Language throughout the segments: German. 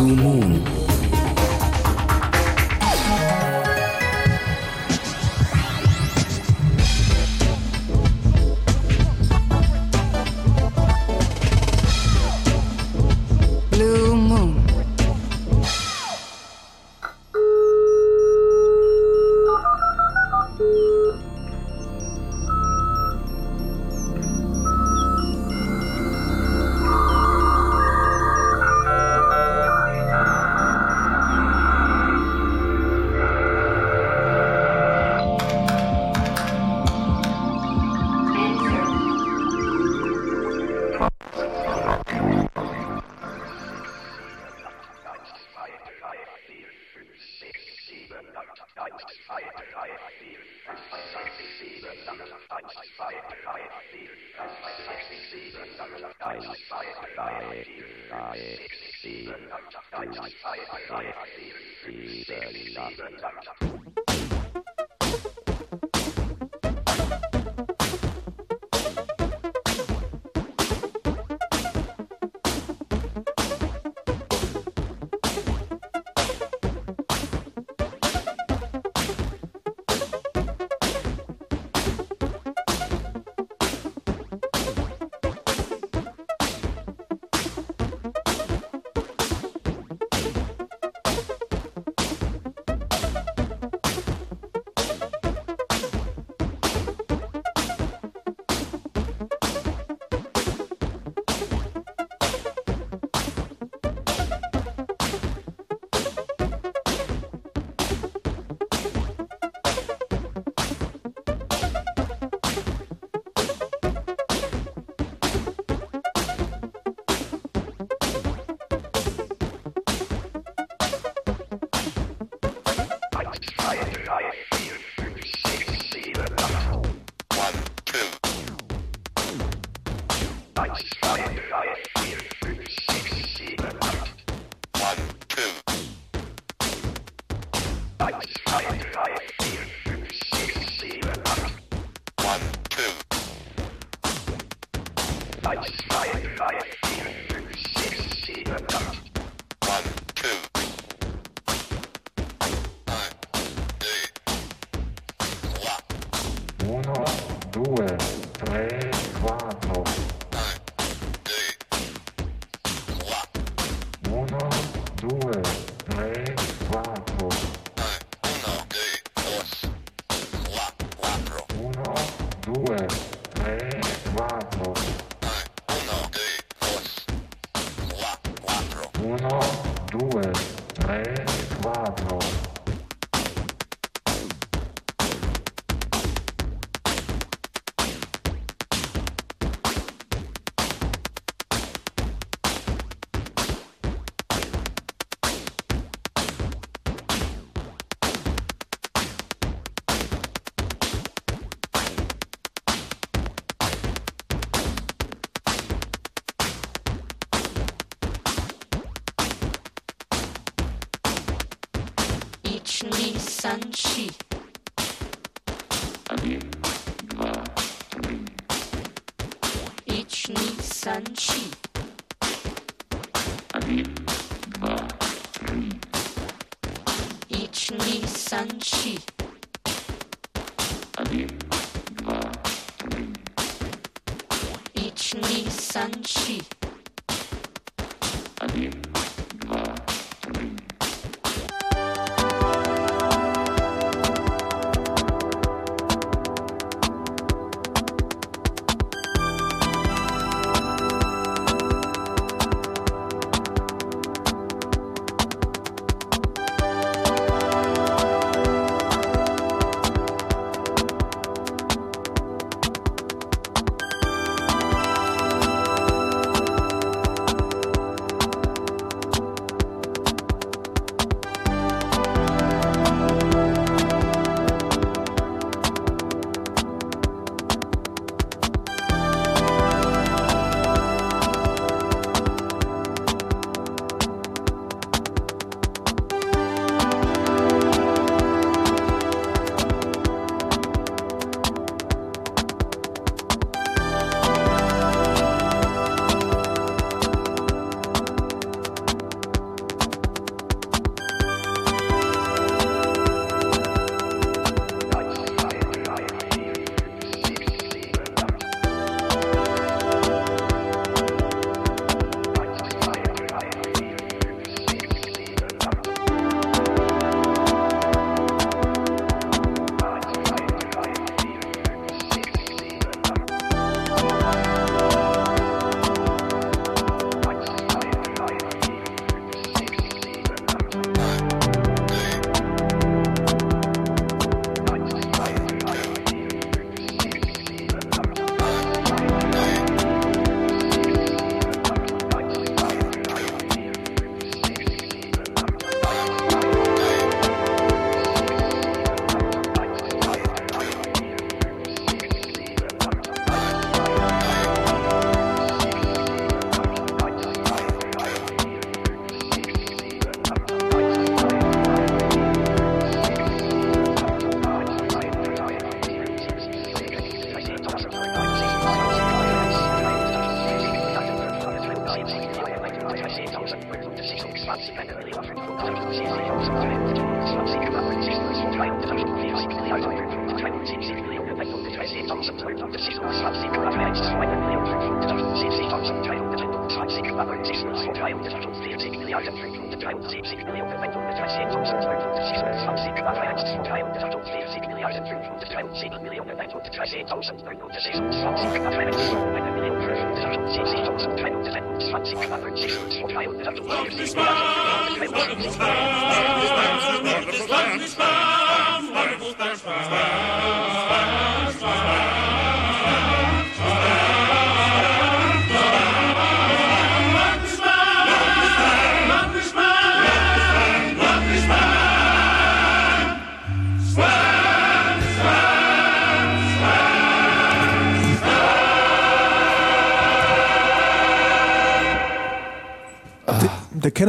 Blue Moon.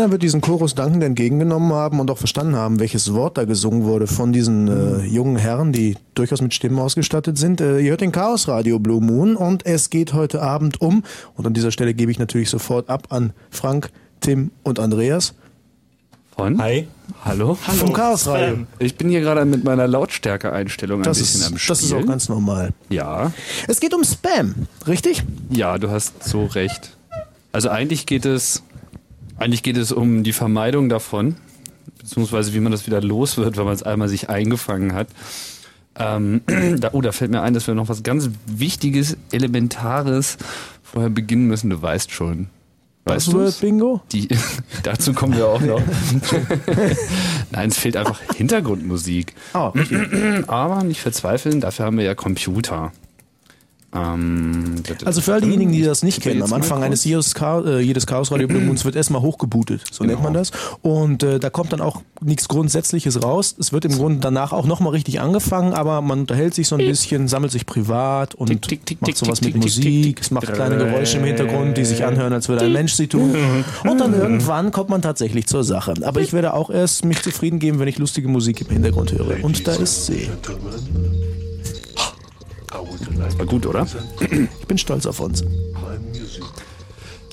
Der Kenner wird diesen Chorus dankend entgegengenommen haben und auch verstanden haben, welches Wort da gesungen wurde von diesen äh, jungen Herren, die durchaus mit Stimmen ausgestattet sind. Äh, ihr hört den Chaos Radio Blue Moon und es geht heute Abend um, und an dieser Stelle gebe ich natürlich sofort ab an Frank, Tim und Andreas Von? Hi. Hallo? vom Chaos Radio. Ich bin hier gerade mit meiner Lautstärke-Einstellung ein Das bisschen am ist, Spiel. das ist auch ganz normal. ja, Es geht um Spam, richtig? ja, du hast so recht. Also eigentlich geht es, eigentlich geht es um die Vermeidung davon, beziehungsweise wie man das wieder los wird, wenn man es einmal sich eingefangen hat. Ähm, da, oh, da fällt mir ein, dass wir noch was ganz Wichtiges, Elementares vorher beginnen müssen. Du weißt schon. Weißt du? Buzzword Bingo? Die, dazu kommen wir auch noch. Nein, es fehlt einfach Hintergrundmusik. Ah, Aber nicht verzweifeln, dafür haben wir ja Computer. Ähm, Also für all diejenigen, die das nicht kennen, am Anfang eines jedes, Chaos, äh, jedes Chaos Radio Blue Moons wird erstmal hochgebootet, so nennt man das. Und äh, da kommt dann auch nichts Grundsätzliches raus. Es wird im Grunde danach auch nochmal richtig angefangen, aber man unterhält sich so ein bisschen, sammelt sich privat und Tick, tick, tick, macht sowas tick, mit tick, tick, Musik. tick, Es macht kleine Geräusche im Hintergrund, die sich anhören, als würde ein Mensch sie tun. Und dann irgendwann kommt man tatsächlich zur Sache. Aber ich werde auch erst mich zufrieden geben, wenn ich lustige Musik im Hintergrund höre. Und da ist sie. Das war gut, oder? Ich bin stolz auf uns.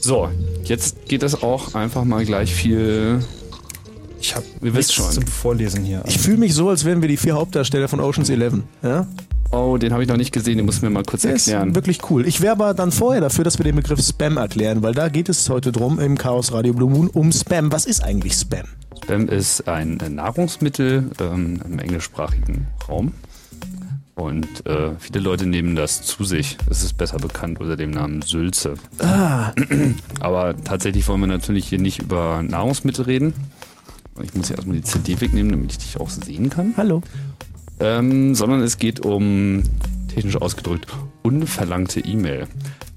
So, jetzt geht es auch einfach mal gleich viel. Ich habe Wir wissen schon. zum Vorlesen hier. Ich fühle mich so, als wären wir die vier Hauptdarsteller von Ocean's Eleven. Ja? Oh, den habe ich noch nicht gesehen, den musst du mir mal kurz Der ist erklären. wirklich cool. Ich wäre aber dann vorher dafür, dass wir den Begriff Spam erklären, weil da geht es heute drum im Chaos Radio Blue Moon um Spam. Was ist eigentlich Spam? Spam ist ein Nahrungsmittel ähm, im englischsprachigen Raum. Und äh, viele Leute nehmen das zu sich. Es ist besser bekannt unter dem Namen Sülze. Ah, Aber tatsächlich wollen wir natürlich hier nicht über Nahrungsmittel reden. Ich muss hier erstmal die CD wegnehmen, damit ich dich auch sehen kann. hallo. Ähm, sondern es geht um, technisch ausgedrückt, unverlangte E-Mail.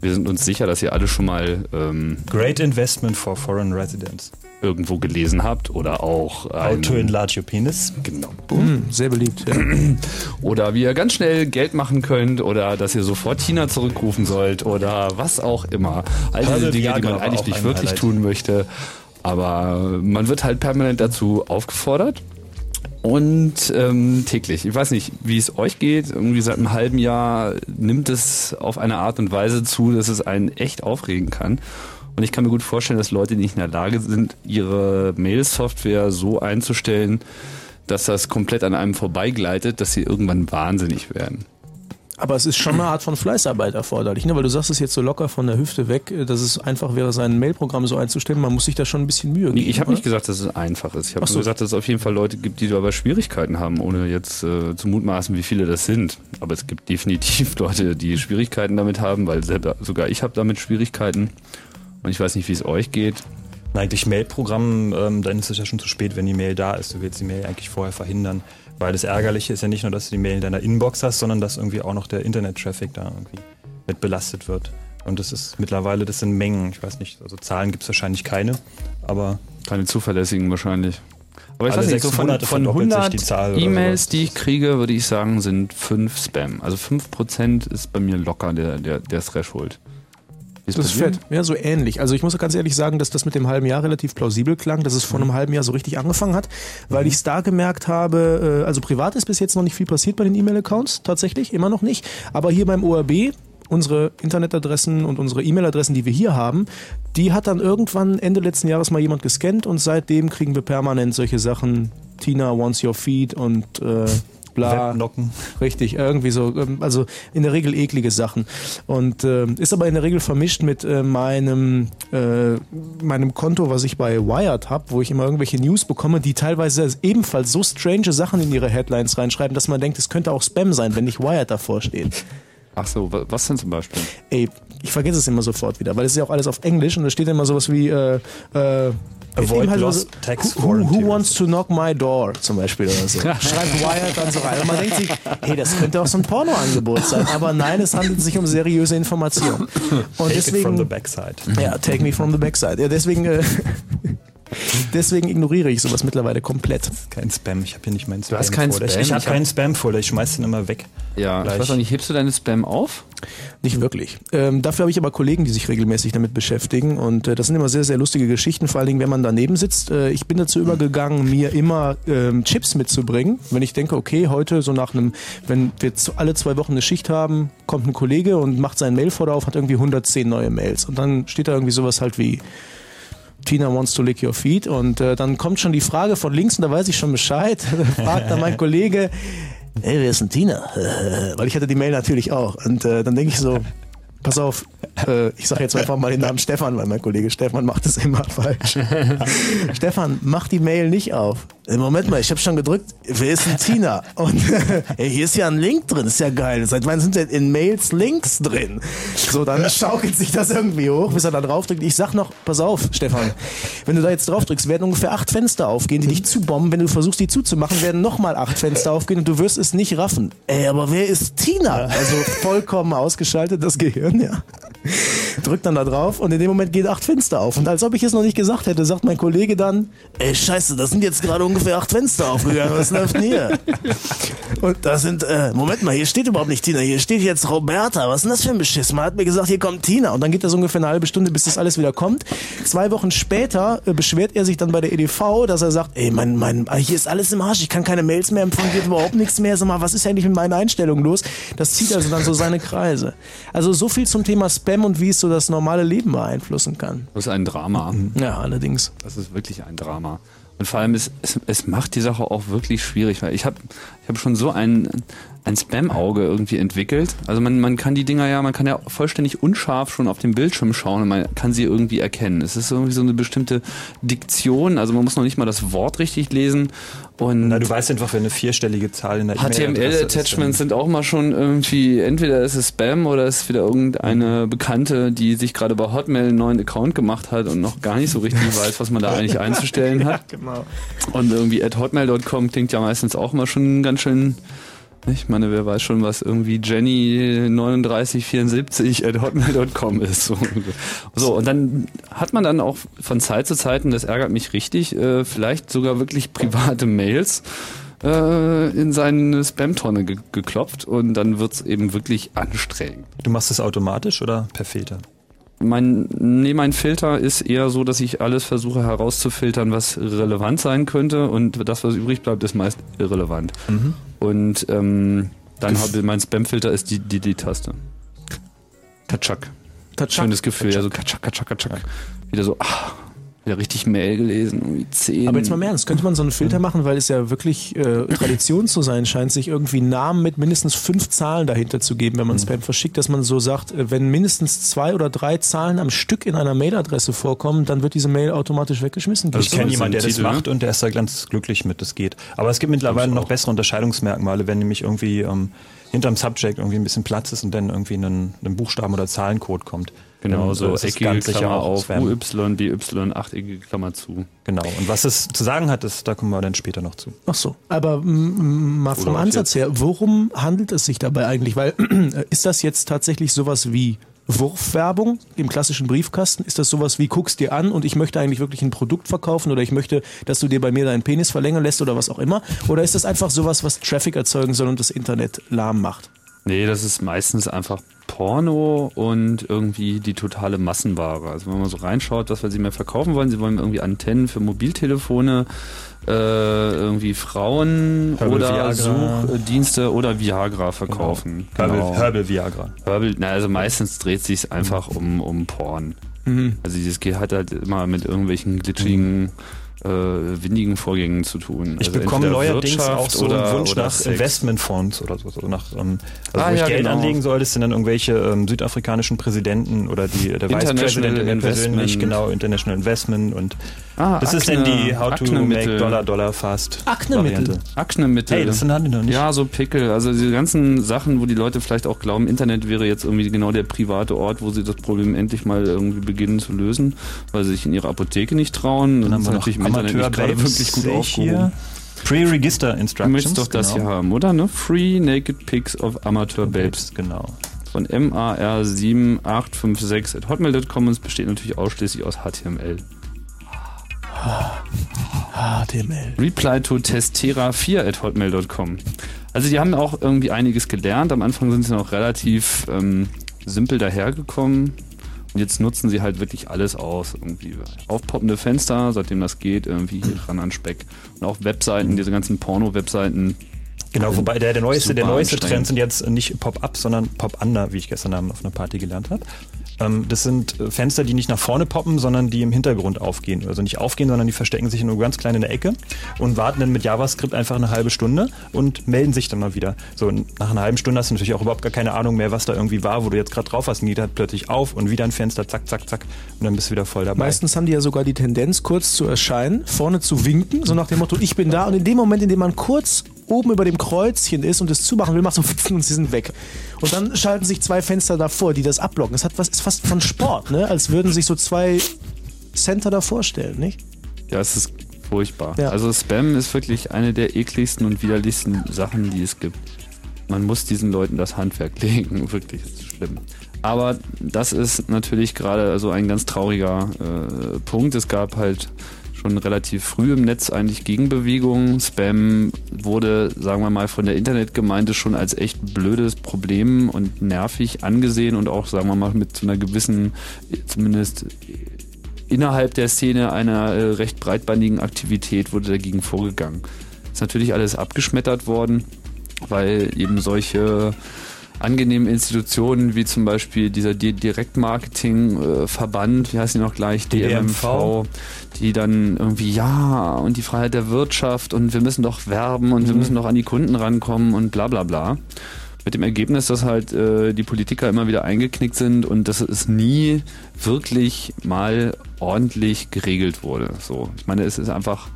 Wir sind uns sicher, dass ihr alle schon mal ähm, Great Investment for Foreign Residents. Irgendwo gelesen habt oder auch How to enlarge your penis. genau. Hm, sehr beliebt. Ja. Oder wie ihr ganz schnell Geld machen könnt oder dass ihr sofort China zurückrufen sollt oder was auch immer. All diese Dinge, die man eigentlich nicht wirklich Highlight. tun möchte. Aber man wird halt permanent dazu aufgefordert. Und ähm, täglich. Ich weiß nicht, wie es euch geht. Irgendwie seit einem halben Jahr nimmt es auf eine Art und Weise zu, dass es einen echt aufregen kann. Und ich kann mir gut vorstellen, dass Leute nicht in der Lage sind, ihre Mail-Software so einzustellen, dass das komplett an einem vorbeigleitet, dass sie irgendwann wahnsinnig werden. Aber es ist schon eine Art von Fleißarbeit erforderlich, ne? weil du sagst es jetzt so locker von der Hüfte weg, dass es einfach wäre, sein Mailprogramm so einzustellen. Man muss sich da schon ein bisschen Mühe Nee, geben. ich habe nicht gesagt, dass es einfach ist. Ich habe so. nur gesagt, dass es auf jeden Fall Leute gibt, die dabei Schwierigkeiten haben, ohne jetzt äh, zu mutmaßen, wie viele das sind. Aber es gibt definitiv Leute, die Schwierigkeiten damit haben, weil selber, sogar ich habe damit Schwierigkeiten. Und ich weiß nicht, wie es euch geht. Eigentlich Mailprogramm, ähm, dann ist es ja schon zu spät, wenn die Mail da ist. Du willst die Mail eigentlich vorher verhindern. Weil das Ärgerliche ist ja nicht nur, dass du die Mail in deiner Inbox hast, sondern dass irgendwie auch noch der Internet-Traffic da irgendwie mit belastet wird. Und das ist mittlerweile, das sind Mengen. Ich weiß nicht, also Zahlen gibt es wahrscheinlich keine, aber Keine zuverlässigen wahrscheinlich. Aber ich Alle weiß nicht, so von, von verdoppelt sich 100 die Zahl oder E-Mails, die ich kriege, würde ich sagen, sind 5 Spam. Also 5% ist bei mir locker der, der, der Threshold. Das ist bei dir? fett. Ja, so ähnlich. Also ich muss ganz ehrlich sagen, dass das mit dem halben Jahr relativ plausibel klang, dass es vor einem halben Jahr so richtig angefangen hat, weil ich es da gemerkt habe, äh, also privat ist bis jetzt noch nicht viel passiert bei den E-Mail-Accounts, tatsächlich, immer noch nicht. Aber hier beim ORB unsere Internetadressen und unsere E-Mail-Adressen, die wir hier haben, die hat dann irgendwann Ende letzten Jahres mal jemand gescannt und seitdem kriegen wir permanent solche Sachen. Tina wants your feed und äh, bla. Webnocken. Richtig, irgendwie so. ähm, Also in der Regel eklige Sachen. Und äh, ist aber in der Regel vermischt mit äh, meinem, äh, meinem Konto, was ich bei Wired habe, wo ich immer irgendwelche News bekomme, die teilweise ebenfalls so strange Sachen in ihre Headlines reinschreiben, dass man denkt, es könnte auch Spam sein, wenn nicht Wired davor steht. Ach so, wa- was denn zum Beispiel? Ey, ich vergesse es immer sofort wieder, weil es ist ja auch alles auf Englisch und da steht immer sowas wie äh, äh, Avoid eben halt lost so, tax who, who, wants to knock my door zum Beispiel oder so. Schreibt Wired dann so rein. Und man denkt sich, hey, das könnte auch so ein Pornoangebot sein. Aber nein, es handelt sich um seriöse Informationen. Und Take it from the deswegen, backside. ja, take me from the backside. Ja, deswegen, äh, deswegen ignoriere ich sowas mittlerweile komplett. Kein Spam, ich habe hier nicht meinen Spam. hast keinen. Spam? Ich, ich habe hab- keinen Spam-Folder, ich schmeiß den immer weg. Ja, Gleich. ich weiß auch nicht, hebst du deine Spam auf? Nicht wirklich. Ähm, dafür habe ich aber Kollegen, die sich regelmäßig damit beschäftigen und äh, das sind immer sehr, sehr lustige Geschichten, vor allen Dingen, wenn man daneben sitzt. Äh, ich bin dazu übergegangen, mir immer ähm, Chips mitzubringen. Wenn ich denke, okay, heute so nach einem, wenn wir zu- alle zwei Wochen eine Schicht haben, kommt ein Kollege und macht seinen Mailfolder auf, hat irgendwie 110 neue Mails und dann steht da irgendwie sowas halt wie Tina wants to lick your feet und äh, dann kommt schon die Frage von links und da weiß ich schon Bescheid. Fragt dann mein Kollege, hey, wer ist denn Tina? Weil ich hatte die Mail natürlich auch und äh, dann denke ich so, pass auf, äh, ich sage jetzt einfach mal den Namen Stefan, weil mein Kollege Stefan macht es immer falsch. Stefan, mach die Mail nicht auf. Äh, Moment mal, ich habe schon gedrückt. Wer ist denn Tina? Und ey, hier ist ja ein Link drin, ist ja geil. Seit wann sind denn in Mails Links drin? So, dann schaukelt sich das irgendwie hoch, bis er da drauf drückt. Ich sag noch, pass auf, Stefan, wenn du da jetzt drauf drückst, werden ungefähr acht Fenster aufgehen, die dich zubomben. Wenn du versuchst, die zuzumachen, werden nochmal acht Fenster aufgehen und du wirst es nicht raffen. Ey, aber wer ist Tina? Also vollkommen ausgeschaltet, das Gehirn, ja. Drückt dann da drauf und in dem Moment geht acht Fenster auf. Und als ob ich es noch nicht gesagt hätte, sagt mein Kollege dann, ey, scheiße, das sind jetzt gerade ungefähr acht Fenster aufgegangen. Was läuft denn hier? Und da sind, äh, Moment mal, hier steht überhaupt nicht Tina, hier steht jetzt Roberta. Was ist denn das für ein Beschiss? Man hat mir gesagt, hier kommt Tina. Und dann geht das ungefähr eine halbe Stunde, bis das alles wieder kommt. Zwei Wochen später äh, beschwert er sich dann bei der EDV, dass er sagt, ey, mein, mein, hier ist alles im Arsch, ich kann keine Mails mehr empfangen, geht überhaupt nichts mehr. Sag mal, was ist eigentlich mit meinen Einstellungen los? Das zieht also dann so seine Kreise. Also so viel zum Thema Spam und wie es so das normale Leben beeinflussen kann. Das ist ein Drama. Ja, allerdings. Das ist wirklich ein Drama. Und vor allem, es, es, es macht die Sache auch wirklich schwierig, weil ich habe ich hab schon so ein, ein Spam-Auge irgendwie entwickelt. Also man, man kann die Dinger ja, man kann ja vollständig unscharf schon auf dem Bildschirm schauen und man kann sie irgendwie erkennen. Es ist irgendwie so eine bestimmte Diktion, also man muss noch nicht mal das Wort richtig lesen. Und Na, du weißt einfach, wenn eine vierstellige Zahl in der HTML-Attachments sind auch mal schon irgendwie, entweder ist es Spam oder ist wieder irgendeine Bekannte, die sich gerade bei Hotmail einen neuen Account gemacht hat und noch gar nicht so richtig weiß, was man da eigentlich einzustellen hat. Genau. Und irgendwie at hotmail.com klingt ja meistens auch mal schon ganz schön. Ich meine, wer weiß schon, was irgendwie Jenny3974 at hotmail.com ist. So. und dann hat man dann auch von Zeit zu Zeit, und das ärgert mich richtig, äh, vielleicht sogar wirklich private Mails äh, in seine Spam-Tonne ge geklopft und dann wird's eben wirklich anstrengend. Du machst das automatisch oder per Filter? Mein, nee, mein Filter ist eher so, dass ich alles versuche herauszufiltern, was relevant sein könnte und das, was übrig bleibt, ist meist irrelevant. Und ähm, dann habe mein Spamfilter ist die die, die Taste. Katschak. Tatschak. Schönes Gefühl, ja so katschak, katschak, katschak. Wieder so, ah, wieder richtig Mail gelesen, irgendwie zehn. Aber jetzt mal im Ernst, könnte man so einen Filter machen, weil es ja wirklich äh, Tradition zu sein scheint, sich irgendwie Namen mit mindestens fünf Zahlen dahinter zu geben, wenn man Spam verschickt, dass man so sagt, äh, wenn mindestens zwei oder drei Zahlen am Stück in einer Mailadresse vorkommen, dann wird diese Mail automatisch weggeschmissen. Also ich kenne jemanden, der das Titel, macht ne? und der ist da ganz glücklich mit, das geht. Aber es gibt mittlerweile noch bessere Unterscheidungsmerkmale, wenn nämlich irgendwie ähm, hinterm Subject irgendwie ein bisschen Platz ist und dann irgendwie ein Buchstaben- oder Zahlencode kommt. Genau, Dann, so äh, ist eckige ganz Klammer auf. UY, BY, achteckige Klammer zu. Genau. Und was es zu sagen hat, das, da kommen wir dann später noch zu. Ach so. Aber mal vom Ansatz her, worum handelt es sich dabei eigentlich? Weil ist das jetzt tatsächlich sowas wie Wurfwerbung im klassischen Briefkasten? Ist das sowas wie guckst dir an und ich möchte eigentlich wirklich ein Produkt verkaufen oder ich möchte, dass du dir bei mir deinen Penis verlängern lässt oder was auch immer? Oder ist das einfach sowas, was Traffic erzeugen soll und das Internet lahm macht? Nee, das ist meistens einfach Porno und irgendwie die totale Massenware. Also wenn man so reinschaut, was wir sie mehr verkaufen wollen, sie wollen irgendwie Antennen für Mobiltelefone äh, irgendwie Frauen Herbal oder Viagra. Suchdienste oder Viagra verkaufen. Herbal, Genau. Herbal Viagra. Herbal, na, also meistens dreht sich einfach um, um Porn. Mhm. Also dieses geht hat halt immer mit irgendwelchen glitschigen, äh, windigen Vorgängen zu tun. Ich also bekomme neuerdings Wirtschaft auch so oder, einen Wunsch nach Sex. Investmentfonds oder so. so nach, ähm, also Ah, wo ich ja, Geld genau. anlegen soll, das sind dann irgendwelche ähm, südafrikanischen Präsidenten oder die, der Vice President persönlich, genau, International Investment und Ah, das ist dann Akne- die How to Aknemittel. make Dollar Dollar fast Aknemittel. Aknemittel. Hey, das sind haben die noch nicht. Ja, so Pickel. Also diese ganzen Sachen, wo die Leute vielleicht auch glauben, Internet wäre jetzt irgendwie genau der private Ort, wo sie das Problem endlich mal irgendwie beginnen zu lösen, weil sie sich in ihre Apotheke nicht trauen. Dann haben ist wir natürlich im Internet nicht gerade Amateur-Babes, wirklich gut aufgehoben. hier. Pre-Register Du Instructions. möchtest doch das genau. hier haben, oder? Ne? Free Naked Pics of Amateur Babes. Genau. Von MAR7856 at hotmail.com und es besteht natürlich ausschließlich aus HTML. HTML. Reply to testera4 at hotmail.com. Also die haben auch irgendwie einiges gelernt. Am Anfang sind sie noch relativ ähm, simpel dahergekommen. Und jetzt nutzen sie halt wirklich alles aus. Irgendwie aufpoppende Fenster, seitdem das geht, irgendwie ran an Speck. Und auch Webseiten, diese ganzen Porno-Webseiten. Genau, wobei der, der neueste, der neueste. Trend sind jetzt nicht Pop-Up, sondern Pop-Under, wie ich gestern Abend auf einer Party gelernt habe. Ähm, das sind äh, Fenster, die nicht nach vorne poppen, sondern die im Hintergrund aufgehen. Also nicht aufgehen, sondern die verstecken sich nur ganz klein in der Ecke und warten dann mit JavaScript einfach eine halbe Stunde und melden sich dann mal wieder. So, nach einer halben Stunde hast du natürlich auch überhaupt gar keine Ahnung mehr, was da irgendwie war, wo du jetzt gerade drauf hast. Und die hat plötzlich auf und wieder ein Fenster, zack, zack, zack. Und dann bist du wieder voll dabei. Meistens haben die ja sogar die Tendenz, kurz zu erscheinen, vorne zu winken, so nach dem Motto, ich bin da. Und in dem Moment, in dem man kurz oben über dem Kreuzchen ist und es zumachen will, macht so und sie sind weg. Und dann schalten sich zwei Fenster davor, die das abblocken. Das hat was, ist fast von Sport, ne? Als würden sich so zwei Center davor stellen, nicht? Ja, es ist furchtbar. Ja. Also Spam ist wirklich eine der ekligsten und widerlichsten Sachen, die es gibt. Man muss diesen Leuten das Handwerk legen. Wirklich, das ist schlimm. Aber das ist natürlich gerade so ein ganz trauriger äh, Punkt. Es gab halt schon relativ früh im Netz eigentlich Gegenbewegungen. Spam wurde, sagen wir mal, von der Internetgemeinde schon als echt blödes Problem und nervig angesehen und auch, sagen wir mal, mit so einer gewissen, zumindest innerhalb der Szene einer äh, recht breitbandigen Aktivität wurde dagegen vorgegangen. Ist natürlich alles abgeschmettert worden, weil eben solche angenehmen Institutionen wie zum Beispiel dieser Di- Direktmarketing-Verband, wie heißt die noch gleich, DMMV, die dann irgendwie, ja, und die Freiheit der Wirtschaft und wir müssen doch werben und wir müssen doch an die Kunden rankommen und bla bla bla. Mit dem Ergebnis, dass halt äh, die Politiker immer wieder eingeknickt sind und dass es nie wirklich mal ordentlich geregelt wurde. So, ich meine, es ist einfach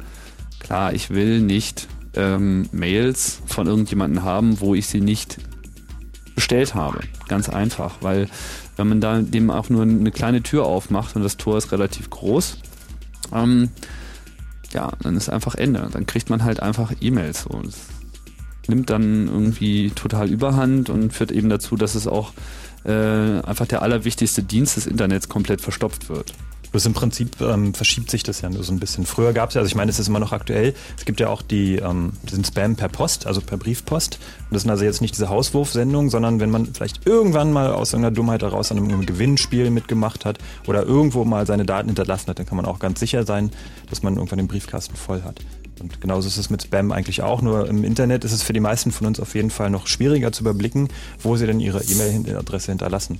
klar, ich will nicht ähm, Mails von irgendjemandem haben, wo ich sie nicht bestellt habe. Ganz einfach, weil wenn man da dem auch nur eine kleine Tür aufmacht und das Tor ist relativ groß, ähm, ja, dann ist einfach Ende. Dann kriegt man halt einfach E-Mails. So. Das nimmt dann irgendwie total Überhand und führt eben dazu, dass es auch äh, einfach der allerwichtigste Dienst des Internets komplett verstopft wird. Bloß im Prinzip ähm, verschiebt sich das ja nur so ein bisschen. Früher gab es ja, also ich meine, es ist immer noch aktuell, es gibt ja auch die, ähm, diesen Spam per Post, also per Briefpost. Und das sind also jetzt nicht diese Hauswurfsendungen, sondern wenn man vielleicht irgendwann mal aus irgendeiner Dummheit heraus an einem Gewinnspiel mitgemacht hat oder irgendwo mal seine Daten hinterlassen hat, dann kann man auch ganz sicher sein, dass man irgendwann den Briefkasten voll hat. Und genauso ist es mit Spam eigentlich auch, nur im Internet ist es für die meisten von uns auf jeden Fall noch schwieriger zu überblicken, wo sie denn ihre E-Mail-Adresse hinterlassen.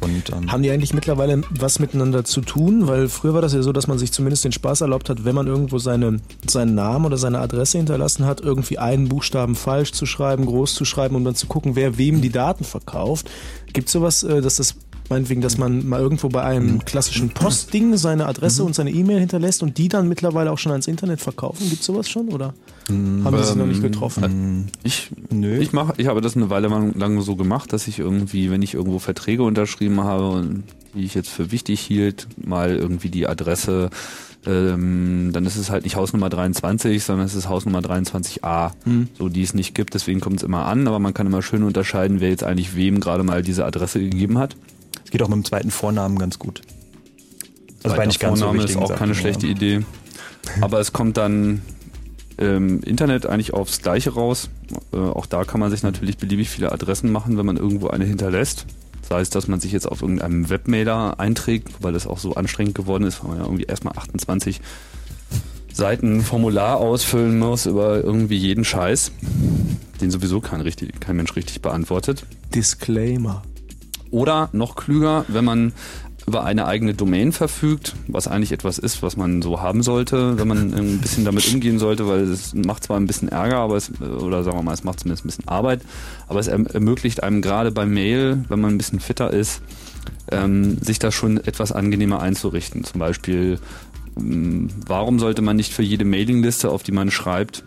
Und, ähm, Haben die eigentlich mittlerweile was miteinander zu tun? Weil früher war das ja so, dass man sich zumindest den Spaß erlaubt hat, wenn man irgendwo seine, seinen Namen oder seine Adresse hinterlassen hat, irgendwie einen Buchstaben falsch zu schreiben, groß zu schreiben, um dann zu gucken, wer wem die Daten verkauft. Gibt es sowas, äh, dass das meinetwegen, dass man mal irgendwo bei einem klassischen Postding seine Adresse und seine E-Mail hinterlässt und die dann mittlerweile auch schon ans Internet verkaufen? Gibt es sowas schon oder haben die sich noch nicht getroffen? Ich, Nö. ich mache, ich habe das eine Weile lang, so gemacht, dass ich irgendwie, wenn ich irgendwo Verträge unterschrieben habe und die ich jetzt für wichtig hielt, mal irgendwie die Adresse, ähm, dann ist es halt nicht Hausnummer 23, sondern es ist Hausnummer 23a, so die es nicht gibt. Deswegen kommt es immer an, aber man kann immer schön unterscheiden, wer jetzt eigentlich wem gerade mal diese Adresse gegeben hat. Es geht auch mit dem zweiten Vornamen ganz gut. Also Zweiter nicht ganz so Vorname ist auch keine Sachen, schlechte ja. Idee. Aber es kommt dann im Internet eigentlich aufs Gleiche raus. Äh, auch da kann man sich natürlich beliebig viele Adressen machen, wenn man irgendwo eine hinterlässt. Sei es, dass man sich jetzt auf irgendeinem Webmailer einträgt, weil das auch so anstrengend geworden ist, weil man ja irgendwie erstmal 28 Seiten Formular ausfüllen muss über irgendwie jeden Scheiß, den sowieso kein, richtig, kein Mensch richtig beantwortet. Disclaimer. Oder noch klüger, wenn man über eine eigene Domain verfügt, was eigentlich etwas ist, was man so haben sollte, wenn man ein bisschen damit umgehen sollte, weil es macht zwar ein bisschen Ärger, aber es, oder sagen wir mal, es macht zumindest ein bisschen Arbeit, aber es erm- ermöglicht einem gerade bei Mail, wenn man ein bisschen fitter ist, ähm, sich da schon etwas angenehmer einzurichten. Zum Beispiel, ähm, warum sollte man nicht für jede Mailingliste, auf die man schreibt,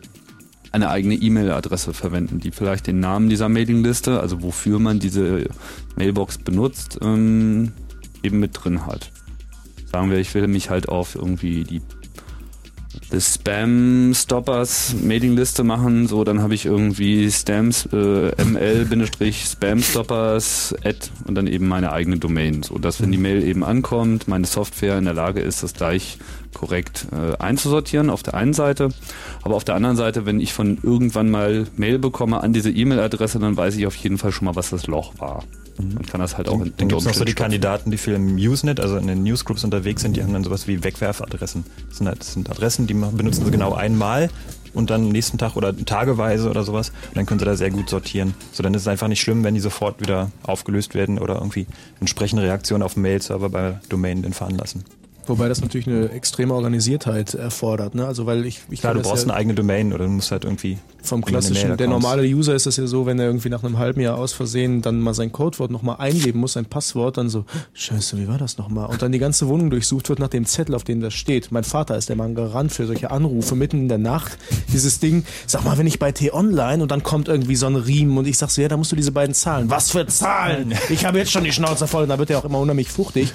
eine eigene E-Mail-Adresse verwenden, die vielleicht den Namen dieser Mailingliste, also wofür man diese Mailbox benutzt, ähm, eben mit drin hat. Sagen wir, ich will mich halt auf irgendwie die The Spam Stoppers Mailingliste machen, so dann habe ich irgendwie Stams äh, ml-spam stoppers at und dann eben meine eigene Domain, so dass wenn die Mail eben ankommt, meine Software in der Lage ist, das gleich korrekt äh, einzusortieren auf der einen Seite, aber auf der anderen Seite, wenn ich von irgendwann mal Mail bekomme an diese E-Mail-Adresse, dann weiß ich auf jeden Fall schon mal, was das Loch war. Und kann das halt auch in Dann gibt es noch so die Kandidaten, die viel im Usenet, also in den Newsgroups unterwegs sind, die haben dann sowas wie Wegwerfadressen. Das sind, halt, das sind Adressen, die man- benutzen sie genau einmal und dann nächsten Tag oder tageweise oder sowas. Und dann können sie da sehr gut sortieren. So, dann ist es einfach nicht schlimm, wenn die sofort wieder aufgelöst werden oder irgendwie entsprechende Reaktionen auf den Mail-Server bei Domain den veranlassen. Wobei das natürlich eine extreme Organisiertheit erfordert. Ne? Also weil ich, ich Klar, du brauchst ja eine eigene Domain oder du musst halt irgendwie vom klassischen, der normale User ist das ja so, wenn er irgendwie nach einem halben Jahr aus Versehen dann mal sein Codewort nochmal eingeben muss, sein Passwort, dann so, scheiße, wie war das nochmal? Und dann die ganze Wohnung durchsucht wird nach dem Zettel, auf dem das steht. Mein Vater ist der Mann Garant für solche Anrufe mitten in der Nacht. Dieses Ding, sag mal, wenn ich bei T-Online und dann kommt irgendwie so ein Riemen und ich sag so, ja, da musst du diese beiden Zahlen. Was für Zahlen? Ich habe jetzt schon die Schnauze voll und da wird er auch immer unheimlich fuchtig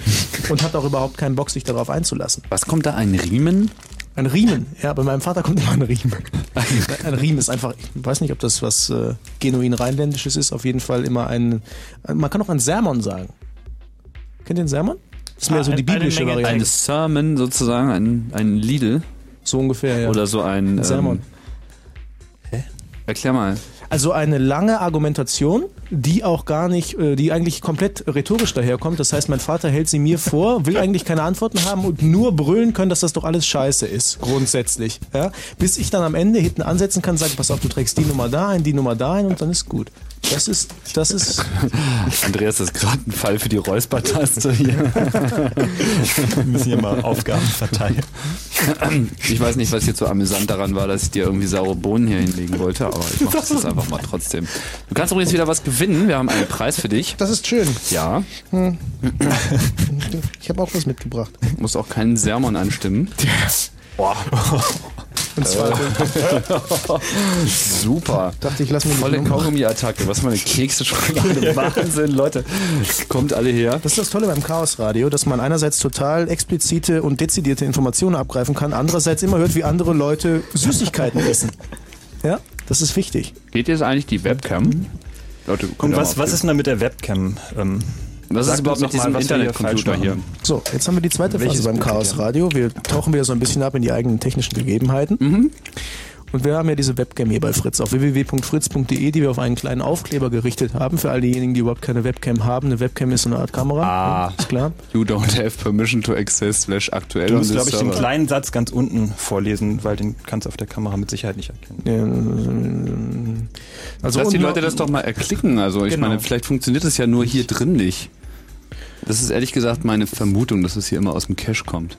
und hat auch überhaupt keinen Bock, sich darauf einzulassen. Was kommt da? Ein Riemen? Ein Riemen, ja, bei meinem Vater kommt immer ein Riemen. Ein Riemen ist einfach, ich weiß nicht, ob das was äh, genuin rheinländisches ist, auf jeden Fall immer ein, man kann auch ein Sermon sagen. Kennt ihr den Sermon? Das ist mehr Ah, so die eine biblische Menge- Variante. Ein Sermon sozusagen, ein, ein Lidl So ungefähr, ja. oder so ein, ein Sermon. Ähm, erklär mal. Also eine lange Argumentation, die auch gar nicht, äh, die eigentlich komplett rhetorisch daherkommt. Das heißt, mein Vater hält sie mir vor, will eigentlich keine Antworten haben und nur brüllen können, dass das doch alles scheiße ist, grundsätzlich. Ja? Bis ich dann am Ende hinten ansetzen kann, sagen, pass auf, du trägst die Nummer da ein, die Nummer da ein und dann ist gut. Das ist, das ist, Andreas, das ist gerade ein Fall für die Räuspertaste hier. Wir müssen hier mal Aufgaben verteilen. Ich weiß nicht, was jetzt so amüsant daran war, dass ich dir irgendwie saure Bohnen hier hinlegen wollte, aber ich mache das jetzt einfach mal trotzdem. Du kannst übrigens wieder was gewinnen. Wir haben einen Preis für dich. das ist schön. Ja, Ich habe auch was mitgebracht. du musst auch keinen Sermon anstimmen. Boah, Und zwar super. dachte ich, lass mir Volle Kaugummi-Attacke. Was für eine Kekse-Schokolade. Wahnsinn, Leute. Kommt alle her. Das ist das Tolle beim Chaos Radio, dass man einerseits total explizite und dezidierte Informationen abgreifen kann, andererseits immer hört, wie andere Leute Süßigkeiten essen. Ja, das ist wichtig. Geht jetzt eigentlich die Webcam? Leute, Und was, mal was ist denn da mit der Webcam? Ähm, Was Sag ist überhaupt uns mit diesem Internetcomputer hier? So, jetzt haben wir die zweite Welches Phase beim Chaos? Radio. Wir tauchen wieder so ein bisschen ab in die eigenen technischen Gegebenheiten. Mhm. Und wir haben ja diese Webcam hier bei Fritz auf www.fritz.de, die wir auf einen kleinen Aufkleber gerichtet haben. Für all diejenigen, die überhaupt keine Webcam haben. Eine Webcam ist so eine Art Kamera. Ah. Ist klar. You don't have permission to access slash aktuell Du on musst, glaube ich, den kleinen Satz ganz unten vorlesen, weil den kannst du auf der Kamera mit Sicherheit nicht erkennen. Ja, Also Lass die Leute das doch mal erklicken. Also ich Genau. meine, vielleicht funktioniert es ja nur hier drin nicht. Das ist ehrlich gesagt meine Vermutung, dass es hier immer aus dem Cache kommt.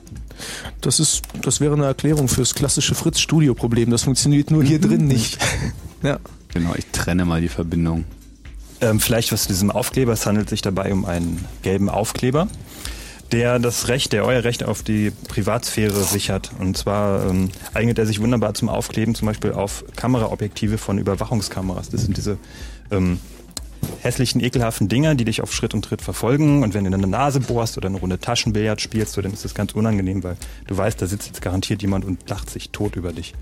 Das ist, das wäre eine Erklärung fürs klassische Fritz-Studio-Problem. Das funktioniert nur hier drin nicht. Ja. Genau, ich trenne mal die Verbindung. Ähm, vielleicht was zu diesem Aufkleber. Es handelt sich dabei um einen gelben Aufkleber, der das Recht, der euer Recht auf die Privatsphäre sichert. Und zwar ähm, eignet er sich wunderbar zum Aufkleben, zum Beispiel auf Kameraobjektive von Überwachungskameras. Das sind diese ähm, hässlichen, ekelhaften Dinger, die dich auf Schritt und Tritt verfolgen. Und wenn du in eine Nase bohrst oder eine Runde Taschenbillard spielst, so, dann ist das ganz unangenehm, weil du weißt, da sitzt jetzt garantiert jemand und lacht sich tot über dich.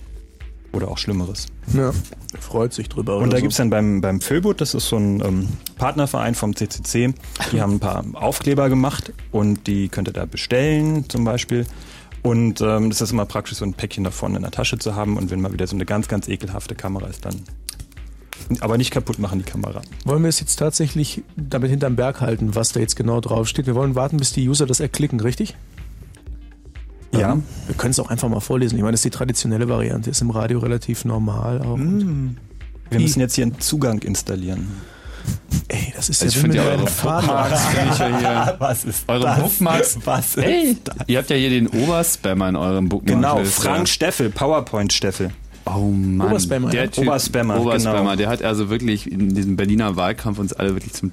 Oder auch Schlimmeres. ja. Freut sich drüber. Und da so. gibt's dann beim, beim Föbut, das ist so ein ähm, Partnerverein vom CCC, die haben ein paar Aufkleber gemacht und die könnt ihr da bestellen zum Beispiel. Und ähm, das ist immer praktisch, so ein Päckchen davon in der Tasche zu haben und wenn mal wieder so eine ganz, ganz ekelhafte Kamera ist, dann aber nicht kaputt machen die Kamera. Wollen wir es jetzt tatsächlich damit hinterm Berg halten, was da jetzt genau draufsteht? Wir wollen warten, bis die User das erklicken, richtig? Ja. Wir können es auch einfach mal vorlesen. Ich meine, das ist die traditionelle Variante, ist im Radio relativ normal auch. Wir müssen jetzt hier einen Zugang installieren. Ey, das ist Also ich ja wie finde ja eure. Bookmarks, finde ich ja hier. Was ist Eure Bookmarks. Was ist Hey, ihr habt ja hier den Oberspammer in eurem Bookmark. Genau, Frank Steffel, PowerPoint Steffel. Oh Mann. Oberspammer, der. Typ, Oberspammer, Oberspammer, genau. der hat also wirklich in diesem Berliner Wahlkampf uns alle wirklich zum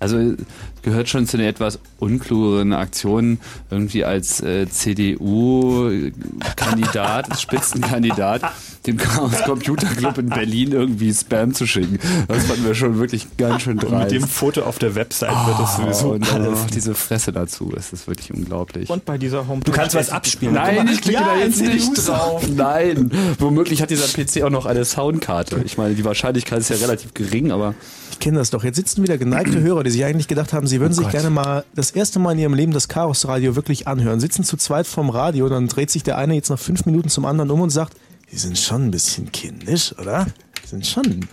also gehört schon zu den etwas unklugeren Aktionen, irgendwie als äh, CDU-Kandidat, Spitzenkandidat, dem Chaos Computer Club in Berlin irgendwie Spam zu schicken. Das fanden wir schon wirklich ganz schön Und dreist. mit dem Foto auf der Website wird es sowieso und dann alles. noch diese Fresse dazu, es ist wirklich unglaublich. Und bei dieser Homepage. Du kannst was abspielen. Nein, ich klicke Ja, da jetzt nicht drauf. Nein. Womöglich hat dieser PC auch noch eine Soundkarte. Ich meine, die Wahrscheinlichkeit ist ja relativ gering, aber Ich kenne das doch. Jetzt sitzen wieder geneigte Hörer, die sich eigentlich gedacht haben, sie würden sich gerne mal das erste Mal in ihrem Leben das Chaos-Radio wirklich anhören. Sitzen zu zweit vorm Radio, dann dreht sich der eine jetzt nach fünf Minuten zum anderen um und sagt, die sind schon ein bisschen kindisch, oder? Die sind schon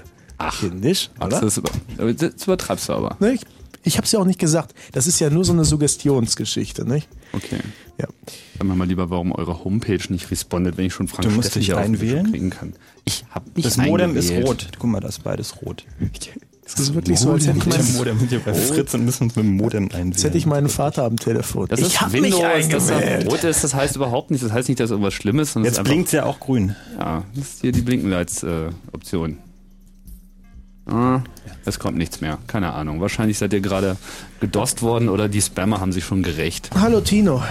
kindisch, oder? das, über, das übertreibst du aber. Ne, ich ich habe es ja auch nicht gesagt. Das ist ja nur so eine Suggestionsgeschichte, nicht? Okay. Ja. Sagen wir mal lieber, warum eure Homepage nicht respondet, wenn ich schon Frank Du musst Steffel dich einwählen? Kann. Ich habe mich Das Modem ist eingewählt. rot. Guck mal, das ist beides rot. Es ist wirklich so, als hätte ich, Mit dem meinen, Modem hier bei Fritz und müssen uns mit dem Modem einwählen. als hätte ich meinen Vater am Telefon. Das ich ist hab Windows, mich eingewählt. rot ist, das heißt überhaupt nicht, das heißt nicht, dass irgendwas schlimm ist, es Jetzt blinkt ja auch grün. Ja, das ist hier die Blinkenlights-Option. ah, es kommt nichts mehr, keine Ahnung. Wahrscheinlich seid ihr gerade gedost worden oder die Spammer haben sich schon gerecht. Hallo Tino.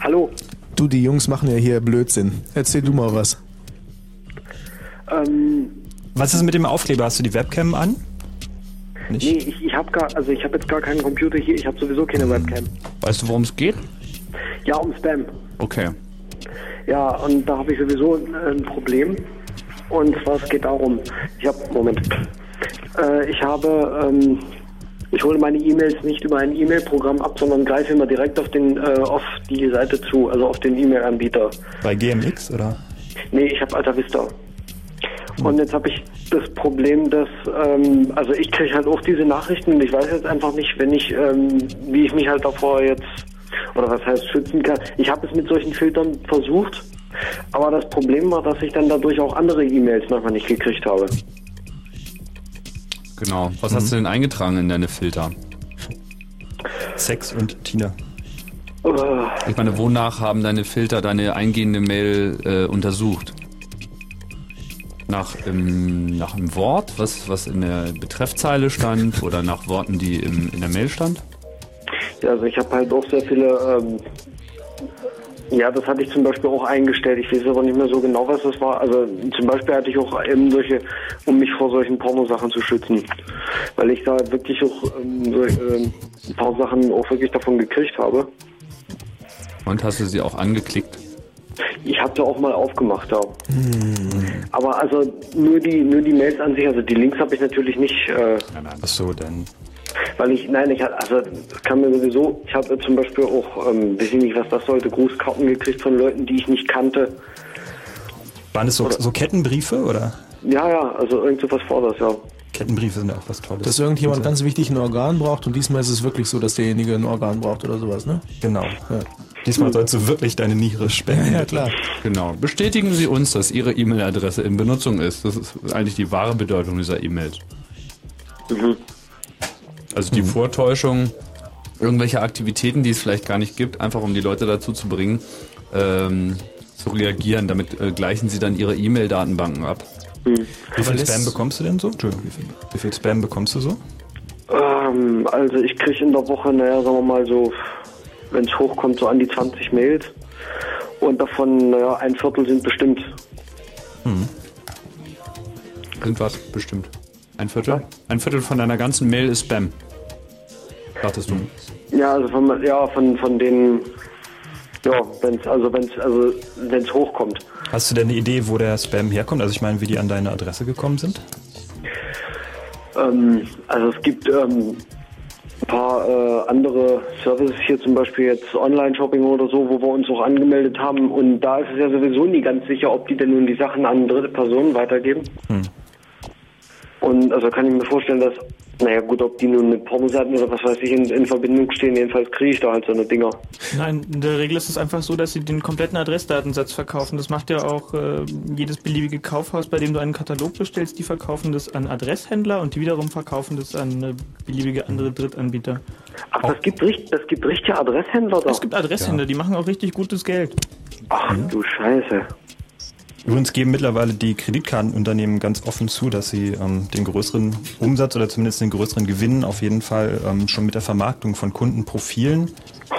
Hallo. Du, die Jungs machen ja hier Blödsinn. Erzähl du mal was. Ähm, Was ist mit dem Aufkleber? Hast du die Webcam an? Nicht? nee, ich, ich habe gar, also ich habe jetzt gar keinen Computer hier. Ich habe sowieso keine Webcam. Weißt du, worum es geht? Ja, um Spam. Okay. Ja, und da habe ich sowieso ein, ein Problem. Und zwar es geht darum. Ich habe Moment. Äh, ich habe, ähm, ich hole meine E-Mails nicht über ein E-Mail-Programm ab, sondern greife immer direkt auf den, äh, auf die Seite zu, also auf den E-Mail-Anbieter. Bei GMX oder? Nee, ich habe Alta Vista. Und jetzt habe ich das Problem, dass, ähm, also ich kriege halt auch diese Nachrichten und ich weiß jetzt einfach nicht, wenn ich, ähm, wie ich mich halt davor jetzt, oder was heißt schützen kann. Ich habe es mit solchen Filtern versucht, aber das Problem war, dass ich dann dadurch auch andere E-Mails manchmal nicht gekriegt habe. Genau. Was hast du denn eingetragen in deine Filter? Sex und Tina. Äh, Ich meine, wonach haben deine Filter deine eingehende Mail äh, untersucht? Nach, ähm, nach einem Wort, was, was in der Betreffzeile stand oder nach Worten, die im, in der Mail stand? ja, also ich habe halt auch sehr viele, ähm, ja, das hatte ich zum Beispiel auch eingestellt. Ich weiß aber nicht mehr so genau, was das war. Also zum Beispiel hatte ich auch eben solche, um mich vor solchen Pornosachen zu schützen. Weil ich da wirklich auch ähm, so, ähm, ein paar Sachen auch wirklich davon gekriegt habe. Und hast du sie auch angeklickt? Ich habe da auch mal aufgemacht, ja. Aber also nur die nur die Mails an sich, also die Links habe ich natürlich nicht, äh, Ach so, dann. weil ich, nein, ich hatte, also das kann mir sowieso, ich habe zum Beispiel auch, ähm, weiß ich nicht, was das sollte, Grußkarten gekriegt von Leuten, die ich nicht kannte. Waren es so, so Kettenbriefe oder? Ja, ja, also irgend sowas vor das, ja. Kettenbriefe sind ja auch was Tolles. Dass irgendjemand ganz wichtig ein Organ braucht und diesmal ist es wirklich so, dass derjenige ein Organ braucht oder sowas, ne? Genau. Ja. Diesmal sollst du wirklich deine Niere spenden. Ja, klar. Genau. Bestätigen Sie uns, dass Ihre E-Mail-Adresse in Benutzung ist. Das ist eigentlich die wahre Bedeutung dieser E-Mails. Also die Vortäuschung, irgendwelche Aktivitäten, die es vielleicht gar nicht gibt, einfach um die Leute dazu zu bringen, ähm, zu reagieren. Damit äh, gleichen Sie dann Ihre E-Mail-Datenbanken ab. Wie viel Spam bekommst du denn so? Entschuldigung, wie viel, wie viel Spam bekommst du so? Ähm, also ich kriege in der Woche, naja, sagen wir mal so, wenn es hochkommt, so an die 20 Mails. Und davon, naja, ein Viertel sind bestimmt. Sind was? Bestimmt. Ein Viertel? Ein Viertel von deiner ganzen Mail ist Spam. Dachtest du? Ja, also von, ja, von, von den, ja, wenn's, also wenn's, also wenn's hochkommt. Hast du denn eine Idee, wo der Spam herkommt? Also ich meine, wie die an deine Adresse gekommen sind? Ähm, also es gibt ähm, ein paar äh, andere Services hier, zum Beispiel jetzt Online-Shopping oder so, wo wir uns auch angemeldet haben. Und da ist es ja sowieso nie ganz sicher, ob die denn nun die Sachen an dritte Personen weitergeben. Und also kann ich mir vorstellen, dass Naja gut, ob die nun mit Pornoseiten oder was weiß ich in, in Verbindung stehen, jedenfalls kriege ich da halt so eine Dinger. Nein, in der Regel ist es einfach so, dass sie den kompletten Adressdatensatz verkaufen. Das macht ja auch äh, jedes beliebige Kaufhaus, bei dem du einen Katalog bestellst. Die verkaufen das an Adresshändler und die wiederum verkaufen das an äh, beliebige andere Drittanbieter. Ach, das gibt, das gibt richtige Adresshändler da. Es gibt Adresshändler, die machen auch richtig gutes Geld. Ach du Scheiße. Übrigens geben mittlerweile die Kreditkartenunternehmen ganz offen zu, dass sie ähm, den größeren Umsatz oder zumindest den größeren Gewinn auf jeden Fall ähm, schon mit der Vermarktung von Kundenprofilen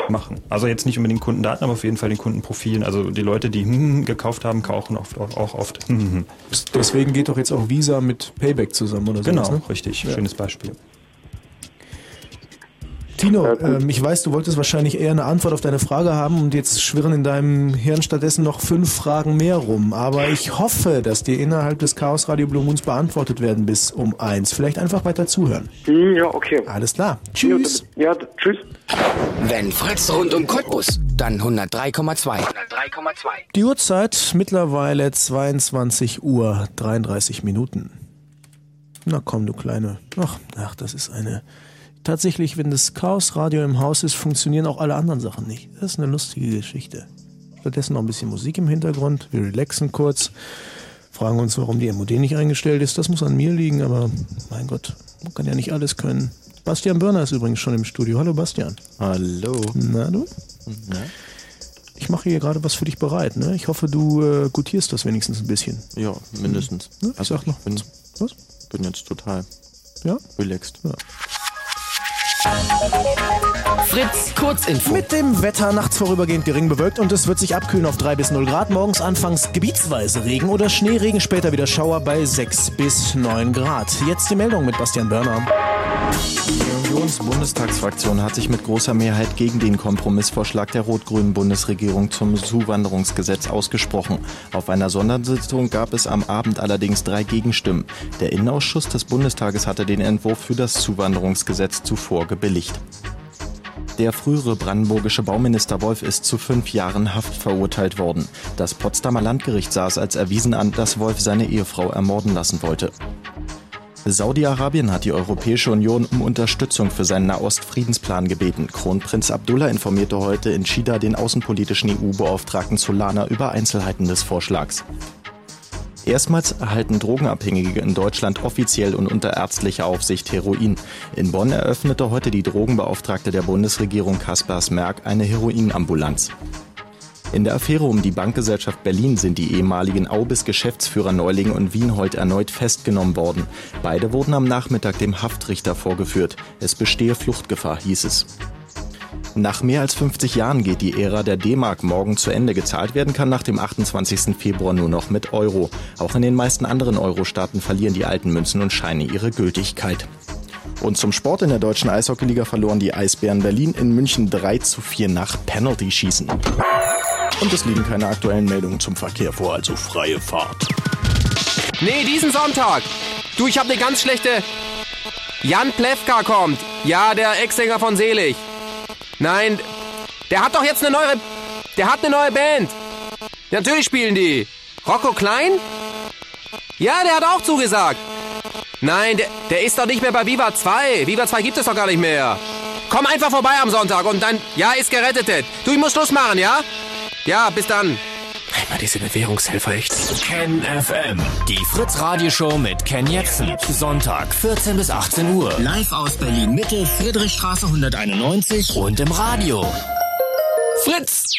machen. Also jetzt nicht unbedingt Kundendaten, aber auf jeden Fall den Kundenprofilen. Also die Leute, die hm, gekauft haben, kaufen oft, auch, auch oft. Hm, Deswegen geht doch jetzt auch Visa mit Payback zusammen oder so. Genau, ne? richtig. Schönes Beispiel. Tino, ähm, ich weiß, du wolltest wahrscheinlich eher eine Antwort auf deine Frage haben und jetzt schwirren in deinem Hirn stattdessen noch fünf Fragen mehr rum. Aber ich hoffe, dass dir innerhalb des Chaos Radio Blue Moons beantwortet werden bis um eins. Vielleicht einfach weiter zuhören. Hm, ja, okay. Alles klar. Tschüss. Ja, tschüss. Wenn Fritz rund um Cottbus, dann 103,2. Die Uhrzeit mittlerweile 22 Uhr 33 Minuten. Na komm, du Kleine. Ach, ach, das ist eine. Tatsächlich, wenn das Chaos-Radio im Haus ist, funktionieren auch alle anderen Sachen nicht. Das ist eine lustige Geschichte. Stattdessen noch ein bisschen Musik im Hintergrund. Wir relaxen kurz. Fragen uns, warum die MOD nicht eingestellt ist. Das muss an mir liegen, aber mein Gott, man kann ja nicht alles können. Bastian Börner ist übrigens schon im Studio. Hallo Bastian. Hallo. Na du? Ich mache hier gerade was für dich bereit. Ne? Ich hoffe, du äh, gutierst das wenigstens ein bisschen. Ja, mindestens. Ja, ich sag noch. bin, Was? bin jetzt total Ja? relaxed. Ja. Fritz, Kurzinfo. Mit dem Wetter nachts vorübergehend gering bewölkt und es wird sich abkühlen auf 3 bis 0 Grad. Morgens anfangs gebietsweise Regen oder Schneeregen, später wieder Schauer bei 6 bis 9 Grad. Jetzt die Meldung mit Bastian Börner. Die Unionsbundestagsfraktion hat sich mit großer Mehrheit gegen den Kompromissvorschlag der rot-grünen Bundesregierung zum Zuwanderungsgesetz ausgesprochen. Auf einer Sondersitzung gab es am Abend allerdings drei Gegenstimmen. Der Innenausschuss des Bundestages hatte den Entwurf für das Zuwanderungsgesetz zuvor gebilligt. Der frühere brandenburgische Bauminister Wolf ist zu fünf Jahren Haft verurteilt worden. Das Potsdamer Landgericht sah es als erwiesen an, dass Wolf seine Ehefrau ermorden lassen wollte. Saudi-Arabien hat die Europäische Union um Unterstützung für seinen Nahost-Friedensplan gebeten. Kronprinz Abdullah informierte heute in Chida den außenpolitischen EU-Beauftragten Solana über Einzelheiten des Vorschlags. Erstmals erhalten Drogenabhängige in Deutschland offiziell und unter ärztlicher Aufsicht Heroin. In Bonn eröffnete heute die Drogenbeauftragte der Bundesregierung Kaspers Merck eine Heroinambulanz. In der Affäre um die Bankgesellschaft Berlin sind die ehemaligen Aubis-Geschäftsführer Neuling und Wienhold erneut festgenommen worden. Beide wurden am Nachmittag dem Haftrichter vorgeführt. Es bestehe Fluchtgefahr, hieß es. Nach mehr als 50 Jahren geht die Ära der D-Mark morgen zu Ende. Gezahlt werden kann nach dem 28. Februar nur noch mit Euro. Auch in den meisten anderen Euro-Staaten verlieren die alten Münzen und Scheine ihre Gültigkeit. Und zum Sport in der deutschen Eishockeyliga verloren die Eisbären Berlin in München 3 zu 4 nach Penalty-Schießen. Und es liegen keine aktuellen Meldungen zum Verkehr vor, also freie Fahrt. Nee, diesen Sonntag. Du, ich hab ne ganz schlechte... Jan Plewka kommt. Ja, der Ex-Sänger von Selig. Nein, der hat doch jetzt eine neue... Der hat eine neue Band. Natürlich spielen die. Rocco Klein? Ja, der hat auch zugesagt. Nein, der, der ist doch nicht mehr bei Viva 2. Viva 2 gibt es doch gar nicht mehr. Komm einfach vorbei am Sonntag und dann... Ja, ist gerettet. Du, ich muss Schluss machen, ja? Ja, bis dann. Einmal diese Bewährungshelfer echt. Ken FM. Die Fritz Radioshow mit Ken Jepsen. Sonntag 14 bis 18 Uhr. Live aus Berlin Mitte, Friedrichstraße 191 und im Radio. Fritz!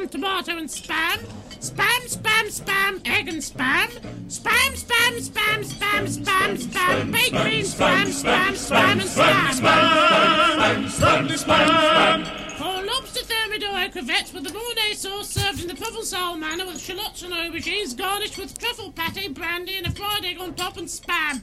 Spam, tomato and spam, spam, spam, spam, egg and spam, spam, spam, spam, spam, spam, spam, baked beans, spam, spam, spam, and spam. Spam, spam, spam, Four lobster thermidor crevettes with the Mornay sauce served in the Provençal manner with shallots and aubergines garnished with truffle pate, brandy, and a fried egg on top and spam.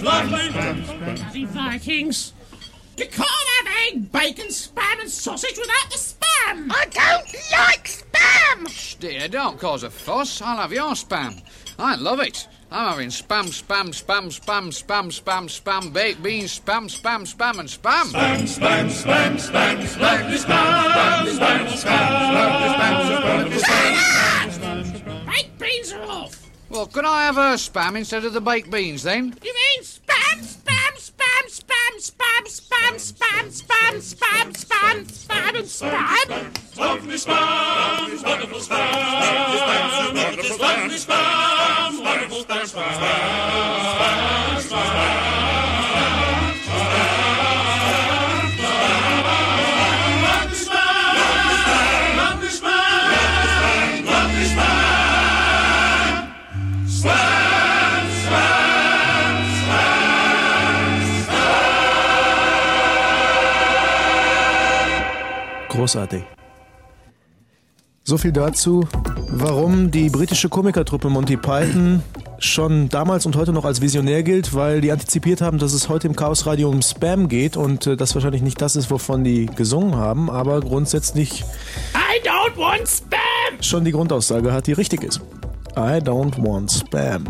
Bloody Vikings. You can't have egg, bacon, spam, and sausage without the spam. I don't like spam. Dear, don't cause a fuss. I'll have your spam. I love it. I'm having spam, spam, spam, spam, spam, spam, spam, baked beans, spam, spam, spam, and spam. Spam, spam, spam. Spam, spam, spam, spam, spam, spam, spam, spam, spam, spam, Baked beans are off. Well, can I have a spam instead of the baked beans then? You mean spam, spam, spam, spam, spam, spam, spam, spam, spam, spam, spam, and spam? Lovely spam, wonderful spam, wonderful lovely spam, wonderful spam, spam, spam, spam, Großartig. So viel dazu, warum die britische Komikertruppe Monty Python schon damals und heute noch als visionär gilt, weil die antizipiert haben, dass es heute im Chaos Radio um Spam geht und äh, das wahrscheinlich nicht das ist, wovon die gesungen haben, aber grundsätzlich I don't want spam. schon die Grundaussage hat, die richtig ist. I don't want Spam.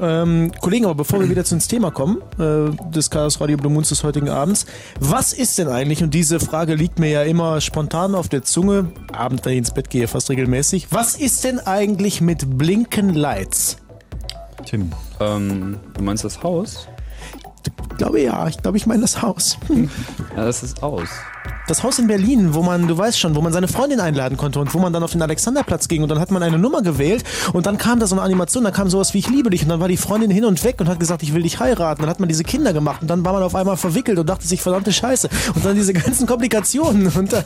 Ähm, Kollegen, aber bevor wir wieder ins Thema kommen, äh, des Chaos Radio Blue Moons des heutigen Abends, was ist denn eigentlich, und diese Frage liegt mir ja immer spontan auf der Zunge, Abend, wenn ich ins Bett gehe, fast regelmäßig, was ist denn eigentlich mit Blinken Lights? Tim. Ähm, du meinst das Haus? Ich glaube ja, ich glaube, ich meine das Haus. Hm. Ja, das ist aus. Das Haus in Berlin, wo man, du weißt schon, wo man seine Freundin einladen konnte und wo man dann auf den Alexanderplatz ging und dann hat man eine Nummer gewählt und dann kam da so eine Animation, da kam sowas wie ich liebe dich und dann war die Freundin hin und weg und hat gesagt, ich will dich heiraten. Dann hat man diese Kinder gemacht und dann war man auf einmal verwickelt und dachte sich, verdammte Scheiße. Und dann diese ganzen Komplikationen und da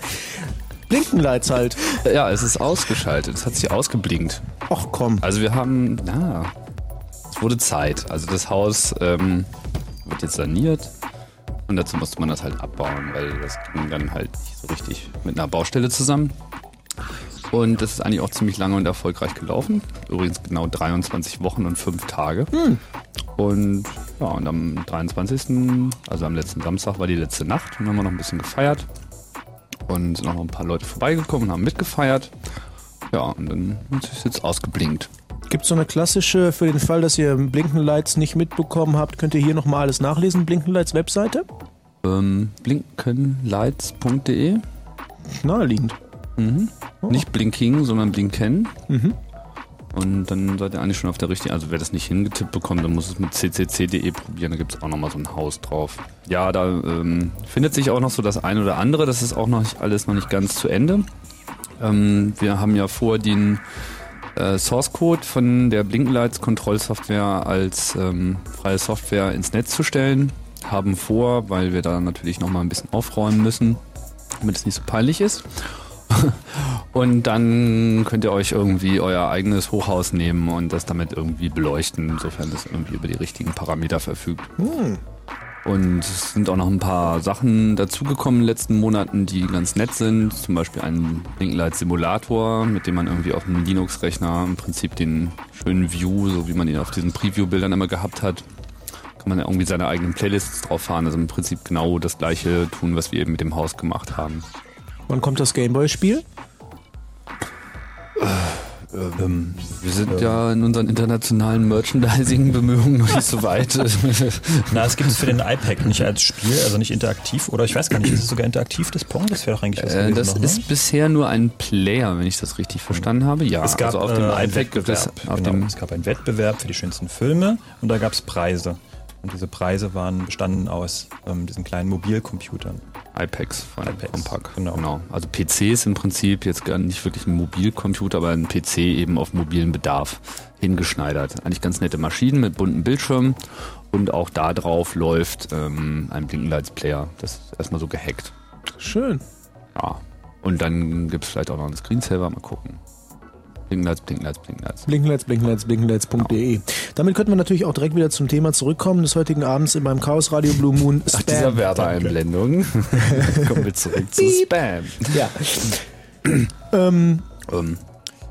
Blinkenlights halt. Ja, es ist ausgeschaltet. Es hat sich ausgeblinkt. Ach komm. Also wir haben, ja, es wurde Zeit. Also das Haus ähm, wird jetzt saniert und dazu musste man das halt abbauen, weil das ging dann halt nicht so richtig mit einer Baustelle zusammen. Und das ist eigentlich auch ziemlich lange und erfolgreich gelaufen. Übrigens genau 23 Wochen und 5 Tage. Und ja, und am 23., also am letzten Samstag, war die letzte Nacht und haben wir noch ein bisschen gefeiert. Und sind auch noch ein paar Leute vorbeigekommen und haben mitgefeiert. Ja, und dann ist es jetzt ausgeblinkt. Gibt es so eine klassische, für den Fall, dass ihr Blinkenlights nicht mitbekommen habt, könnt ihr hier nochmal alles nachlesen, Blinkenlights Webseite? Ähm, blinkenlights.de. Naheliegend. Mhm. Nicht Blinking, sondern Blinken. Mhm. Und dann seid ihr eigentlich schon auf der richtigen. Also wer das nicht hingetippt bekommt, dann muss es mit ccc.de probieren. Da gibt es auch nochmal so ein Haus drauf. Ja, da ähm, findet sich auch noch so das eine oder andere. Das ist auch noch nicht, alles noch nicht ganz zu Ende. Ähm, wir haben ja vor, den äh, Source Code von der Blinkenlights Kontrollsoftware als ähm, freie Software ins Netz zu stellen. Haben vor, weil wir da natürlich nochmal ein bisschen aufräumen müssen, damit es nicht so peinlich ist. Und dann könnt ihr euch irgendwie euer eigenes Hochhaus nehmen und das damit irgendwie beleuchten, sofern das irgendwie über die richtigen Parameter verfügt. Hm. Und es sind auch noch ein paar Sachen dazugekommen in den letzten Monaten, die ganz nett sind. Zum Beispiel ein Blinkenlight Simulator, mit dem man irgendwie auf einem Linux-Rechner im Prinzip den schönen View, so wie man ihn auf diesen Preview-Bildern immer gehabt hat, kann man ja irgendwie seine eigenen Playlists drauf fahren. Also im Prinzip genau das gleiche tun, was wir eben mit dem Haus gemacht haben. Wann kommt das Gameboy-Spiel? Ähm, wir sind ja in unseren internationalen Merchandising-Bemühungen noch nicht so weit. Na, es gibt es für den iPad nicht als Spiel, also nicht interaktiv. Oder ich weiß gar nicht, ist es sogar interaktiv, das Pong? Das wäre doch eigentlich was Äh, das noch, ne? ist bisher nur ein Player, wenn ich das richtig verstanden habe. Ja, es gab also auf dem äh, iPad gibt es Wettbewerb, auf genau. dem es gab einen Wettbewerb für die schönsten Filme und da gab es Preise. Und diese Preise waren bestanden aus ähm, diesen kleinen Mobilcomputern. iPads von Compaq. Genau. Also PC ist im Prinzip jetzt gar nicht wirklich ein Mobilcomputer, aber ein PC eben auf mobilen Bedarf hingeschneidert. Eigentlich ganz nette Maschinen mit bunten Bildschirmen und auch da drauf läuft ähm, ein Blinkenlights Player. Das ist erstmal so gehackt. Schön. Ja. Und dann gibt es vielleicht auch noch einen Screensaver, mal gucken. Blinkenlights, Blinkenlights, Blinkenlights. Blinkenlights, Blinkenlights, Blinkenlights.de. Damit könnten wir natürlich auch direkt wieder zum Thema zurückkommen des heutigen Abends in meinem Chaos Radio Blue Moon Spam. Nach dieser Werbeeinblendung kommen wir zurück zu. Spam. Ja. ähm, Ähm,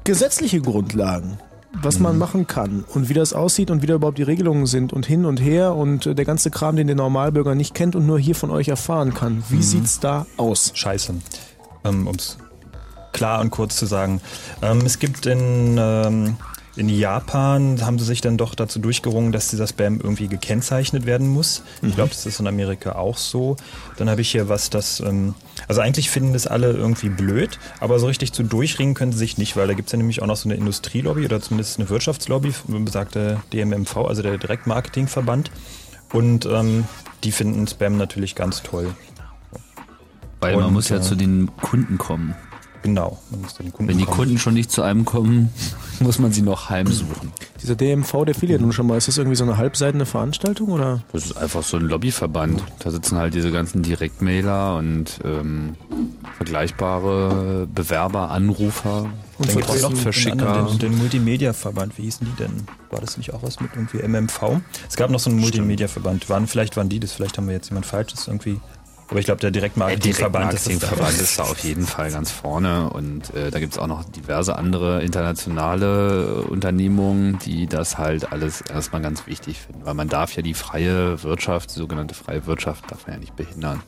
gesetzliche Grundlagen, was man machen kann und wie das aussieht und wie da überhaupt die Regelungen sind und hin und her und äh, der ganze Kram, den der Normalbürger nicht kennt und nur hier von euch erfahren kann. Wie sieht's da aus? Scheiße. Ähm, um es klar und kurz zu sagen. Ähm, es gibt in, ähm, in Japan, haben sie sich dann doch dazu durchgerungen, dass dieser Spam irgendwie gekennzeichnet werden muss. Ich glaube, das ist in Amerika auch so. Dann habe ich hier was, das... Ähm, also eigentlich finden das alle irgendwie blöd, aber so richtig zu durchringen können sie sich nicht, weil da gibt es ja nämlich auch noch so eine Industrielobby oder zumindest eine Wirtschaftslobby, besagte DMMV, also der Direktmarketingverband. Und ähm, die finden Spam natürlich ganz toll. Weil man Und, muss ja äh, zu den Kunden kommen. Genau. Man muss den Kunden Wenn die kommen. Kunden schon nicht zu einem kommen, muss man sie noch heimsuchen. Dieser DMV, der fiel ja nun schon mal. Ist das irgendwie so eine halbseitende Veranstaltung oder? Das ist einfach so ein Lobbyverband. Da sitzen halt diese ganzen Direktmailer und ähm, vergleichbare Bewerber, Anrufer, Und dann gibt es noch den, Verschicker. anderen, den, den Multimedia-Verband, wie hießen die denn? War das nicht auch was mit irgendwie MMV? Es gab noch so einen Multimedia-Verband. Waren, vielleicht waren die das, vielleicht haben wir jetzt jemand Falsches irgendwie. Aber ich glaube, der Direktmarketing-Verband ist. Direktmarketingverband ist da auf jeden Fall ganz vorne und äh, da gibt es auch noch diverse andere internationale äh, Unternehmungen, die das halt alles erstmal ganz wichtig finden, weil man darf ja die freie Wirtschaft, die sogenannte freie Wirtschaft, darf man ja nicht behindern.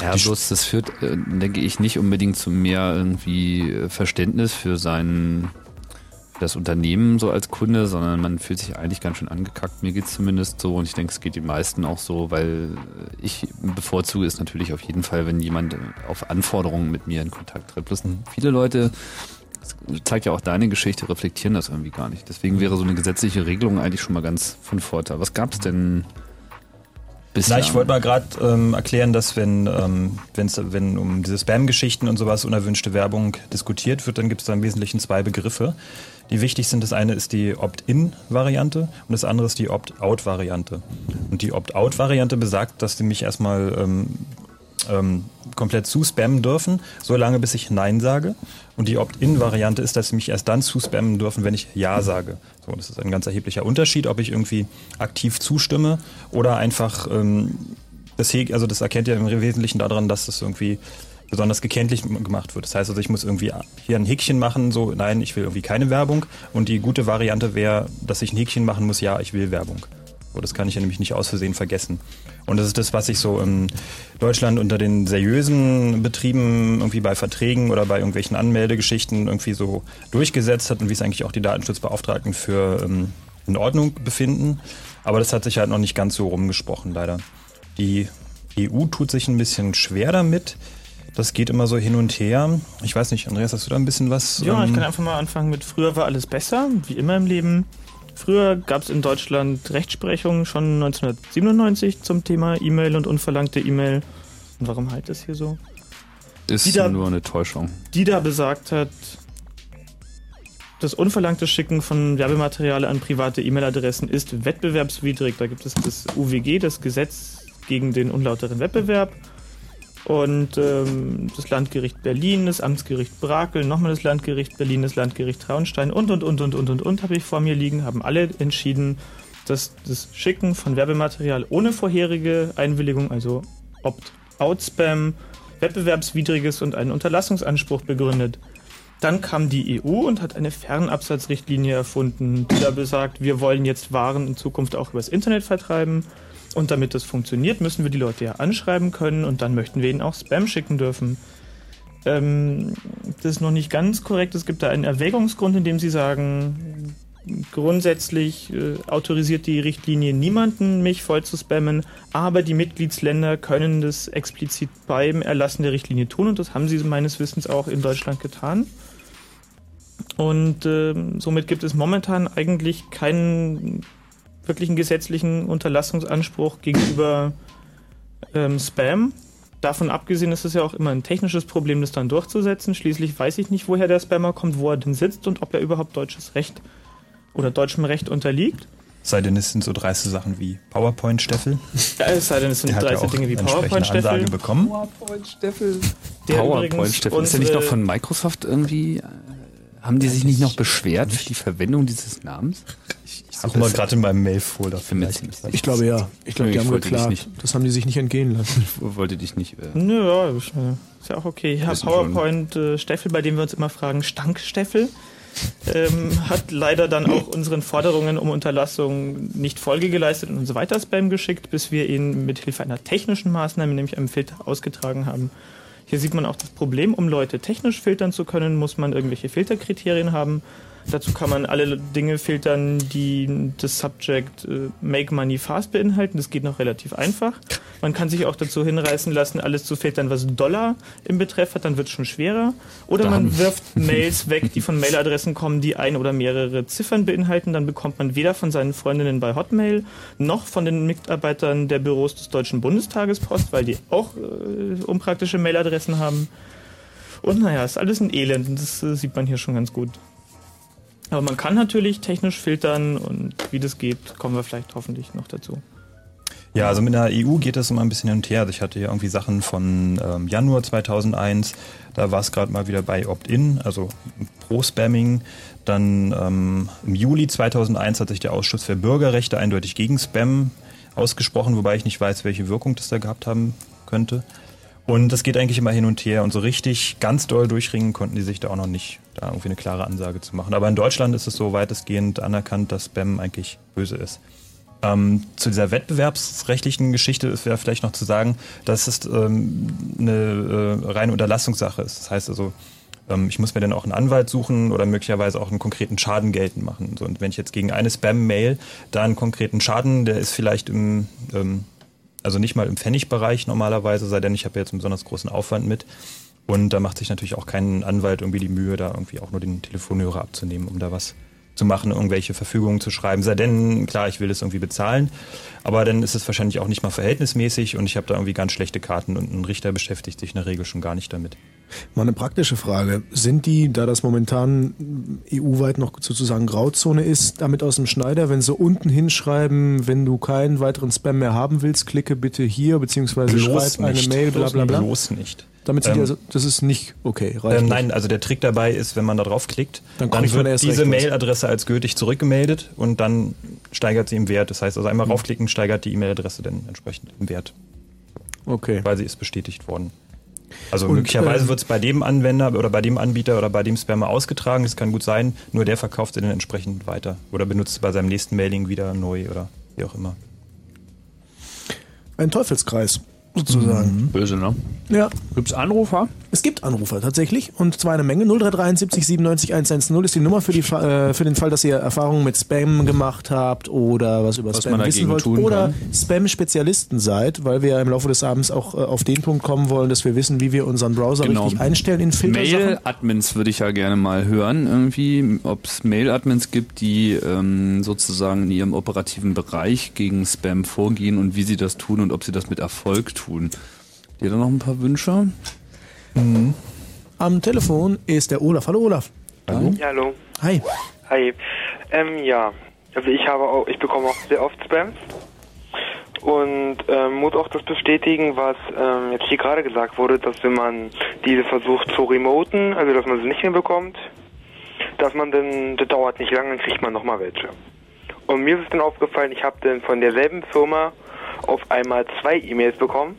Ja, bloß das führt, äh, denke ich, nicht unbedingt zu mehr irgendwie äh, Verständnis für sein für das Unternehmen so als Kunde, sondern man fühlt sich eigentlich ganz schön angekackt. Mir geht's zumindest so und ich denke, es geht den meisten auch so, weil ich bevorzuge es natürlich auf jeden Fall, wenn jemand auf Anforderungen mit mir in Kontakt tritt. Bloß viele Leute, das zeigt ja auch deine Geschichte, reflektieren das irgendwie gar nicht. Deswegen wäre so eine gesetzliche Regelung eigentlich schon mal ganz von Vorteil. Was gab's denn bisher? Na, ich wollte mal gerade ähm, erklären, dass wenn, ähm, wenn's, wenn um diese Spam-Geschichten und sowas, unerwünschte Werbung diskutiert wird, dann gibt es da im Wesentlichen zwei Begriffe, die wichtig sind. Das eine ist die Opt-in-Variante und das andere ist die Opt-out-Variante. Und die Opt-out-Variante besagt, dass die mich erstmal ähm, ähm, komplett zuspammen dürfen, solange bis ich Nein sage. Und die Opt-in-Variante ist, dass sie mich erst dann zuspammen dürfen, wenn ich Ja sage. So, das ist ein ganz erheblicher Unterschied, ob ich irgendwie aktiv zustimme oder einfach ähm, das, also das erkennt ihr im Wesentlichen daran, dass es irgendwie besonders gekenntlich gemacht wird. Das heißt also, ich muss irgendwie hier ein Häkchen machen, so, nein, ich will irgendwie keine Werbung. Und die gute Variante wäre, dass ich ein Häkchen machen muss, ja, ich will Werbung. So, das kann ich ja nämlich nicht aus Versehen vergessen. Und das ist das, was sich so in Deutschland unter den seriösen Betrieben irgendwie bei Verträgen oder bei irgendwelchen Anmeldegeschichten irgendwie so durchgesetzt hat und wie es eigentlich auch die Datenschutzbeauftragten für ähm, in Ordnung befinden. Aber das hat sich halt noch nicht ganz so rumgesprochen, leider. Die EU tut sich ein bisschen schwer damit. Das geht immer so hin und her. Ich weiß nicht, Andreas, hast du da ein bisschen was? Ja, ich ähm, kann einfach mal anfangen mit früher war alles besser, wie immer im Leben. Früher gab es in Deutschland Rechtsprechung schon 1997 zum Thema E-Mail und unverlangte E-Mail. Und warum halt das hier so? Ist Die da- nur eine Täuschung. Die da besagt hat, das unverlangte Schicken von Werbematerial an private E-Mail-Adressen ist wettbewerbswidrig. Da gibt es das UWG, das Gesetz gegen den unlauteren Wettbewerb. Und ähm, das Landgericht Berlin, das Amtsgericht Brakel, nochmal das Landgericht Berlin, das Landgericht Traunstein und, und, und, und, und, und, und, habe ich vor mir liegen, haben alle entschieden, dass das Schicken von Werbematerial ohne vorherige Einwilligung, also Opt-out-Spam, wettbewerbswidriges und einen Unterlassungsanspruch begründet. Dann kam die EU und hat eine Fernabsatzrichtlinie erfunden, die da besagt, wir wollen jetzt Waren in Zukunft auch übers Internet vertreiben. Und damit das funktioniert, müssen wir die Leute ja anschreiben können und dann möchten wir ihnen auch Spam schicken dürfen. Ähm, das ist noch nicht ganz korrekt. Es gibt da einen Erwägungsgrund, in dem sie sagen, grundsätzlich äh, autorisiert die Richtlinie niemanden, mich voll zu spammen, aber die Mitgliedsländer können das explizit beim Erlassen der Richtlinie tun und das haben sie meines Wissens auch in Deutschland getan. Und ähm, somit gibt es momentan eigentlich keinen wirklichen gesetzlichen Unterlassungsanspruch gegenüber ähm, Spam. Davon abgesehen ist es ja auch immer ein technisches Problem, das dann durchzusetzen. Schließlich weiß ich nicht, woher der Spammer kommt, wo er denn sitzt und ob er überhaupt deutsches Recht oder deutschem Recht unterliegt. Sei denn, es sind so dreiste Sachen wie PowerPoint-Steffel. Ja, es sei denn, es sind ja dreiste auch Dinge wie entsprechende PowerPoint-Steffel. Ansage bekommen. PowerPoint-Steffel. PowerPoint-Steffel. Ist der nicht noch von Microsoft irgendwie? Äh, Haben die sich nicht noch beschwert für die Verwendung dieses Namens? Ich, ich Such mal gerade in meinem Mail-Folder. vielleicht. Ich glaube ja. Ich glaube, die haben geklagt. nicht- Das haben die sich nicht entgehen lassen. Ich wollte dich nicht. Äh, Nö, ja, äh, ist ja auch okay. Schon. PowerPoint-Steffel, bei dem wir uns immer fragen, Stanksteffel, ähm, hat leider dann auch unseren Forderungen um Unterlassung nicht Folge geleistet und uns weiter Spam geschickt, bis wir ihn mit Hilfe einer technischen Maßnahme, nämlich einem Filter, ausgetragen haben. Hier sieht man auch das Problem, um Leute technisch filtern zu können, muss man irgendwelche Filterkriterien haben. Dazu kann man alle Dinge filtern, die das Subject äh, Make Money Fast beinhalten. Das geht noch relativ einfach. Man kann sich auch dazu hinreißen lassen, alles zu filtern, was Dollar im Betreff hat, dann wird es schon schwerer. Oder man Dann. wirft Mails weg, die von Mailadressen kommen, die ein oder mehrere Ziffern beinhalten. Dann bekommt man weder von seinen Freundinnen bei Hotmail noch von den Mitarbeitern der Büros des Deutschen Bundestages Post, weil die auch äh, unpraktische Mailadressen haben. Und naja, ist alles ein Elend und das äh, sieht man hier schon ganz gut. Aber man kann natürlich technisch filtern und wie das geht, kommen wir vielleicht hoffentlich noch dazu. Ja, also mit der EU geht das immer ein bisschen hin und her. Also ich hatte hier irgendwie Sachen von ähm, Januar 2001, da war es gerade mal wieder bei Opt-in, also Pro-Spamming. Dann ähm, im Juli 2001 hat sich der Ausschuss für Bürgerrechte eindeutig gegen Spam ausgesprochen, wobei ich nicht weiß, welche Wirkung das da gehabt haben könnte. Und das geht eigentlich immer hin und her. Und so richtig ganz doll durchringen konnten die sich da auch noch nicht, da irgendwie eine klare Ansage zu machen. Aber in Deutschland ist es so weitestgehend anerkannt, dass Spam eigentlich böse ist. Ähm, zu dieser wettbewerbsrechtlichen Geschichte ist wäre vielleicht noch zu sagen, dass es ähm, eine äh, reine Unterlassungssache ist. Das heißt also, ähm, ich muss mir dann auch einen Anwalt suchen oder möglicherweise auch einen konkreten Schaden geltend machen. So, und wenn ich jetzt gegen eine Spam-Mail da einen konkreten Schaden, der ist vielleicht im, ähm, also nicht mal im Pfennigbereich normalerweise, sei denn ich habe jetzt einen besonders großen Aufwand mit. Und da macht sich natürlich auch kein Anwalt irgendwie die Mühe, da irgendwie auch nur den Telefonhörer abzunehmen, um da was zu machen, irgendwelche Verfügungen zu schreiben. Sei denn, klar, ich will das irgendwie bezahlen, aber dann ist es wahrscheinlich auch nicht mal verhältnismäßig und ich habe da irgendwie ganz schlechte Karten und ein Richter beschäftigt sich in der Regel schon gar nicht damit. Mal eine praktische Frage. Sind die, da das momentan EU-weit noch sozusagen Grauzone ist, damit aus dem Schneider, wenn sie unten hinschreiben, wenn du keinen weiteren Spam mehr haben willst, klicke bitte hier, beziehungsweise Bloß schreib eine nicht. Mail, bla bla bla? Bloß nicht. Damit sind die Ähm, also, das ist nicht okay, reicht Ähm, nein, also der Trick dabei ist, wenn man da draufklickt, Dann dann, wird diese. Mailadresse als gültig zurückgemeldet und dann steigert sie im Wert. Das heißt also einmal Mhm. raufklicken, steigert die E-Mail-Adresse dann entsprechend im Wert. Okay. Weil sie ist bestätigt worden. Also Und, möglicherweise ähm, wird es bei dem Anwender oder bei dem Anbieter oder bei dem Spammer ausgetragen. Das kann gut sein. Nur der verkauft sie dann entsprechend weiter oder benutzt es bei seinem nächsten Mailing wieder neu oder wie auch immer. Ein Teufelskreis, sozusagen. Böse, ne? Ja. Gibt's Anrufer? Es gibt Anrufer tatsächlich und zwar eine Menge. 0373 97 110 ist die Nummer für, die, äh, für den Fall, dass ihr Erfahrungen mit Spam gemacht habt oder was über Was Spam man wissen wollt tun oder. Spam-Spezialisten seid, weil wir ja im Laufe des Abends auch äh, auf den Punkt kommen wollen, dass wir wissen, wie wir unseren Browser richtig einstellen in Filtersachen. Mail-Admins würde ich ja gerne mal hören, irgendwie, ob es Mail-Admins gibt, die ähm, sozusagen in ihrem operativen Bereich gegen Spam vorgehen und wie sie das tun und ob sie das mit Erfolg tun. Habt ihr da noch ein paar Wünsche? Am Telefon ist der Olaf. Hallo Olaf. Hallo. Ja, hallo. Hi. Hi. Ähm, ja, also ich habe auch, ich bekomme auch sehr oft Spams und ähm, muss auch das bestätigen, was ähm, jetzt hier gerade gesagt wurde, dass wenn man diese versucht zu remoten, also dass man sie nicht mehr bekommt, dass man dann, das dauert nicht lange, dann kriegt man nochmal welche. Und mir ist es dann aufgefallen, ich habe dann von derselben Firma auf einmal zwei E-Mails bekommen.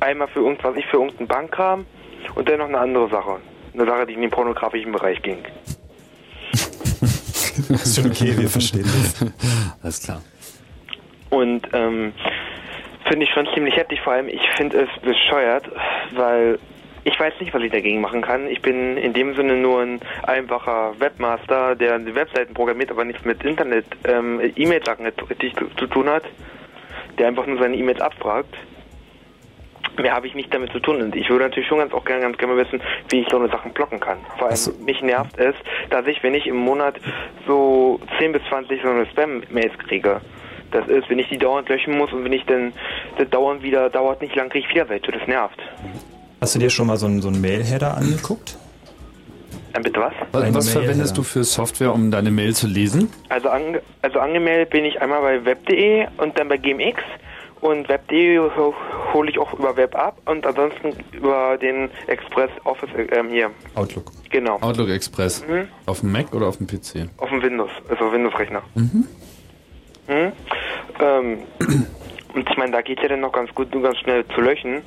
Einmal für irgendwas, ich für irgendeinen Bankkram und dann noch eine andere Sache. Eine Sache, die in den pornografischen Bereich ging. ist schon okay, wir verstehen das. Alles klar. Und ähm, finde ich schon ziemlich heftig. Vor allem, ich finde es bescheuert, weil ich weiß nicht, was ich dagegen machen kann. Ich bin in dem Sinne nur ein einfacher Webmaster, der die Webseiten programmiert, aber nichts mit Internet, ähm, E-Mail-Sachen richtig zu, zu tun hat, der einfach nur seine E-Mails abfragt. Mehr habe ich nicht damit zu tun. Und ich würde natürlich schon ganz auch gerne ganz gerne wissen, wie ich so eine Sachen blocken kann. Vor allem mich nervt es, dass ich, wenn ich im Monat so 10 bis 20 so eine Spam-Mails kriege, das ist, wenn ich die dauernd löschen muss und wenn ich dann das dauernd wieder, dauert nicht lang, kriege ich wieder welche. Das nervt. Hast du dir schon mal so einen, so einen Mail-Header angeguckt? Äh, bitte was? Was, Eine was Mail, verwendest ja. du für Software, um deine Mail zu lesen? Also, ange also angemeldet bin ich einmal bei web.de und dann bei GMX. Und web.de ho- hole ich auch über Web ab und ansonsten über den Express Office ähm, hier. Outlook. Genau. Outlook Express. Mhm. Auf dem Mac oder auf dem PC? Auf dem Windows, also Windows-Rechner. Mhm. Mhm. Ähm, und ich meine, da geht ja dann noch ganz gut und ganz schnell zu löschen,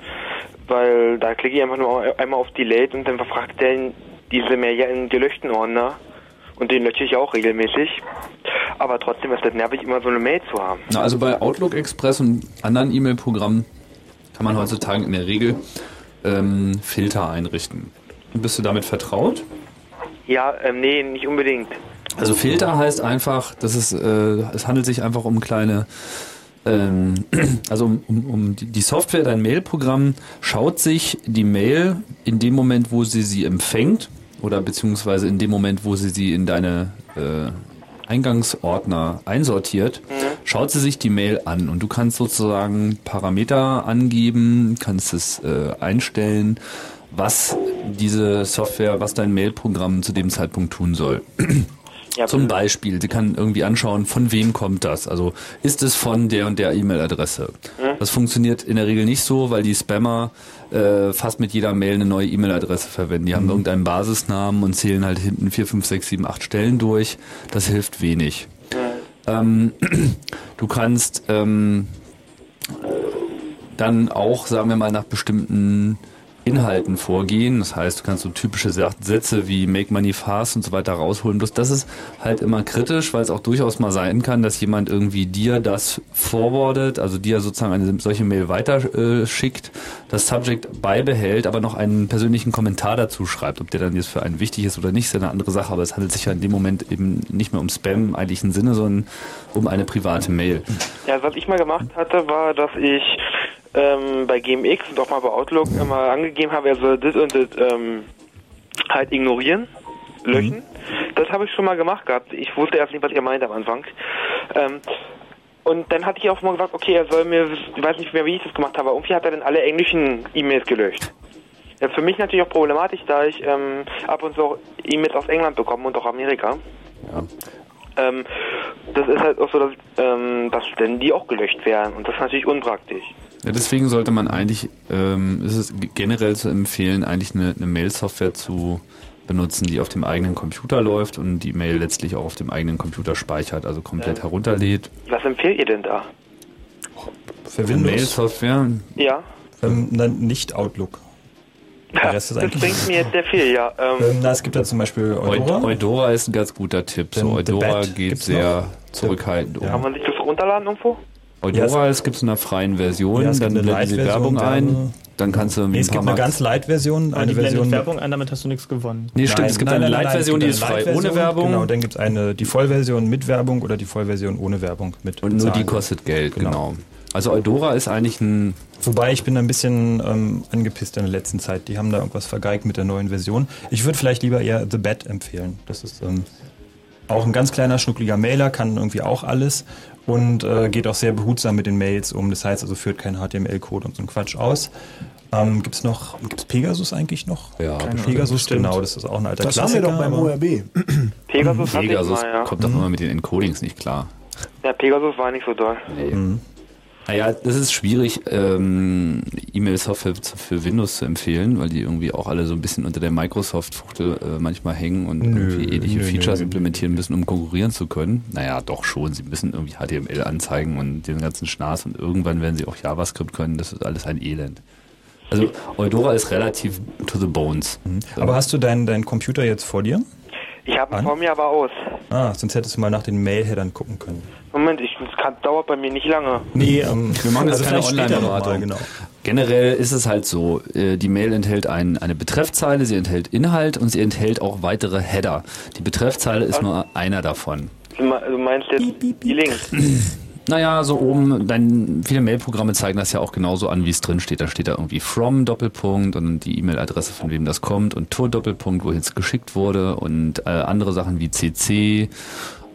weil da klicke ich einfach nur einmal auf Delete und dann verfragt der diese Mail ja in gelöschten Ordner und den lösche ich auch regelmäßig. Aber trotzdem ist das nervig, immer so eine Mail zu haben. Na, also bei Outlook Express und anderen E-Mail-Programmen kann man heutzutage in der Regel ähm, Filter einrichten. Bist du damit vertraut? Ja, ähm, nee, nicht unbedingt. Also Filter heißt einfach, dass es, äh, es handelt sich einfach um kleine, ähm, also um, um, um die, die Software, dein Mail-Programm schaut sich die Mail in dem Moment, wo sie sie empfängt oder beziehungsweise in dem Moment, wo sie sie in deine äh, Eingangsordner einsortiert, schaut sie sich die Mail an und du kannst sozusagen Parameter angeben, kannst es äh, einstellen, was diese Software, was dein Mail-Programm zu dem Zeitpunkt tun soll. Zum Beispiel, sie kann irgendwie anschauen, von wem kommt das? Also ist es von der und der E-Mail-Adresse? Das funktioniert in der Regel nicht so, weil die Spammer äh, fast mit jeder Mail eine neue E-Mail-Adresse verwenden. Die haben irgendeinen Basisnamen und zählen halt hinten 4, 5, 6, 7, 8 Stellen durch. Das hilft wenig. Ähm, du kannst ähm, dann auch, sagen wir mal, nach bestimmten Inhalten vorgehen. Das heißt, du kannst so typische Sätze wie Make Money Fast und so weiter rausholen. Bloß das ist halt immer kritisch, weil es auch durchaus mal sein kann, dass jemand irgendwie dir das forwardet, also dir sozusagen eine solche Mail weiter äh, schickt, das Subject beibehält, aber noch einen persönlichen Kommentar dazu schreibt. Ob der dann jetzt für einen wichtig ist oder nicht, ist ja eine andere Sache, aber es handelt sich ja in dem Moment eben nicht mehr um Spam im eigentlichen Sinne, sondern um eine private Mail. Ja, was ich mal gemacht hatte, war, dass ich ähm, bei GMX und auch mal bei Outlook immer angegeben habe, er soll das und das ähm, halt ignorieren, löschen. Das habe ich schon mal gemacht gehabt. Ich wusste erst nicht, was er meinte am Anfang. Ähm, und dann hatte ich auch mal gesagt, okay, er soll mir, ich weiß nicht mehr, wie ich das gemacht habe, aber irgendwie hat er dann alle englischen E-Mails gelöscht. Ja, für mich natürlich auch problematisch, da ich ähm, ab und zu auch E-Mails aus England bekomme und auch Amerika. Ähm, das ist halt auch so, dass, ähm, dass dann die auch gelöscht werden und das ist natürlich unpraktisch. Ja, deswegen sollte man eigentlich, ähm, ist es generell zu empfehlen, eigentlich eine, eine Mail-Software zu benutzen, die auf dem eigenen Computer läuft und die Mail letztlich auch auf dem eigenen Computer speichert, also komplett Ja. herunterlädt. Was empfehlt ihr denn da? Für? Mail-Software, Ja. Ähm, nein, nicht Outlook. Der Rest ist Das eigentlich. bringt mir jetzt sehr viel, ja. Ähm, Ähm, na, es gibt da zum Beispiel Eudora. Eudora ist ein ganz guter Tipp. So, Eudora geht gibt's sehr noch. zurückhaltend um. Kann man sich das runterladen irgendwo? Eudora es gibt es in einer freien Version, Ja, dann eine blenden sie Werbung ein, dann kannst du Nee, ein es paar gibt eine Mal- ganz Light-Version, Aber eine die Version. Werbung ein, damit hast du nichts gewonnen. Nee, stimmt, es gibt eine Light-Version, die ist frei, ohne Werbung. Genau, dann gibt es eine, die Vollversion mit Werbung oder die Vollversion ohne Werbung mit Und nur die kostet Geld, genau. Also Eudora ist eigentlich ein Wobei ich bin ein bisschen ähm, angepisst in der letzten Zeit. Die haben da irgendwas vergeigt mit der neuen Version. Ich würde vielleicht lieber eher The Bat empfehlen. Das ist ähm, auch ein ganz kleiner, schnuckliger Mailer, kann irgendwie auch alles und äh, geht auch sehr behutsam mit den Mails um. Das heißt also, führt keinen HTML-Code und so einen Quatsch aus. Ähm, gibt's noch, gibt's Pegasus eigentlich noch? Ja, Keine. Pegasus, Bestimmt. genau, das ist auch ein alter Das haben wir Klassiker. doch beim ORB. Pegasus Pegasus mal, ja. kommt doch immer mit den Encodings nicht klar. Ja, Pegasus war nicht so doll. Nee. Naja, das ist schwierig, ähm, E-Mail-Software für Windows zu empfehlen, weil die irgendwie auch alle so ein bisschen unter der Microsoft-Fuchtel äh, manchmal hängen und irgendwie ähnliche nö, Features nö. implementieren müssen, um konkurrieren zu können. Naja, doch schon. Sie müssen irgendwie HTML anzeigen und den ganzen Schnaß und irgendwann werden sie auch JavaScript können. Das ist alles ein Elend. Also Eudora ist relativ to the bones. Aber hast du deinen deinen Computer jetzt vor dir? Ich habe An? vor mir aber aus. Ah, sonst hättest du mal nach den Mail-Headern gucken können. Moment, ich, das kann, dauert bei mir nicht lange. Nee, ähm, Wir machen jetzt also keine Online-Beratung. genau. Generell ist es halt so, äh, die Mail enthält ein, eine Betreffzeile, sie enthält Inhalt und sie enthält auch weitere Header. Die Betreffzeile ist nur einer davon. Du me- du meinst jetzt die Links? Naja, so oben, dann viele Mailprogramme zeigen das ja auch genauso an, wie es drin steht. Da steht da irgendwie from Doppelpunkt und die E-Mail-Adresse, von wem das kommt und Tour Doppelpunkt, wohin es geschickt wurde und äh, andere Sachen wie CC.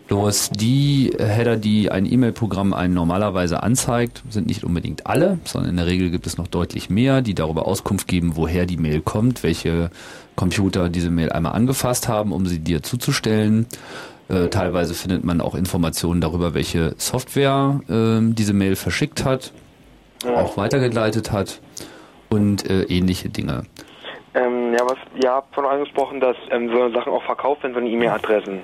Bloß die Header, die ein E-Mail-Programm einen normalerweise anzeigt, sind nicht unbedingt alle, sondern in der Regel gibt es noch deutlich mehr, die darüber Auskunft geben, woher die Mail kommt, welche Computer diese Mail einmal angefasst haben, um sie dir zuzustellen. Äh, teilweise findet man auch Informationen darüber, welche Software ähm, diese Mail verschickt hat, auch weitergeleitet hat und äh, ähnliche Dinge. Ähm, ja, was, ihr habt von angesprochen, dass ähm, so Sachen auch verkauft werden, so eine E-Mail-Adressen.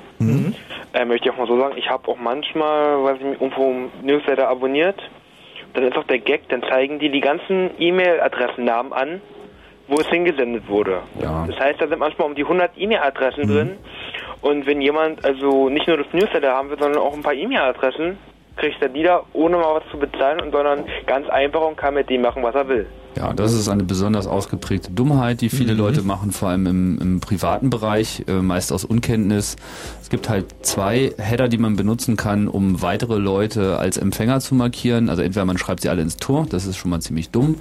Äh, möchte ich auch mal so sagen, ich habe auch manchmal, weiß ich nicht, irgendwo Newsletter abonniert. Dann ist auch der Gag, dann zeigen die die ganzen E-Mail-Adressennamen an, wo es hingesendet wurde. Ja. Das heißt, da sind manchmal um die 100 E-Mail-Adressen drin. Und wenn jemand also nicht nur das Newsletter haben will, sondern auch ein paar E-Mail-Adressen, kriegt er die da, ohne mal was zu bezahlen, und sondern ganz einfach und kann mit dem machen, was er will. Ja, das ist eine besonders ausgeprägte Dummheit, die viele Leute machen, vor allem im, im privaten Bereich, äh, meist aus Unkenntnis. Es gibt halt zwei Header, die man benutzen kann, um weitere Leute als Empfänger zu markieren. Also entweder man schreibt sie alle ins Tor, das ist schon mal ziemlich dumm.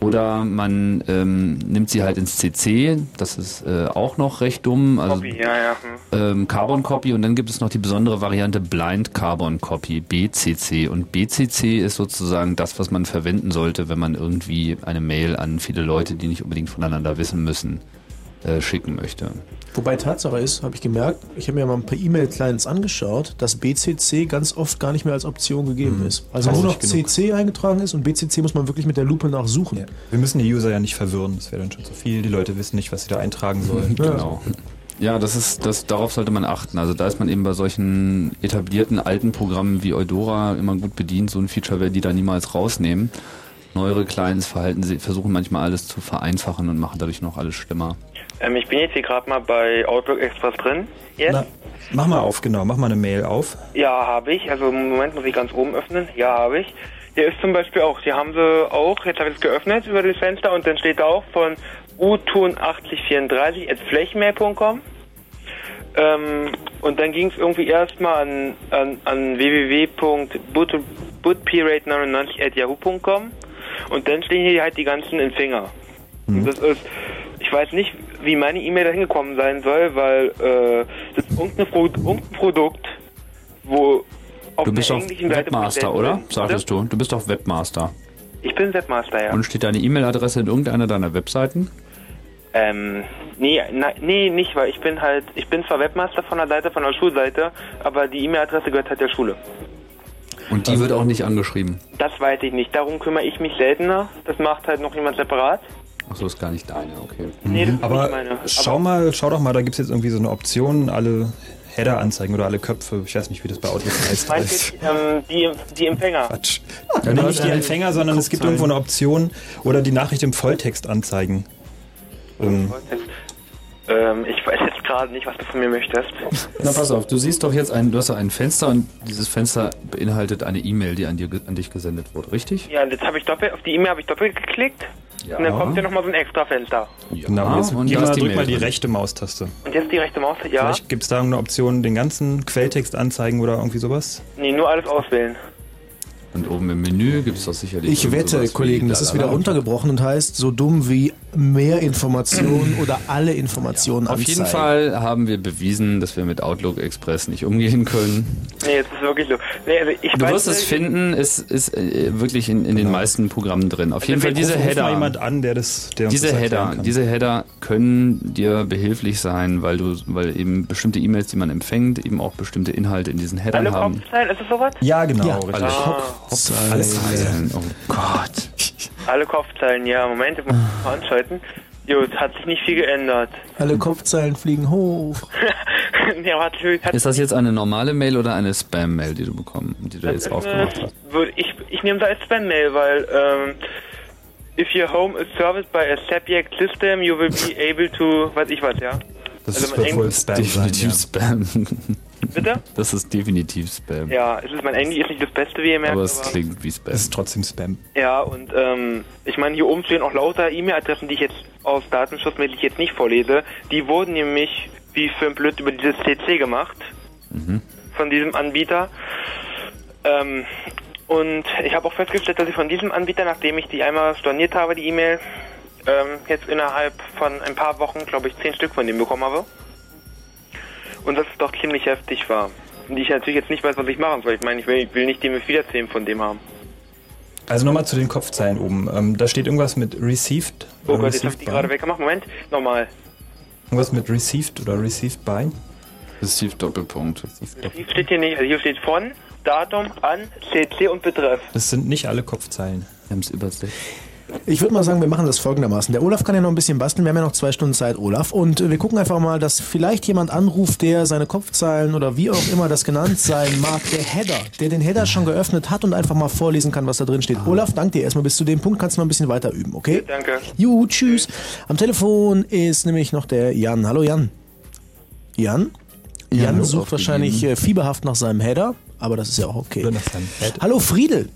Oder man ähm, nimmt sie halt ins CC, das ist äh, auch noch recht dumm. Also, Copy, ja, ja. hm. ähm, Carbon Copy und dann gibt es noch die besondere Variante Blind Carbon Copy, BCC. Und BCC ist sozusagen das, was man verwenden sollte, wenn man irgendwie eine Mail an viele Leute, die nicht unbedingt voneinander wissen müssen, äh, schicken möchte. Wobei Tatsache ist, habe ich gemerkt, ich habe mir mal ein paar E-Mail-Clients angeschaut, dass BCC ganz oft gar nicht mehr als Option gegeben ist. Also nur noch. CC eingetragen ist und BCC muss man wirklich mit der Lupe nachsuchen. Wir müssen die User ja nicht verwirren, das wäre dann schon zu viel. Die Leute wissen nicht, was sie da eintragen sollen. Genau. Ja, das ist, das, darauf sollte man achten. Also da ist man eben bei solchen etablierten alten Programmen wie Eudora immer gut bedient. So ein Feature werden die da niemals rausnehmen. Neuere Clients verhalten sie, versuchen manchmal alles zu vereinfachen und machen dadurch noch alles schlimmer. Ähm, ich bin jetzt hier gerade mal bei Outlook Express drin. Jetzt? Na, mach mal auf, genau, mach mal eine Mail auf. Ja, habe ich. Also im Moment muss ich ganz oben öffnen. Ja, habe ich. Hier ist zum Beispiel auch, hier haben sie auch, jetzt habe ich es geöffnet über das Fenster und dann steht da auch von utun8034 at flächenmail.com. Ähm, und dann ging es irgendwie erstmal an, an, an www.butpirate99 at yahoo.com und dann stehen hier halt die ganzen Empfänger. Und das ist, ich weiß nicht, wie meine E-Mail da hingekommen sein soll, weil äh, das ist irgendein, Pro irgendein Produkt, wo auf Du bist englischen Seite Webmaster, oder? Sagtest du. Du bist doch Webmaster. Ich bin Webmaster, ja. Und steht deine E-Mail-Adresse in irgendeiner deiner Webseiten? Ähm, nee, na, nee, nicht, weil ich bin halt, ich bin zwar Webmaster von der Seite, von der Schulseite, aber die E-Mail-Adresse gehört halt der Schule. Und die wird auch nicht angeschrieben. Das weiß ich nicht. Darum kümmere ich mich seltener. Das macht halt noch jemand separat. Achso, ist gar nicht deine, okay. Nee, das ist Aber nicht meine. schau mal, schau doch mal, da gibt es jetzt irgendwie so eine Option, alle Header anzeigen oder alle Köpfe. Ich weiß nicht, wie das bei Outlook heißt. Meinst du, ähm, die, die Empfänger? Quatsch. Ja, nee, nicht die Empfänger, sondern es gibt irgendwo eine Option oder die Nachricht im Volltext anzeigen. Ähm, Ähm, ich weiß jetzt gerade nicht, was du von mir möchtest. Na pass auf, du siehst doch jetzt ein, du hast ein Fenster und dieses Fenster beinhaltet eine E-Mail, die an, dir, an dich gesendet wurde, richtig? Ja, und jetzt habe ich doppelt, auf die E-Mail habe ich doppelt geklickt. Und dann kommt ja nochmal so ein extra Fenster. genau, jetzt und mal, die drück Mail mal die drin. rechte Maustaste. Und jetzt die rechte Maus, ja. Vielleicht gibt es da irgendeine Option, den ganzen Quelltext anzeigen oder irgendwie sowas? Nee, nur alles auswählen. Und oben im Menü gibt es doch sicherlich. Ich wette, Kollegen, das ist wieder runtergebrochen und heißt so dumm wie mehr Informationen oder alle Informationen Auf jeden anzeigen. Fall haben wir bewiesen, dass wir mit Outlook Express nicht umgehen können. Nee, jetzt ist wirklich so. Nee, also ich Du weiß wirst es finden, es ist äh, wirklich in, in den meisten Programmen drin. Auf Also jeden Fall diese Header. jemand an, der das, der uns diese das Header, kann. diese Header können dir behilflich sein, weil du, weil eben bestimmte E-Mails, die man empfängt, eben auch bestimmte Inhalte in diesen Headern Alle haben. Kopfzeilen, ist es sowas? Ja, genau. Ja. Alle Ah. Kopfzeilen. Alle Zeilen. Oh Gott. Alle Kopfzeilen, ja. Moment, ich muss mal anschalten. Jo, es hat sich nicht viel geändert. Alle Kopfzeilen fliegen hoch. ja, hat, hat, Ist das jetzt eine normale Mail oder eine Spam-Mail, die du bekommen, die du jetzt aufgemacht hast? ich, ich nehme das als Spam-Mail, weil ähm, if your home is serviced by a subject system, you will be able to, weiß ich was, ja. Das Also wohl Eng- Spam Definitiv sein, Spam. Bitte? Das ist definitiv Spam. Ja, es ist mein Englisch ist nicht das Beste, wie ihr merkt. Aber es klingt wie Spam. Es ist trotzdem Spam. Ja, und ähm, ich meine, hier oben stehen auch lauter E-Mail-Adressen, die ich jetzt aus datenschutzmäßig jetzt nicht vorlese. Die wurden nämlich wie für ein Blöd über dieses CC gemacht von diesem Anbieter. Ähm, und ich habe auch festgestellt, dass ich von diesem Anbieter, nachdem ich die einmal storniert habe, die E-Mail, ähm, jetzt innerhalb von ein paar Wochen, glaube ich, zehn Stück von dem bekommen habe. Und das doch ziemlich heftig war. Und die ich natürlich jetzt nicht weiß, was ich machen soll. Ich meine, ich will, ich will nicht den wiederzählen von dem haben. Also nochmal zu den Kopfzeilen oben. Ähm, da steht irgendwas mit received. Oh oder Gott, jetzt hab ich received die by. gerade weggemacht. Moment, nochmal. Irgendwas mit received oder received by. Received Doppelpunkt. Hier steht hier nicht, also hier steht von, Datum, an, CC und Betreff. Das sind nicht alle Kopfzeilen. Wir haben es übersehen. Ich würde mal sagen, wir machen das folgendermaßen. Der Olaf kann ja noch ein bisschen basteln. Wir haben ja noch zwei Stunden Zeit, Olaf. Und wir gucken einfach mal, dass vielleicht jemand anruft, der seine Kopfzeilen oder wie auch immer das genannt sein mag, der Header, der den Header schon geöffnet hat und einfach mal vorlesen kann, was da drin steht. Olaf, danke dir erstmal bis zu dem Punkt. Kannst du noch ein bisschen weiter üben, okay? Danke. Ju, tschüss. Am Telefon ist nämlich noch der Jan. Hallo Jan. Jan? Jan Jan sucht wahrscheinlich äh, fieberhaft nach seinem Header, aber das ist ja auch okay. Hallo Friedel.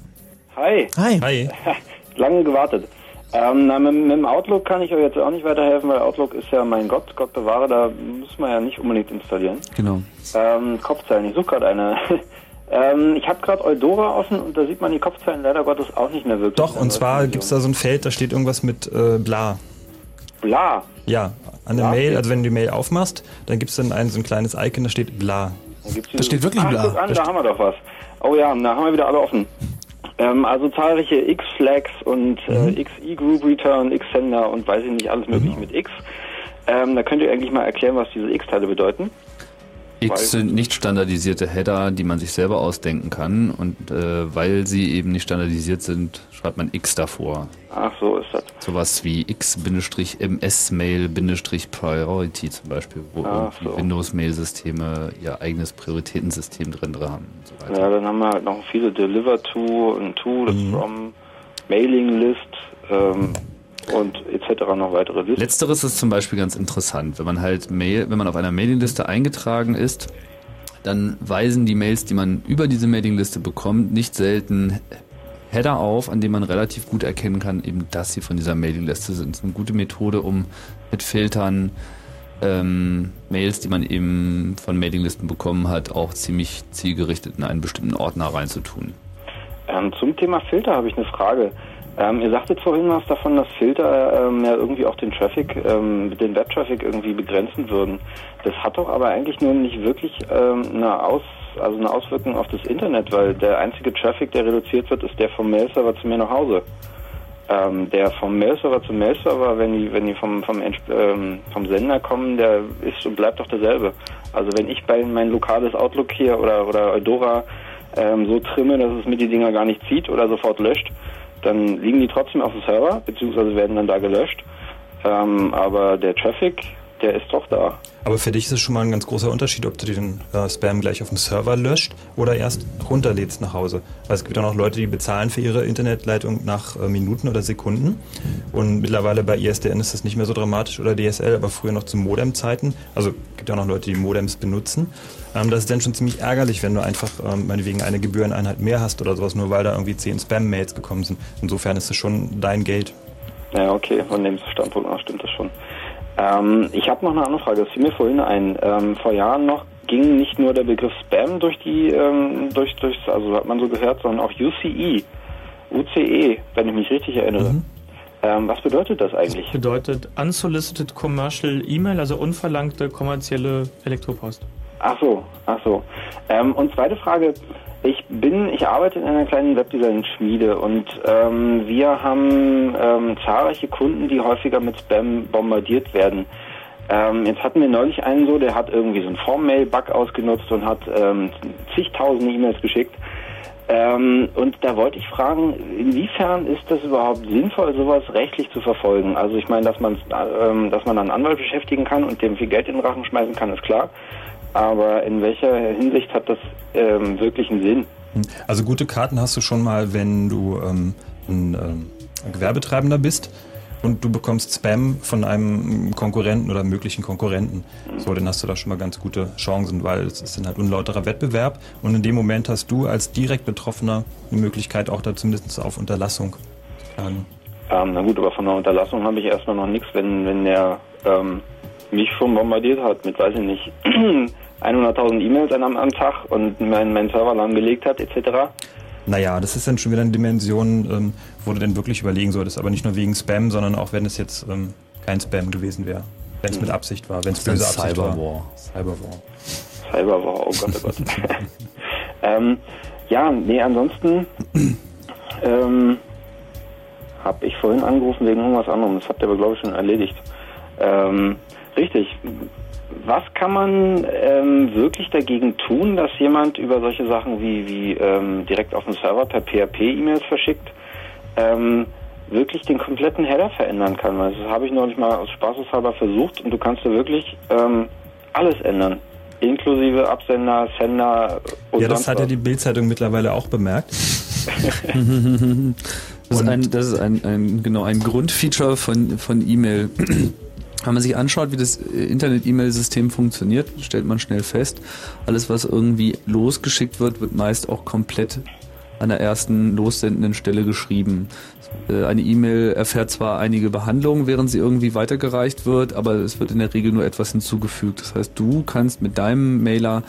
Hi. Hi. Hi. Lange gewartet. Ähm, na, mit, mit dem Outlook kann ich euch jetzt auch nicht weiterhelfen, weil Outlook ist ja mein Gott, Gott bewahre, da muss man ja nicht unbedingt installieren. Genau. Ähm, Kopfzeilen, ich suche gerade eine. ähm, ich habe gerade Eudora offen und da sieht man die Kopfzeilen leider Gottes auch nicht mehr wirklich. Doch, und zwar gibt es da so ein Feld, da steht irgendwas mit äh, bla. Bla. Ja, an der Bla? Mail, also wenn du die Mail aufmachst, dann gibt es dann ein, so ein kleines Icon, da steht bla. Da, Da steht wirklich Ach, bla. an, Da da haben wir doch was. Oh ja, da haben wir wieder alle offen. Ähm, also zahlreiche X-Flags und Mhm. äh, XE-Group-Return, X-Sender und weiß ich nicht, alles mögliche mit X. Ähm, da könnt ihr eigentlich mal erklären, was diese X-Teile bedeuten. X sind nicht standardisierte Header, die man sich selber ausdenken kann. Und äh, weil sie eben nicht standardisiert sind, schreibt man X davor. Ach, so ist das. Sowas wie X-MS-Mail-Priority zum Beispiel, wo so. Windows-Mail-Systeme ihr eigenes Prioritätensystem drin haben. So. Ja, dann haben wir halt noch viele Deliver to und to, das from, Mailing List ähm, und etc. noch weitere Listen. Letzteres ist zum Beispiel ganz interessant. Wenn man halt Mail, wenn man auf einer Mailingliste eingetragen ist, dann weisen die Mails, die man über diese Mailingliste bekommt, nicht selten Header auf, an denen man relativ gut erkennen kann, eben, dass sie von dieser Mailingliste sind. Das ist eine gute Methode, um mit Filtern ähm, Mails, die man eben von Mailinglisten bekommen hat, auch ziemlich zielgerichtet in einen bestimmten Ordner reinzutun. Ähm, zum Thema Filter habe ich eine Frage. Ähm, ihr sagtet vorhin was davon, dass Filter ähm, ja irgendwie auch den Traffic, ähm, den Web-Traffic irgendwie begrenzen würden. Das hat doch aber eigentlich nur nicht wirklich ähm, eine, Aus, also eine Auswirkung auf das Internet, weil der einzige Traffic, der reduziert wird, ist der vom Mail-Server zu mir nach Hause. Ähm, der vom Mail-Server zum Mail-Server, wenn die, wenn die vom, vom, ähm, vom Sender kommen, der ist und bleibt doch derselbe. Also wenn ich bei mein lokales Outlook hier oder, oder Eudora so trimme, dass es mir die Dinger gar nicht zieht oder sofort löscht, dann liegen die trotzdem auf dem Server, beziehungsweise werden dann da gelöscht. Ähm, aber der Traffic, der ist doch da. Aber für dich ist es schon mal ein ganz großer Unterschied, ob du den äh, Spam gleich auf dem Server löscht oder erst runterlädst nach Hause. Weil es gibt auch noch Leute, die bezahlen für ihre Internetleitung nach äh, Minuten oder Sekunden. Und mittlerweile bei ISDN ist das nicht mehr so dramatisch oder DSL, aber früher noch zu Modem-Zeiten. Also gibt ja auch noch Leute, die Modems benutzen. Ähm, das ist dann schon ziemlich ärgerlich, wenn du einfach ähm, meinetwegen eine Gebühreneinheit mehr hast oder sowas, nur weil da irgendwie zehn Spam-Mails gekommen sind. Insofern ist es schon dein Geld. Ja, okay, von dem Standpunkt aus stimmt das schon. Ähm, ich habe noch eine andere Frage, das fiel mir vorhin ein. Ähm, vor Jahren noch ging nicht nur der Begriff Spam durch die, ähm, durch, durch, also hat man so gehört, sondern auch UCE, UCE, wenn ich mich richtig erinnere. Ähm, was bedeutet das eigentlich? Bedeutet Unsolicited Commercial E-Mail, also unverlangte kommerzielle Elektropost. Ach so, ach so. Ähm, und zweite Frage. Ich bin, ich arbeite in einer kleinen Webdesign-Schmiede und ähm, wir haben ähm, zahlreiche Kunden, die häufiger mit Spam bombardiert werden. Ähm, jetzt hatten wir neulich einen so, der hat irgendwie so einen Form-Mail-Bug ausgenutzt und hat ähm, zigtausende E-Mails geschickt. Ähm, und da wollte ich fragen, inwiefern ist das überhaupt sinnvoll, sowas rechtlich zu verfolgen? Also ich meine, dass man, ähm, dass man einen Anwalt beschäftigen kann und dem viel Geld in den Rachen schmeißen kann, ist klar. Aber in welcher Hinsicht hat das ähm, wirklich einen Sinn? Also gute Karten hast du schon mal, wenn du ähm, ein, ähm, Gewerbetreibender bist und du bekommst Spam von einem Konkurrenten oder möglichen Konkurrenten. So, dann hast du da schon mal ganz gute Chancen, weil es ist dann halt unlauterer Wettbewerb und in dem Moment hast du als direkt Betroffener eine Möglichkeit, auch da zumindest auf Unterlassung zu klagen. Ähm, na gut, aber von der Unterlassung habe ich erstmal noch nichts, wenn, wenn der ähm, mich schon bombardiert hat mit, weiß ich nicht, 100.000 E-Mails am, am Tag und mein, mein Server lahmgelegt hat, etc. Naja, das ist dann schon wieder eine Dimension, ähm, wo du dann wirklich überlegen solltest, aber nicht nur wegen Spam, sondern auch wenn es jetzt ähm, kein Spam gewesen wäre. Wenn es mit Absicht war, wenn es böse Absicht war. Cyberwar. Cyberwar. Cyberwar, oh Gott, oh Gott. ähm, ja, nee, ansonsten ähm, habe ich vorhin angerufen wegen irgendwas anderem. Das habt ihr aber, glaube ich, schon erledigt. Ähm, richtig. Was kann man ähm, wirklich dagegen tun, dass jemand über solche Sachen wie, wie ähm, direkt auf dem Server per PHP E-Mails verschickt, ähm, wirklich den kompletten Header verändern kann? Weil Das habe ich neulich mal aus Spaßeshalber versucht und du kannst da wirklich ähm, alles ändern. Inklusive Absender, Sender und Ja, das hat ja die Bildzeitung mittlerweile auch bemerkt. Das ist, ein, das ist ein, ein, genau, ein Grundfeature von, von E-Mail. Wenn man sich anschaut, wie das äh, Internet-E-Mail-System funktioniert, stellt man schnell fest, alles, was irgendwie losgeschickt wird, wird meist auch komplett an der ersten lossendenden Stelle geschrieben. Äh, Eine E-Mail erfährt zwar einige Behandlungen, während sie irgendwie weitergereicht wird, aber es wird in der Regel nur etwas hinzugefügt. Das heißt, du kannst mit deinem Mailer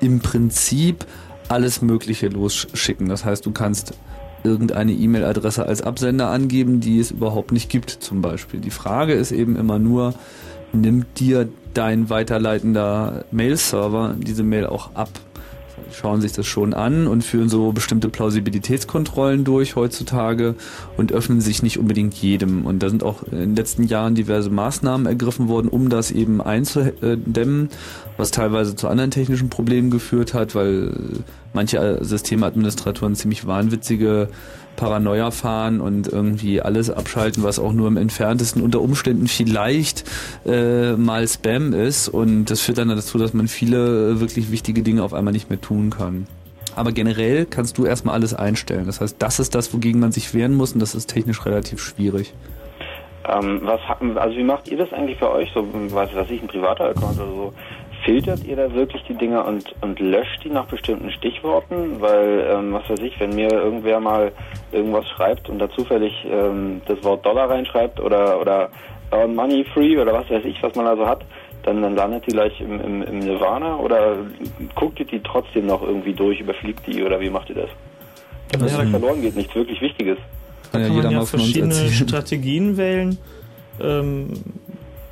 im Prinzip alles Mögliche losschicken. Das heißt, du kannst irgendeine E-Mail-Adresse als Absender angeben, die es überhaupt nicht gibt, zum Beispiel. Die Frage ist eben immer nur, nimmt dir dein weiterleitender Mail-Server diese Mail auch ab? Schauen sich das schon an und führen so bestimmte Plausibilitätskontrollen durch heutzutage und öffnen sich nicht unbedingt jedem. Und da sind auch in den letzten Jahren diverse Maßnahmen ergriffen worden, um das eben einzudämmen, was teilweise zu anderen technischen Problemen geführt hat, weil manche Systemadministratoren ziemlich wahnwitzige Paranoia fahren und irgendwie alles abschalten, was auch nur im entferntesten unter Umständen vielleicht äh, mal Spam ist. Und das führt dann dazu, dass man viele äh, wirklich wichtige Dinge auf einmal nicht mehr tun kann. Aber generell kannst du erstmal alles einstellen. Das heißt, das ist das, wogegen man sich wehren muss und das ist technisch relativ schwierig. Ähm, was, also wie macht ihr das eigentlich bei euch? So, weiß was ich, ein privater Account oder so. Filtert ihr da wirklich die Dinger und, und löscht die nach bestimmten Stichworten? Weil, ähm, was weiß ich, wenn mir irgendwer mal irgendwas schreibt und da zufällig ähm, das Wort Dollar reinschreibt oder, oder Earn Money Free oder was weiß ich, was man also hat, dann, dann landet die gleich im, im, im Nirvana oder guckt ihr die trotzdem noch irgendwie durch, überfliegt die oder wie macht ihr das? Ist ja verloren geht, nichts wirklich Wichtiges. Da kann man ja verschiedene Strategien wählen. Ähm,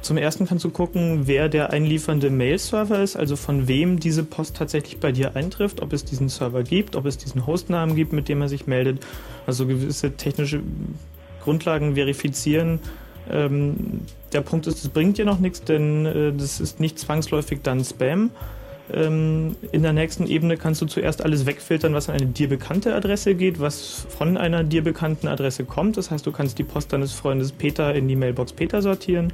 zum ersten kannst du gucken, wer der einliefernde Mail-Server ist, also von wem diese Post tatsächlich bei dir eintrifft, ob es diesen Server gibt, ob es diesen Hostnamen gibt, mit dem er sich meldet. Also gewisse technische Grundlagen verifizieren. Ähm, der Punkt ist, es bringt dir noch nichts, denn äh, das ist nicht zwangsläufig dann Spam. Ähm, in der nächsten Ebene kannst du zuerst alles wegfiltern, was an eine dir bekannte Adresse geht, was von einer dir bekannten Adresse kommt. Das heißt, du kannst die Post deines Freundes Peter in die Mailbox Peter sortieren.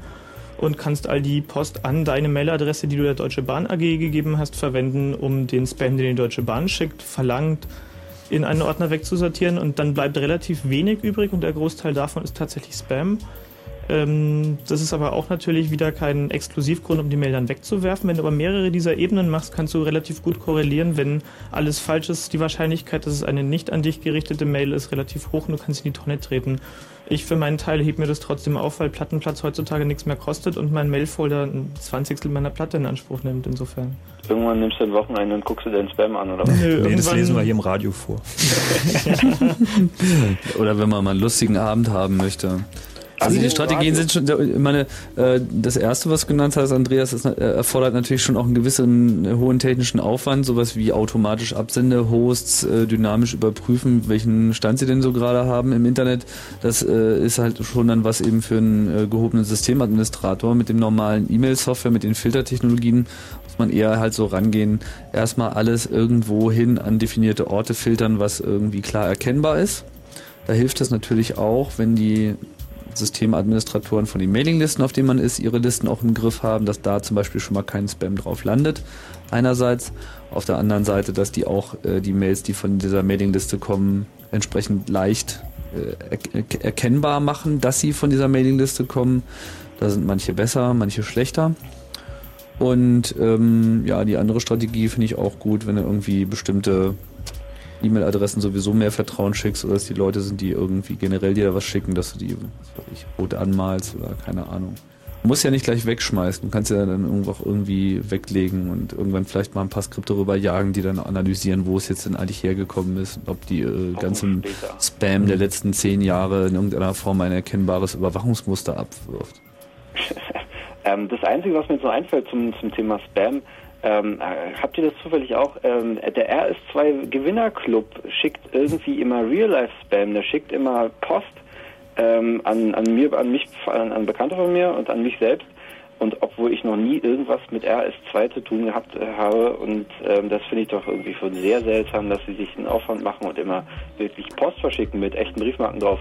Und kannst all die Post an deine Mailadresse, die du der Deutsche Bahn AG gegeben hast, verwenden, um den Spam, den die Deutsche Bahn schickt, verlangt, in einen Ordner wegzusortieren und dann bleibt relativ wenig übrig und der Großteil davon ist tatsächlich Spam. Ähm, das ist aber auch natürlich wieder kein Exklusivgrund, um die Mail dann wegzuwerfen. Wenn du aber mehrere dieser Ebenen machst, kannst du relativ gut korrelieren. Wenn alles falsch ist, die Wahrscheinlichkeit, dass es eine nicht an dich gerichtete Mail ist, relativ hoch und du kannst in die Tonne treten. Ich für meinen Teil heb mir das trotzdem auf, weil Plattenplatz heutzutage nichts mehr kostet und mein Mailfolder ein Zwanzigstel meiner Platte in Anspruch nimmt, insofern. Irgendwann nimmst du ein Wochenende und guckst du deinen Spam an, oder was? Nö, Nee, das lesen wir hier im Radio vor. Oder wenn man mal einen lustigen Abend haben möchte. Also die Strategien sind schon, ich meine, äh, das erste, was du genannt hast, Andreas, ist, äh, erfordert natürlich schon auch einen gewissen äh, hohen technischen Aufwand, sowas wie automatisch Absendehosts äh, dynamisch überprüfen, welchen Stand sie denn so gerade haben im Internet. Das äh, ist halt schon dann was eben für einen äh, gehobenen Systemadministrator mit dem normalen E-Mail-Software, mit den Filtertechnologien muss man eher halt so rangehen, erstmal alles irgendwo hin an definierte Orte filtern, was irgendwie klar erkennbar ist. Da hilft es natürlich auch, wenn die Systemadministratoren von den Mailinglisten, auf denen man ist, ihre Listen auch im Griff haben, dass da zum Beispiel schon mal kein Spam drauf landet. Einerseits. Auf der anderen Seite, dass die auch äh, die Mails, die von dieser Mailingliste kommen, entsprechend leicht äh, er er erkennbar machen, dass sie von dieser Mailingliste kommen. Da sind manche besser, manche schlechter. Und ähm, ja, die andere Strategie finde ich auch gut, wenn du irgendwie bestimmte E-Mail-Adressen sowieso mehr Vertrauen schickst oder dass die Leute sind, die irgendwie generell dir da was schicken, dass du die, was weiß ich, rot anmalst oder keine Ahnung. Du musst ja nicht gleich wegschmeißen, du kannst ja dann irgendwo auch irgendwie weglegen und irgendwann vielleicht mal ein paar Skripte rüber jagen, die dann analysieren, wo es jetzt denn eigentlich hergekommen ist, ob die äh, ganzen Spam der letzten zehn Jahre in irgendeiner Form ein erkennbares Überwachungsmuster abwirft. Ähm, das Einzige, was mir jetzt noch einfällt zum, zum Thema Spam, ähm, äh, habt ihr das zufällig auch? Ähm, der RS2 Gewinnerclub schickt irgendwie immer Real-Life-Spam, der schickt immer Post ähm, an, an mir, an mich, an, an Bekannte von mir und an mich selbst. Und obwohl ich noch nie irgendwas mit RS2 zu tun gehabt äh, habe, und ähm, das finde ich doch irgendwie schon sehr seltsam, dass sie sich einen Aufwand machen und immer wirklich Post verschicken mit echten Briefmarken drauf.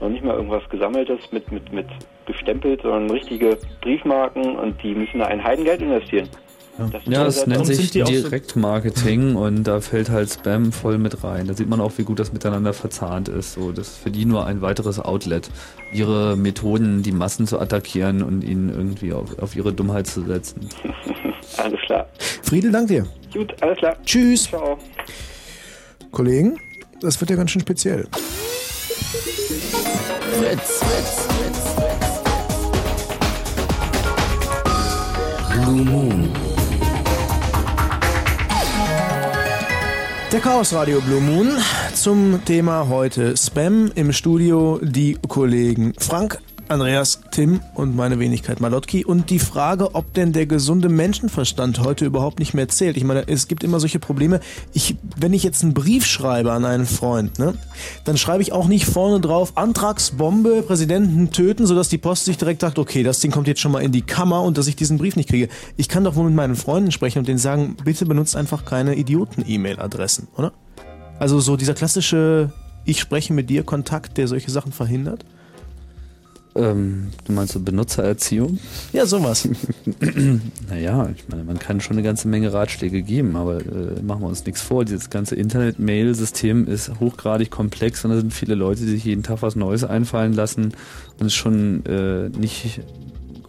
Noch nicht mal irgendwas gesammeltes mit, mit, mit gestempelt, sondern richtige Briefmarken und die müssen da ein Heidengeld investieren. Das Ja, so das nennt sich Direktmarketing und da fällt halt Spam voll mit rein. Da sieht man auch, wie gut das miteinander verzahnt ist. So, das ist für die nur ein weiteres Outlet, ihre Methoden, die Massen zu attackieren und ihnen irgendwie auf, auf ihre Dummheit zu setzen. Alles klar. Friedel, dank dir. Gut, alles klar. Tschüss. Ciao. Kollegen, das wird ja ganz schön speziell. Fritz, Fritz, Fritz. Blue Moon. Der Chaos Radio Blue Moon. Zum Thema heute Spam im Studio die Kollegen Frank, Andreas, Tim und meine Wenigkeit Malotki und die Frage, ob denn der gesunde Menschenverstand heute überhaupt nicht mehr zählt. Ich meine, es gibt immer solche Probleme. Ich, wenn ich jetzt einen Brief schreibe an einen Freund, ne, dann schreibe ich auch nicht vorne drauf Antragsbombe, Präsidenten töten, sodass die Post sich direkt sagt, okay, das Ding kommt jetzt schon mal in die Kammer und dass ich diesen Brief nicht kriege. Ich kann doch wohl mit meinen Freunden sprechen und denen sagen, bitte benutzt einfach keine Idioten-E-Mail-Adressen, oder? Also so dieser klassische Ich spreche mit dir Kontakt, der solche Sachen verhindert? Ähm, du meinst so Benutzererziehung? Ja, sowas. naja, ich meine, man kann schon eine ganze Menge Ratschläge geben, aber äh, machen wir uns nichts vor. Dieses ganze Internet-Mail-System ist hochgradig komplex und da sind viele Leute, die sich jeden Tag was Neues einfallen lassen und es ist schon äh, nicht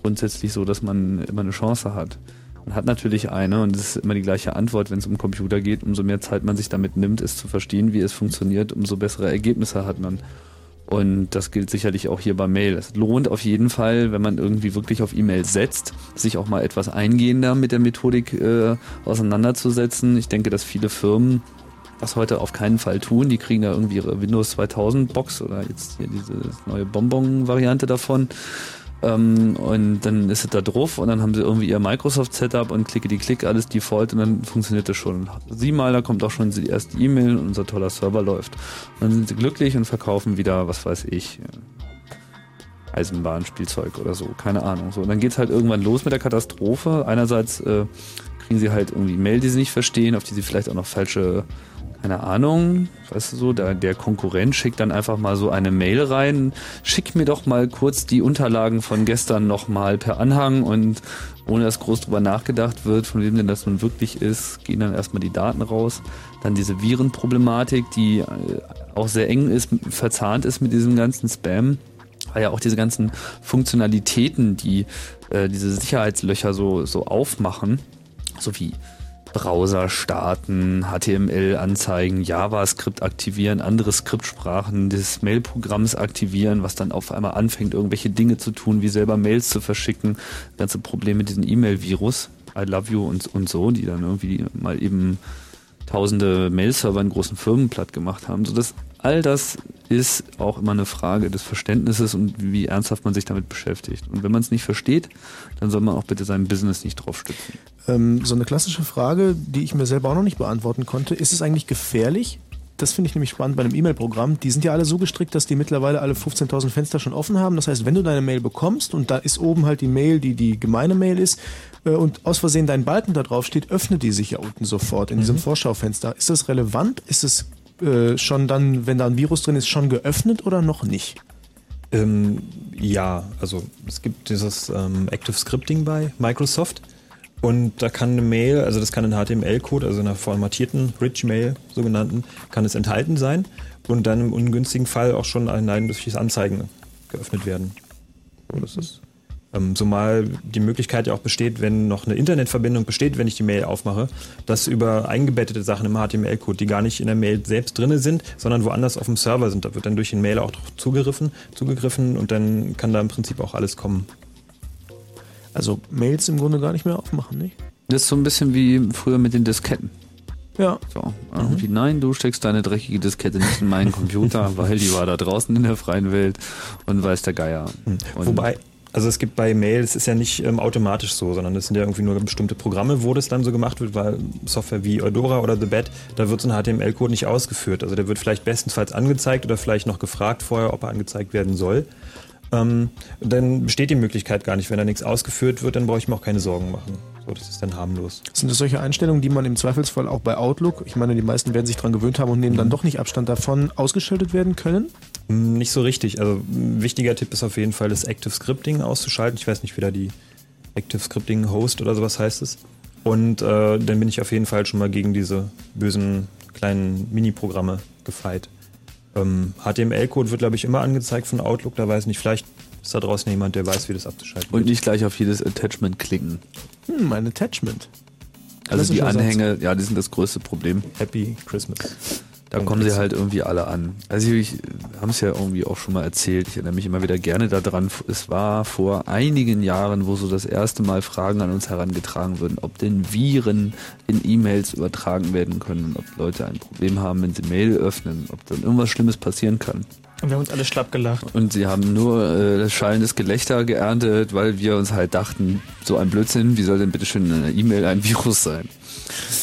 grundsätzlich so, dass man immer eine Chance hat. Man hat natürlich eine und es ist immer die gleiche Antwort, wenn es um Computer geht. Umso mehr Zeit man sich damit nimmt, es zu verstehen, wie es funktioniert, umso bessere Ergebnisse hat man. Und das gilt sicherlich auch hier bei Mail. Es lohnt auf jeden Fall, wenn man irgendwie wirklich auf E-Mail setzt, sich auch mal etwas eingehender mit der Methodik äh, auseinanderzusetzen. Ich denke, dass viele Firmen das heute auf keinen Fall tun. Die kriegen da irgendwie ihre Windows 2000 Box oder jetzt hier diese neue Bonbon-Variante davon. Ähm, und dann ist es da drauf und dann haben sie irgendwie ihr Microsoft-Setup und klicke die Klick, alles Default und dann funktioniert das schon. Sieh mal, da kommt auch schon die erste E-Mail und unser toller Server läuft. Und dann sind sie glücklich und verkaufen wieder, was weiß ich, Eisenbahnspielzeug oder so, keine Ahnung. So, und dann geht's halt irgendwann los mit der Katastrophe. Einerseits äh, kriegen sie halt irgendwie Mail, die sie nicht verstehen, auf die sie vielleicht auch noch falsche keine Ahnung, weißt du so, der, der Konkurrent schickt dann einfach mal so eine Mail rein, schick mir doch mal kurz die Unterlagen von gestern nochmal per Anhang und ohne dass groß drüber nachgedacht wird, von wem denn das nun wirklich ist, gehen dann erstmal die Daten raus. Dann diese Virenproblematik, die äh, auch sehr eng ist, verzahnt ist mit diesem ganzen Spam weil ja auch diese ganzen Funktionalitäten, die äh, diese Sicherheitslöcher so, so aufmachen, so wie Browser starten, HTML anzeigen, JavaScript aktivieren, andere Skriptsprachen des Mailprogramms aktivieren, was dann auf einmal anfängt, irgendwelche Dinge zu tun, wie selber Mails zu verschicken. Ganze Problem mit diesem E-Mail-Virus, I love you und, und so, die dann irgendwie mal eben tausende Mail-Server in großen Firmen platt gemacht haben. So das, all das ist auch immer eine Frage des Verständnisses und wie ernsthaft man sich damit beschäftigt. Und wenn man es nicht versteht, dann soll man auch bitte sein Business nicht drauf stützen. Ähm, so eine klassische Frage, die ich mir selber auch noch nicht beantworten konnte. Ist es eigentlich gefährlich? Das finde ich nämlich spannend bei einem E-Mail-Programm. Die sind ja alle so gestrickt, dass die mittlerweile alle 15.000 Fenster schon offen haben. Das heißt, wenn du deine Mail bekommst und da ist oben halt die Mail, die die gemeine Mail ist, äh, und aus Versehen dein Balken da drauf steht, öffnet die sich ja unten sofort in diesem Mhm. Vorschaufenster. Ist das relevant? Ist es äh, schon dann, wenn da ein Virus drin ist, schon geöffnet oder noch nicht? Ähm, ja, also es gibt dieses ähm, Active Scripting bei Microsoft und da kann eine Mail, also das kann ein HTML-Code, also einer formatierten Rich Mail sogenannten, kann es enthalten sein und dann im ungünstigen Fall auch schon durch das Anzeigen geöffnet werden. So, das ist ähm, zumal die Möglichkeit ja auch besteht, wenn noch eine Internetverbindung besteht, wenn ich die Mail aufmache, dass über eingebettete Sachen im HTML-Code, die gar nicht in der Mail selbst drinne sind, sondern woanders auf dem Server sind, da wird dann durch den Mailer auch zugegriffen, zugegriffen und dann kann da im Prinzip auch alles kommen. Also Mails im Grunde gar nicht mehr aufmachen, nicht? Das ist so ein bisschen wie früher mit den Disketten. Ja. So, irgendwie, nein, du steckst deine dreckige Diskette nicht in meinen Computer, weil die war da draußen in der freien Welt und weiß der Geier. Und Wobei, also es gibt bei Mail, es ist ja nicht ähm, automatisch so, sondern es sind ja irgendwie nur bestimmte Programme, wo das dann so gemacht wird, weil Software wie Eudora oder The Bat, da wird so ein HTML-Code nicht ausgeführt. Also der wird vielleicht bestenfalls angezeigt oder vielleicht noch gefragt vorher, ob er angezeigt werden soll. Ähm, dann besteht die Möglichkeit gar nicht. Wenn da nichts ausgeführt wird, dann brauche ich mir auch keine Sorgen machen. So, das ist dann harmlos. Sind das solche Einstellungen, die man im Zweifelsfall auch bei Outlook, ich meine, die meisten werden sich dran gewöhnt haben und nehmen dann doch nicht Abstand davon, ausgeschaltet werden können? Mm, Nicht so richtig. Also ein wichtiger Tipp ist auf jeden Fall, das Active Scripting auszuschalten. Ich weiß nicht, wie da die Active Scripting Host oder sowas heißt es. Und äh, dann bin ich auf jeden Fall schon mal gegen diese bösen kleinen Mini-Programme gefeit. Ähm, HTML-Code wird, glaube ich, immer angezeigt von Outlook. Da weiß nicht, vielleicht ist da draußen jemand, der weiß, wie das abzuschalten Und nicht gleich auf jedes Attachment klicken. Hm, ein Attachment. Also die. Anhänge, ja, die sind das größte Problem. Happy Christmas. Da kommen sie halt irgendwie alle an. Also ich haben es ja irgendwie auch schon mal erzählt. Ich erinnere mich immer wieder gerne daran. Es war vor einigen Jahren, wo so das erste Mal Fragen an uns herangetragen wurden, ob denn Viren in E-Mails übertragen werden können, ob Leute ein Problem haben, wenn sie Mail öffnen, ob dann irgendwas Schlimmes passieren kann. Und wir haben uns alle schlapp gelacht. Und sie haben nur äh, schallendes Gelächter geerntet, weil wir uns halt dachten, so ein Blödsinn, wie soll denn bitte schön in einer E-Mail ein Virus sein?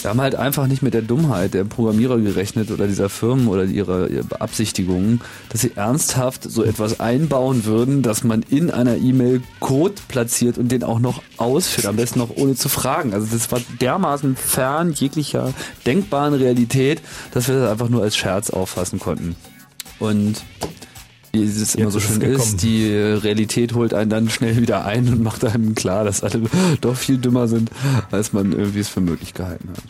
Wir haben halt einfach nicht mit der Dummheit der Programmierer gerechnet oder dieser Firmen oder ihrer, ihrer Beabsichtigungen, dass sie ernsthaft so etwas einbauen würden, dass man in einer E-Mail Code platziert und den auch noch ausführt, am besten noch ohne zu fragen. Also das war dermaßen fern jeglicher denkbaren Realität, dass wir das einfach nur als Scherz auffassen konnten. Und wie es immer Jetzt so ist schön gekommen. ist, die Realität holt einen dann schnell wieder ein und macht einem klar, dass alle doch viel dümmer sind, als man irgendwie es für möglich gehalten hat.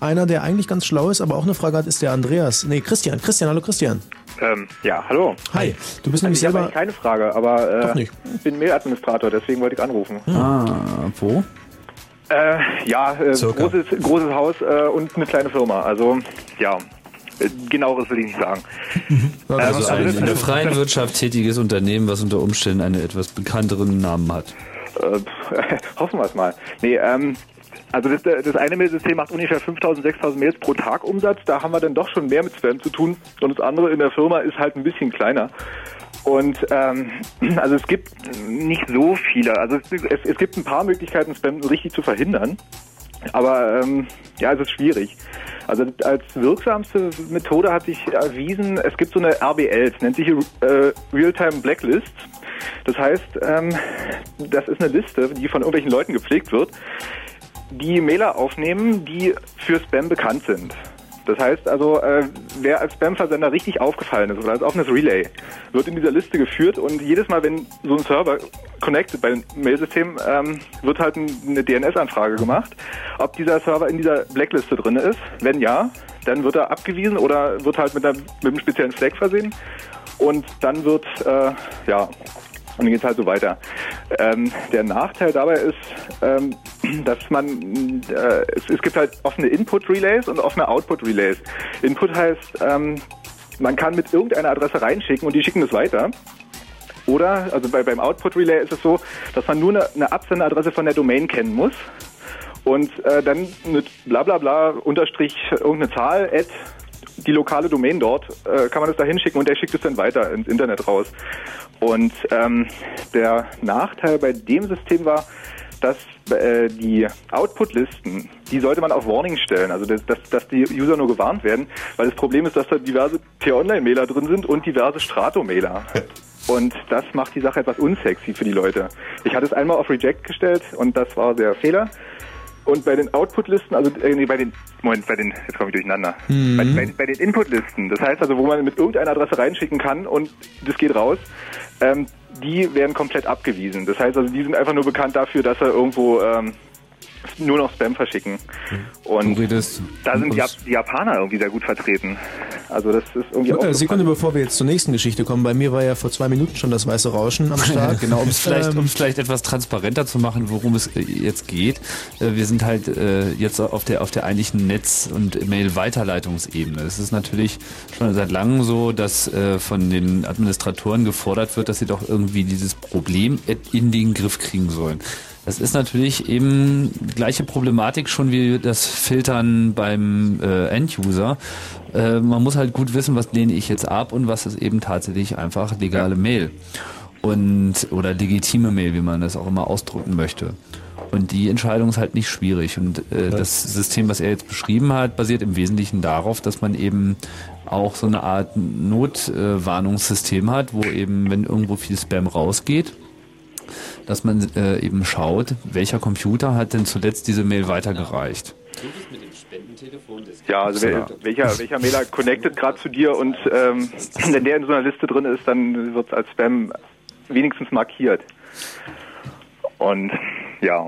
Einer, der eigentlich ganz schlau ist, aber auch eine Frage hat, ist der Andreas. Nee, Christian. Christian, hallo Christian. Ähm, ja, hallo. Hi. Du bist nämlich ich habe selber. eigentlich keine Frage, aber äh, ich bin Mailadministrator, deswegen wollte ich anrufen. Ah, wo? Äh, ja, äh, großes, großes Haus äh, und eine kleine Firma. Also, ja, äh, genaueres will ich nicht sagen. Also Ähm, ein das- in der freien Wirtschaft tätiges Unternehmen, was unter Umständen einen etwas bekannteren Namen hat. Äh, hoffen wir es mal. Nee, ähm, also das, das eine Mailsystem macht ungefähr 5000, 6000 Mails pro Tag Umsatz. Da haben wir dann doch schon mehr mit Spam zu tun. Und das andere in der Firma ist halt ein bisschen kleiner. Und ähm, also es gibt nicht so viele. Also es, es, es gibt ein paar Möglichkeiten, Spam richtig zu verhindern. Aber ähm, ja, es ist schwierig. Also als wirksamste Methode hat sich erwiesen, es gibt so eine RBL, nennt sich äh, Real-Time Blacklists. Das heißt, ähm, das ist eine Liste, die von irgendwelchen Leuten gepflegt wird, die Mailer aufnehmen, die für Spam bekannt sind. Das heißt also, äh, wer als Spam-Versender richtig aufgefallen ist oder als offenes Relay, wird in dieser Liste geführt und jedes Mal, wenn so ein Server connected bei dem Mailsystem, ähm, wird halt ein- eine DNS-Anfrage gemacht, ob dieser Server in dieser Blackliste drin ist. Wenn ja, dann wird er abgewiesen oder wird halt mit, einer, mit einem speziellen Flag versehen und dann wird, äh, ja, und dann geht es halt so weiter. Ähm, der Nachteil dabei ist, ähm, dass man, äh, es, es gibt halt offene Input-Relays und offene Output-Relays. Input heißt, ähm, man kann mit irgendeiner Adresse reinschicken und die schicken es weiter. Oder, also bei, beim Output-Relay ist es so, dass man nur eine, eine Absenderadresse von der Domain kennen muss und äh, dann mit bla bla bla unterstrich irgendeine Zahl, add die lokale Domain dort, äh, kann man das da hinschicken und der schickt es dann weiter ins Internet raus. Und ähm, der Nachteil bei dem System war, dass äh, die Output-Listen, die sollte man auf Warning stellen, also dass, dass, dass die User nur gewarnt werden, weil das Problem ist, dass da diverse T-Online-Mailer drin sind und diverse Strato-Mailer. Und das macht die Sache etwas unsexy für die Leute. Ich hatte es einmal auf Reject gestellt und das war der Fehler. Und bei den Output-Listen, also äh, nee, bei den, Moment, bei den, jetzt komme ich durcheinander. Mhm. Bei, bei, bei den Input-Listen, das heißt also, wo man mit irgendeiner Adresse reinschicken kann und das geht raus, ähm, die werden komplett abgewiesen. Das heißt also, die sind einfach nur bekannt dafür, dass sie irgendwo ähm, nur noch Spam verschicken. Und Du redest. da sind die, Jap- die Japaner irgendwie sehr gut vertreten. Also das ist irgendwie auch Sekunde, bevor wir jetzt zur nächsten Geschichte kommen. Bei mir war ja vor zwei Minuten schon das weiße Rauschen am Ja, Start. genau, um es vielleicht, Ähm, um vielleicht etwas transparenter zu machen, worum es äh, jetzt geht. Äh, Wir sind halt äh, jetzt auf der auf der eigentlichen Netz- und Mail-Weiterleitungsebene. Es ist natürlich schon seit langem so, dass von den Administratoren gefordert wird, dass sie doch irgendwie dieses Problem in den Griff kriegen sollen. Das ist natürlich eben die gleiche Problematik schon wie das Filtern beim äh, End-User. Äh, man muss halt gut wissen, was lehne ich jetzt ab und was ist eben tatsächlich einfach legale Mail und oder legitime Mail, wie man das auch immer ausdrücken möchte. Und die Entscheidung ist halt nicht schwierig. Und äh, das System, was er jetzt beschrieben hat, basiert im Wesentlichen darauf, dass man eben auch so eine Art Notwarnungssystem hat, wo eben, wenn irgendwo viel Spam rausgeht, dass man äh, eben schaut, welcher Computer hat denn zuletzt diese Mail weitergereicht. Ja, also wer, welcher, welcher Mailer connectet gerade zu dir und ähm, wenn der in so einer Liste drin ist, dann wird es als Spam wenigstens markiert. Und ja.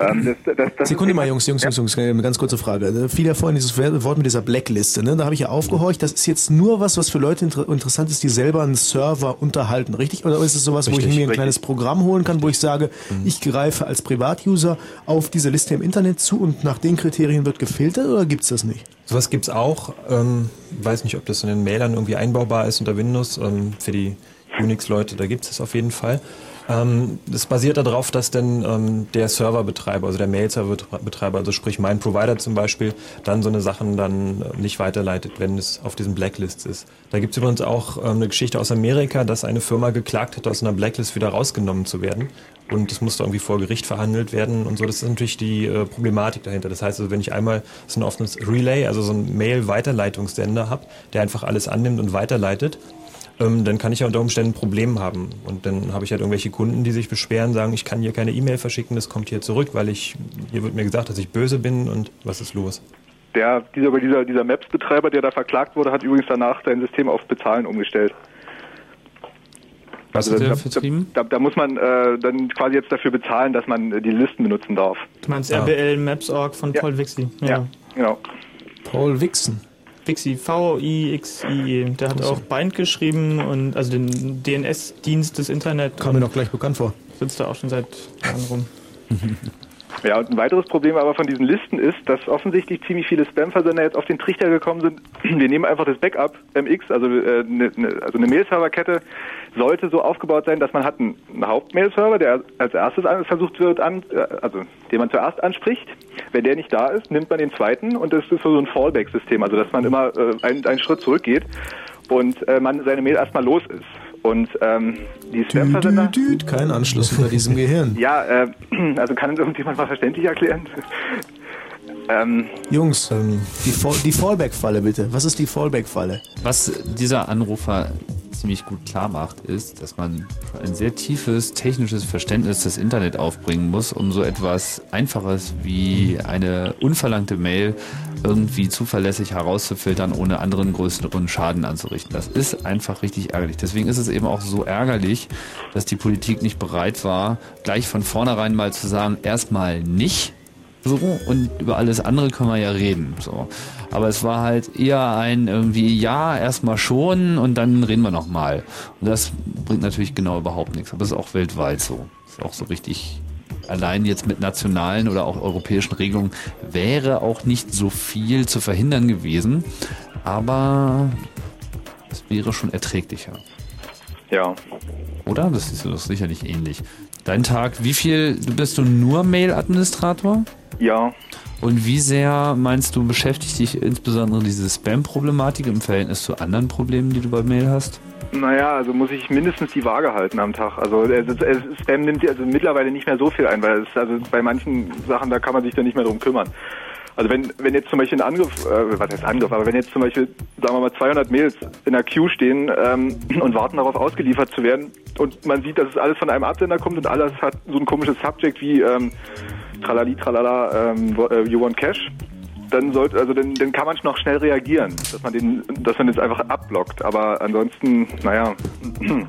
Ähm, das, das, das Sekunde mal, Jungs, Jungs, Jungs, Jungs, äh, eine ganz kurze Frage. Äh, Fiel ja vorhin dieses Wort mit dieser Blackliste, ne? Da habe ich ja aufgehorcht. Das ist jetzt nur was, was für Leute inter interessant ist, die selber einen Server unterhalten, richtig? Oder ist es sowas, wo ich Richtig, mir ein richtig. kleines Programm holen kann, wo ich sage, ich greife als Privatuser auf diese Liste im Internet zu und nach den Kriterien wird gefiltert oder gibt's das nicht? Sowas gibt's auch. Ähm, weiß nicht, ob das in den Mailern irgendwie einbaubar ist unter Windows. Ähm, für die Unix-Leute, da gibt's es auf jeden Fall. Ähm, das basiert darauf, dass dann ähm, der Serverbetreiber, also der Mail-Serverbetreiber, also sprich mein Provider zum Beispiel, dann so eine Sachen dann äh, nicht weiterleitet, wenn es auf diesen Blacklists ist. Da gibt's übrigens auch ähm, eine Geschichte aus Amerika, dass eine Firma geklagt hat, aus einer Blacklist wieder rausgenommen zu werden. Und das musste irgendwie vor Gericht verhandelt werden und so. Das ist natürlich die äh, Problematik dahinter. Das heißt also, wenn ich einmal so ein offenes Relay, also so ein Mail-Weiterleitungssender habe, der einfach alles annimmt und weiterleitet, ähm, dann kann ich ja unter Umständen ein Problem haben. Und dann habe ich halt irgendwelche Kunden, die sich beschweren, sagen, ich kann hier keine E-Mail verschicken, das kommt hier zurück, weil ich, hier wird mir gesagt, dass ich böse bin und was ist los? Der, dieser, dieser, dieser Maps-Betreiber, der da verklagt wurde, hat übrigens danach sein System auf Bezahlen umgestellt. Was Also hat da, da, vertrieben? da, da muss man äh, dann quasi jetzt dafür bezahlen, dass man äh, die Listen benutzen darf. Du meinst Ah. RBL Maps.org von Paul Wixi. Ja, genau. Paul Wixen. Wixi, V-I-X-I-E. E. Der hat auch Bind geschrieben und also den DNS-Dienst des Internet. Kam mir doch gleich bekannt vor. Sitzt da auch schon seit Jahren rum. Ja, und ein weiteres Problem aber von diesen Listen ist, dass offensichtlich ziemlich viele Spam-Versender jetzt auf den Trichter gekommen sind. Wir nehmen einfach das Backup MX, also äh, ne, ne, also eine Mail-Server-Kette sollte so aufgebaut sein, dass man hat einen, Haupt-Mail-Server, der als erstes versucht wird, an, äh, also den man zuerst anspricht. Wenn der nicht da ist, nimmt man den zweiten und das ist so ein Fallback-System, also dass man immer äh, einen, einen Schritt zurückgeht und äh, man seine Mail erstmal los ist. Und ähm, die Spam-Versender... Kein Anschluss unter diesem Gehirn. Ja, äh, also kann uns irgendjemand mal verständlich erklären? Ähm, Jungs, die, Fall, die Fallback-Falle bitte. Was ist die Fallback-Falle? Was dieser Anrufer ziemlich gut klar macht, ist, dass man ein sehr tiefes technisches Verständnis des Internet aufbringen muss, um so etwas Einfaches wie eine unverlangte Mail irgendwie zuverlässig herauszufiltern, ohne anderen größeren Schaden anzurichten. Das ist einfach richtig ärgerlich. Deswegen ist es eben auch so ärgerlich, dass die Politik nicht bereit war, gleich von vornherein mal zu sagen, erstmal nicht so und über alles andere können wir ja reden. So. Aber es war halt eher ein irgendwie, ja, erstmal schon und dann reden wir nochmal. Und das bringt natürlich genau überhaupt nichts. Aber das ist auch weltweit so. Ist auch so richtig allein jetzt mit nationalen oder auch europäischen Regelungen wäre auch nicht so viel zu verhindern gewesen. Aber es wäre schon erträglicher. Ja. Oder? Das ist doch sicherlich ähnlich. Dein Tag, wie viel, du bist du nur Mail-Administrator? Ja. Und wie sehr meinst du, beschäftigt dich insbesondere diese Spam-Problematik im Verhältnis zu anderen Problemen, die du bei Mail hast? Naja, also muss ich mindestens die Waage halten am Tag. Also es, es, Spam nimmt also mittlerweile nicht mehr so viel ein, weil es also bei manchen Sachen, da kann man sich dann nicht mehr drum kümmern. Also wenn, wenn jetzt zum Beispiel ein Angriff, äh, was heißt Angriff, aber wenn jetzt zum Beispiel, sagen wir mal, 200 Mails in der Queue stehen ähm, und warten darauf ausgeliefert zu werden und man sieht, dass es alles von einem Absender kommt und alles hat so ein komisches Subject wie ähm, Tralali, Tralala, ähm, äh, You Want Cash, dann sollte, also dann, dann kann man noch schnell reagieren, dass man den, dass man das einfach abblockt. Aber ansonsten, naja,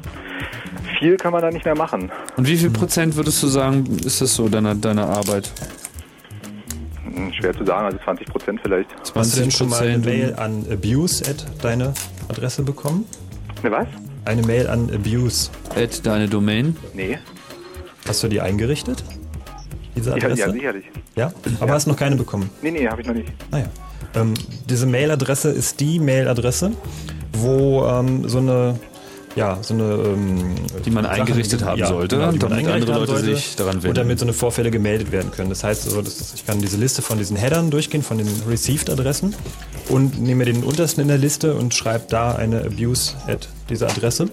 viel kann man da nicht mehr machen. Und wie viel Prozent würdest du sagen, ist das so deiner, deiner Arbeit? Hm, Schwer zu sagen, also 20 Prozent vielleicht. Hast du denn schon mal eine 20% Mail an Abuse at deine Adresse bekommen? Eine was? Eine Mail an Abuse. At deine Domain? Nee. Hast du die eingerichtet? Diese Ja, Adresse? ja, sicherlich. Ja? Aber hast noch keine bekommen? Nee, nee, habe ich noch nicht. Naja. Ähm, diese Mailadresse ist die Mailadresse, wo ähm, so eine ja, so eine ähm, Die man eingerichtet haben sollte, genau, damit andere Leute sollte sich daran wenden. Und damit so eine Vorfälle gemeldet werden können. Das heißt, also, das ich kann diese Liste von diesen Headern durchgehen, von den Received-Adressen und nehme den untersten in der Liste und schreibe da eine Abuse at dieser Adresse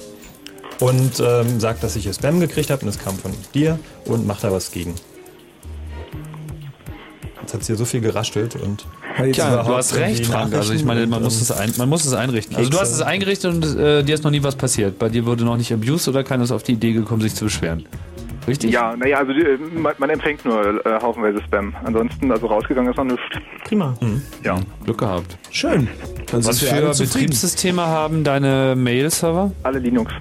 und ähm, sagt, dass ich hier Spam gekriegt habe und es kam von dir und macht da was gegen. Jetzt hat es hier so viel geraschelt und Tja, du hast recht, Frank. Also ich meine, man muss, es ein, man muss es einrichten. Also du hast es eingerichtet und äh, dir ist noch nie was passiert. Bei dir wurde noch nicht abused oder keiner ist auf die Idee gekommen, sich zu beschweren. Richtig? Ja, naja, also die, man, man empfängt nur äh, haufenweise Spam. Ansonsten, also rausgegangen ist noch nichts. Prima. Ja. Glück gehabt. Schön. Dann Was für. Betriebssysteme haben deine Mail-Server? Alle Linux.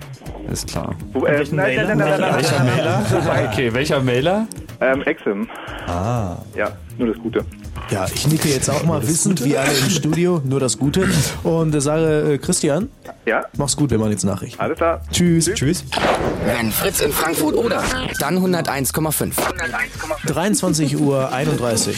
Ist klar. Wo, äh, nein, nein, nein, nein, nein, Welcher nein, Mailer? Okay, welcher Mailer? Ähm, Exim. Ah. Ja, nur das Gute. Ja, ich nicke jetzt auch mal wissend, wie alle im Studio, nur das Gute. Und äh, sage, äh, Christian, Ja. mach's gut, wir machen jetzt Nachrichten. Alles klar. Tschüss. Tschüss. Wenn Fritz in Frankfurt oder, dann 101,5. 23 Uhr 31.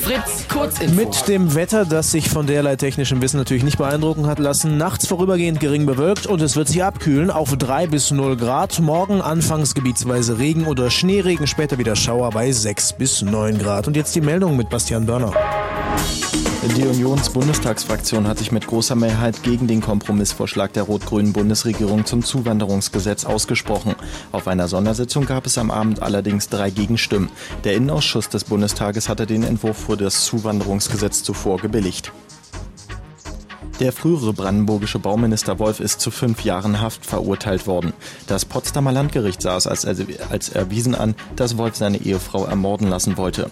Fritz, Kurzinfo. Mit dem Wetter, das sich von derlei technischem Wissen natürlich nicht beeindrucken hat lassen, nachts vorübergehend gering bewölkt und es wird sich abkühlen auf 3 bis 0 Grad. Morgen anfangs gebietsweise Regen oder Schneeregen, später wieder Schauer bei 6 bis 9 Grad. Und jetzt die Meldung mit Bastian Börner. Die Unionsbundestagsfraktion hat sich mit großer Mehrheit gegen den Kompromissvorschlag der rot-grünen Bundesregierung zum Zuwanderungsgesetz ausgesprochen. Auf einer Sondersitzung gab es am Abend allerdings drei Gegenstimmen. Der Innenausschuss des Bundestages hatte den Entwurf für das Zuwanderungsgesetz zuvor gebilligt. Der frühere brandenburgische Bauminister Wolf ist zu fünf Jahren Haft verurteilt worden. Das Potsdamer Landgericht sah es als, als erwiesen an, dass Wolf seine Ehefrau ermorden lassen wollte.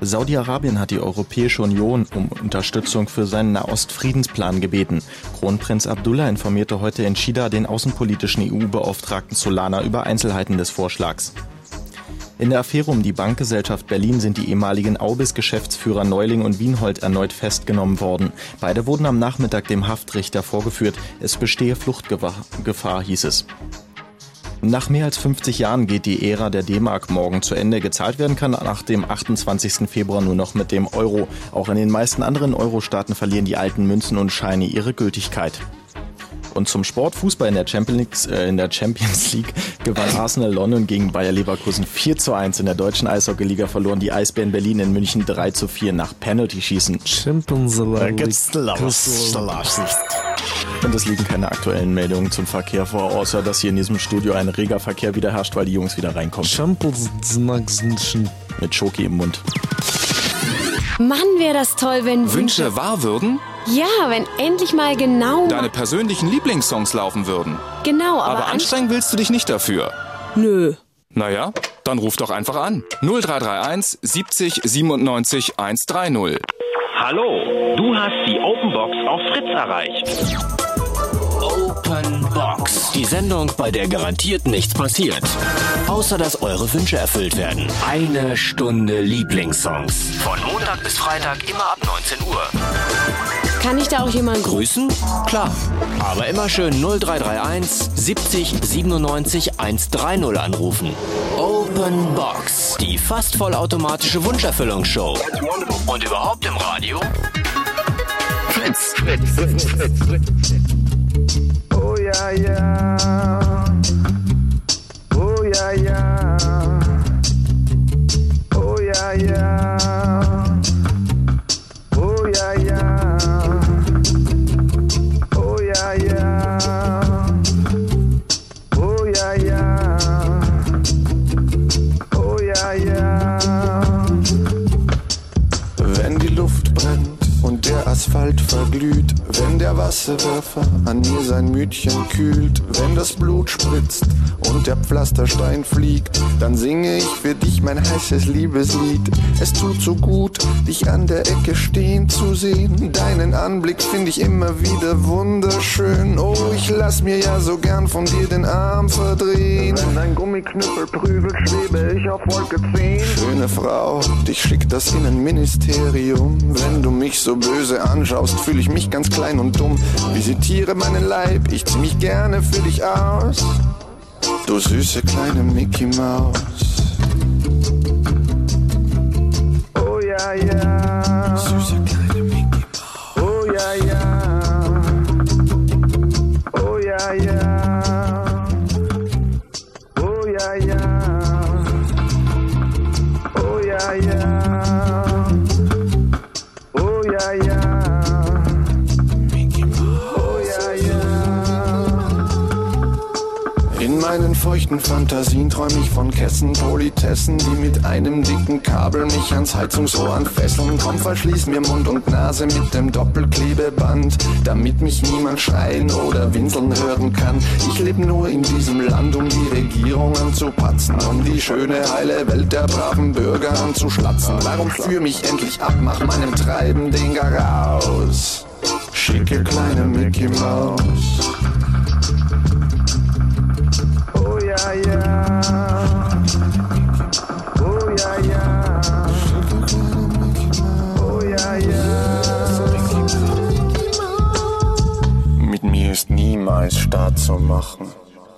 Saudi-Arabien hat die Europäische Union um Unterstützung für seinen Nahostfriedensplan gebeten. Kronprinz Abdullah informierte heute in Schieda den außenpolitischen EU-Beauftragten Solana über Einzelheiten des Vorschlags. In der Affäre um die Bankgesellschaft Berlin sind die ehemaligen Aubis-Geschäftsführer Neuling und Wienhold erneut festgenommen worden. Beide wurden am Nachmittag dem Haftrichter vorgeführt. Es bestehe Fluchtgefahr, Gefahr, hieß es. Nach mehr als 50 Jahren geht die Ära der D-Mark morgen zu Ende. Gezahlt werden kann nach dem 28. Februar nur noch mit dem Euro. Auch in den meisten anderen Euro-Staaten verlieren die alten Münzen und Scheine ihre Gültigkeit. Und zum Sport Fußball in der Champions, äh, in der Champions League gewann Arsenal London gegen Bayer Leverkusen 4 zu 1. In der deutschen Eishockeyliga verloren die Eisbären Berlin in München 3 zu 4 nach Penalty-Schießen. Champions League. Und es liegen keine aktuellen Meldungen zum Verkehr vor, außer dass hier in diesem Studio ein reger Verkehr wieder herrscht, weil die Jungs wieder reinkommen. Mit Schoki im Mund. Mann, wäre das toll, wenn Wünsche wahr würden? Ja, wenn endlich mal genau. Deine persönlichen Lieblingssongs laufen würden. Genau, aber. Aber anstrengen willst du dich nicht dafür. Nö. Naja, dann ruf doch einfach an. 0331 70 97 130. Hallo, du hast die Openbox auf Fritz erreicht. Open Box. Die Sendung, bei der garantiert nichts passiert. Außer dass eure Wünsche erfüllt werden. Eine Stunde Lieblingssongs. Von Montag bis Freitag immer ab 19 Uhr. Kann ich da auch jemanden Grüßen? Klar. Aber immer schön 0331 70 97 130 anrufen. Open Box. Die fast vollautomatische Wunscherfüllungsshow. Und überhaupt im Radio? Fritz. Fritz. Fritz. Fritz. Fritz. Oh ja, ja. Oh ja, ja. Oh ja, ja. Asphalt verglüht, wenn der Wasserwerfer an mir sein Mütchen kühlt, wenn das Blut spritzt und der Pflasterstein fliegt, dann singe ich für dich mein heißes Liebeslied. Es tut so gut, dich an der Ecke stehen zu sehen. Deinen Anblick finde ich immer wieder wunderschön. Oh, ich lass mir ja so gern von dir den Arm verdrehen. Wenn dein Gummiknüppel prügelt, schwebe ich auf Wolke 10. Schöne Frau, dich schickt das Innenministerium. Wenn du mich so böse anschaust, fühle ich mich ganz klein und dumm. Visitiere meinen Leib, ich zieh mich gerne für dich aus. Du süße kleine Mickey Maus. Oh ja, ja. Süße kleine feuchten Fantasien träum ich von Kessenpolitessen, die mit einem dicken Kabel mich ans Heizungsrohr anfesseln. Komm, verschließ mir Mund und Nase mit dem Doppelklebeband, damit mich niemand schreien oder winseln hören kann. Ich leb nur in diesem Land, um die Regierung anzupatzen, um die schöne heile Welt der braven Bürger anzuschlatzen. Warum führ mich endlich ab, mach meinem Treiben den Garaus. Schicke kleine Mickey Maus. Niemals Start zu machen,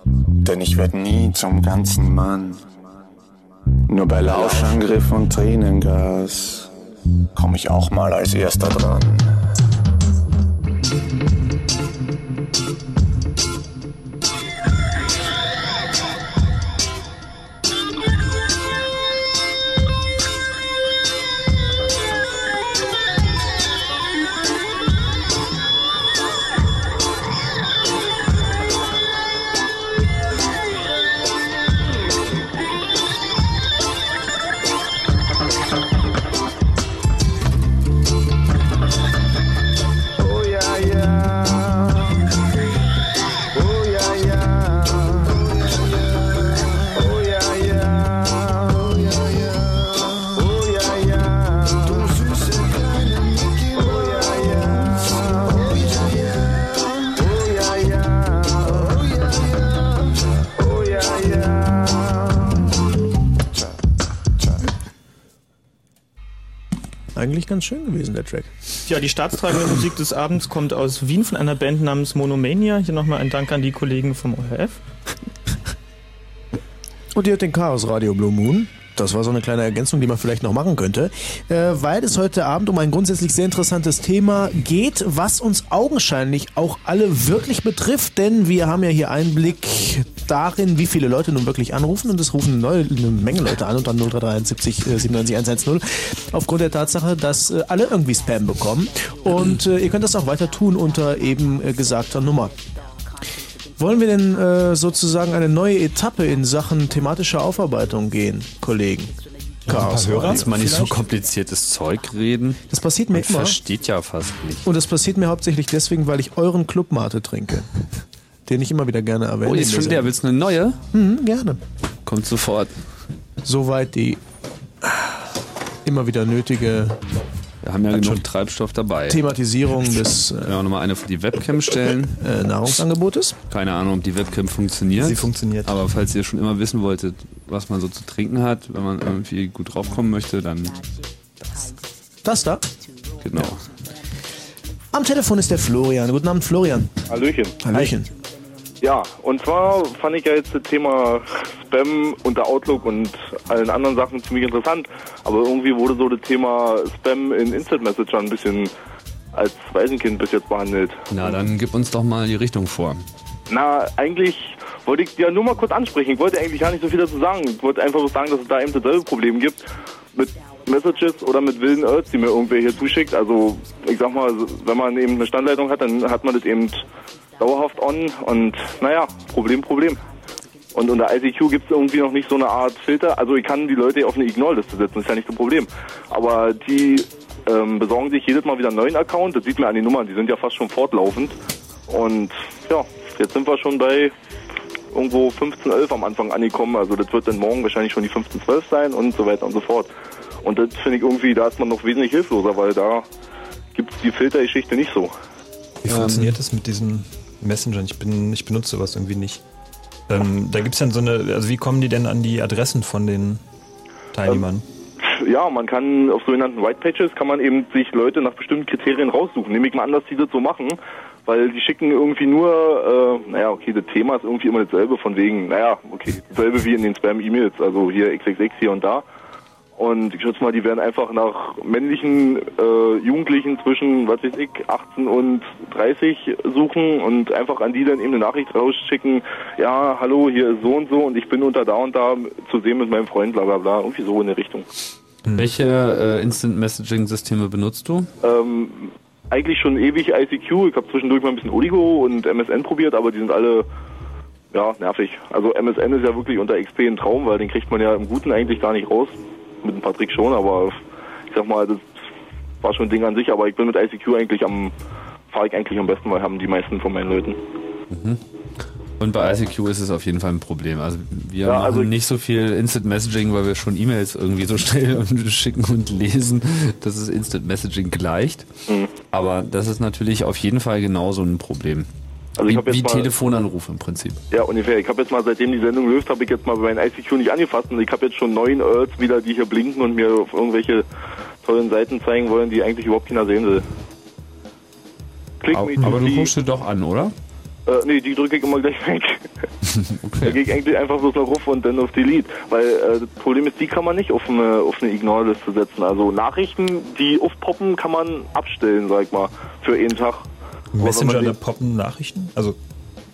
denn ich werd nie zum ganzen Mann. Nur bei Lauschangriff und Tränengas komm ich auch mal als erster dran. Eigentlich ganz schön gewesen, der Track. Ja, die staatstragende Musik des Abends kommt aus Wien von einer Band namens Monomania. Hier nochmal ein Dank an die Kollegen vom ORF. Und ihr hört den Chaos Radio Blue Moon. Das war so eine kleine Ergänzung, die man vielleicht noch machen könnte, äh, weil es heute Abend um ein grundsätzlich sehr interessantes Thema geht, was uns augenscheinlich auch alle wirklich betrifft, denn wir haben ja hier Einblick darin, wie viele Leute nun wirklich anrufen. Und es rufen neue, eine Menge Leute an. Und dann 0373 äh, 97 110 aufgrund der Tatsache, dass äh, alle irgendwie Spam bekommen. Und äh, ihr könnt das auch weiter tun unter eben äh, gesagter Nummer. Wollen wir denn äh, sozusagen eine neue Etappe in Sachen thematischer Aufarbeitung gehen, Kollegen? Chaos. Kannst du mal nicht so kompliziertes Zeug reden? Das passiert mir Man immer. versteht ja fast nicht. Und das passiert mir hauptsächlich deswegen, weil ich euren Clubmate trinke. Den ich immer wieder gerne erwähne. Oh, ist schon leer. Willst du eine neue? Mhm, gerne. Kommt sofort. Soweit die immer wieder nötige Wir haben ja genug Treibstoff dabei. Thematisierung des äh, Ja, nochmal eine für die Webcam stellen. äh, Nahrungsangebotes. Keine Ahnung, ob die Webcam funktioniert. Sie funktioniert. Aber falls ihr schon immer wissen wolltet, was man so zu trinken hat, wenn man irgendwie gut draufkommen möchte, dann Das da. genau. Am Telefon ist der Florian. Guten Abend, Florian. Hallöchen. Hallöchen. Ja, und zwar fand ich ja jetzt das Thema Spam unter Outlook und allen anderen Sachen ziemlich interessant. Aber irgendwie wurde so das Thema Spam in Instant Messenger ein bisschen als Waisenkind bis jetzt behandelt. Na, dann gib uns doch mal die Richtung vor. Na, eigentlich wollte ich ja nur mal kurz ansprechen. Ich wollte eigentlich gar nicht so viel dazu sagen. Ich wollte einfach nur sagen, dass es da eben dasselbe Problem gibt mit Messages oder mit wilden Alerts, die mir irgendwer hier zuschickt. Also ich sag mal, wenn man eben eine Standleitung hat, dann hat man das eben dauerhaft on und naja, Problem, Problem. Und unter ICQ gibt es irgendwie noch nicht so eine Art Filter. Also ich kann die Leute auf eine Ignore-Liste setzen, ist ja nicht so ein Problem. Aber die ähm, besorgen sich jedes Mal wieder einen neuen Account. Das sieht man an den Nummern, die sind ja fast schon fortlaufend. Und ja, jetzt sind wir schon bei irgendwo 1511 am Anfang angekommen. Also das wird dann morgen wahrscheinlich schon die 1512 sein und so weiter und so fort. Und das finde ich irgendwie, da ist man noch wesentlich hilfloser, weil da gibt es die Filtergeschichte nicht so. Wie funktioniert das mit diesen Messengern? Ich, bin, ich benutze sowas irgendwie nicht. Ähm, da gibt es dann so eine, also wie kommen die denn an die Adressen von den Teilnehmern? Ja, man kann auf sogenannten White Pages kann man eben sich Leute nach bestimmten Kriterien raussuchen. Nehme ich mal an, dass die das so machen, weil die schicken irgendwie nur, äh, naja, okay, das Thema ist irgendwie immer dasselbe, von wegen, naja, okay, dasselbe wie in den Spam-E-Mails, also hier XXX hier und da. Und ich schätze mal, die werden einfach nach männlichen äh, Jugendlichen zwischen, was weiß ich, 18 und 30 suchen und einfach an die dann eben eine Nachricht rausschicken, ja, hallo, hier ist so und so und ich bin unter da und da zu sehen mit meinem Freund, bla bla bla, irgendwie so in der Richtung. Welche äh, Instant Messaging Systeme benutzt du? Ähm, eigentlich schon ewig ICQ, ich habe zwischendurch mal ein bisschen Oligo und MSN probiert, aber die sind alle ja, nervig. Also MSN ist ja wirklich unter XP ein Traum, weil den kriegt man ja im Guten eigentlich gar nicht raus. Mit dem Patrick schon, aber ich sag mal, das war schon ein Ding an sich, aber ich bin mit ICQ eigentlich am, fahre ich eigentlich am besten, weil haben die meisten von meinen Leuten. Mhm. Und bei ICQ ist es auf jeden Fall ein Problem. Also wir Ja, machen also- nicht so viel Instant Messaging, weil wir schon E-Mails irgendwie so schnell schicken und lesen, dass es Instant Messaging gleicht. Mhm. Aber das ist natürlich auf jeden Fall genauso ein Problem. Also ich wie wie mal- Telefonanruf im Prinzip. Ja, ungefähr. Ich habe jetzt mal, seitdem die Sendung läuft, habe ich jetzt mal mein ICQ nicht angefasst und ich habe jetzt schon neun Alerts wieder, die hier blinken und mir auf irgendwelche tollen Seiten zeigen wollen, die eigentlich überhaupt keiner sehen will. Click Aber, aber du guckst dir doch an, oder? Äh, nee, die drücke ich immer gleich weg. Da gehe ich eigentlich einfach bloß noch ruf und dann auf Delete. Weil äh, das Problem ist, die kann man nicht auf eine, auf eine Ignore-Liste setzen. Also Nachrichten, die aufpoppen, kann man abstellen, sag ich mal, für jeden Tag. Messenger, da poppen Nachrichten? Also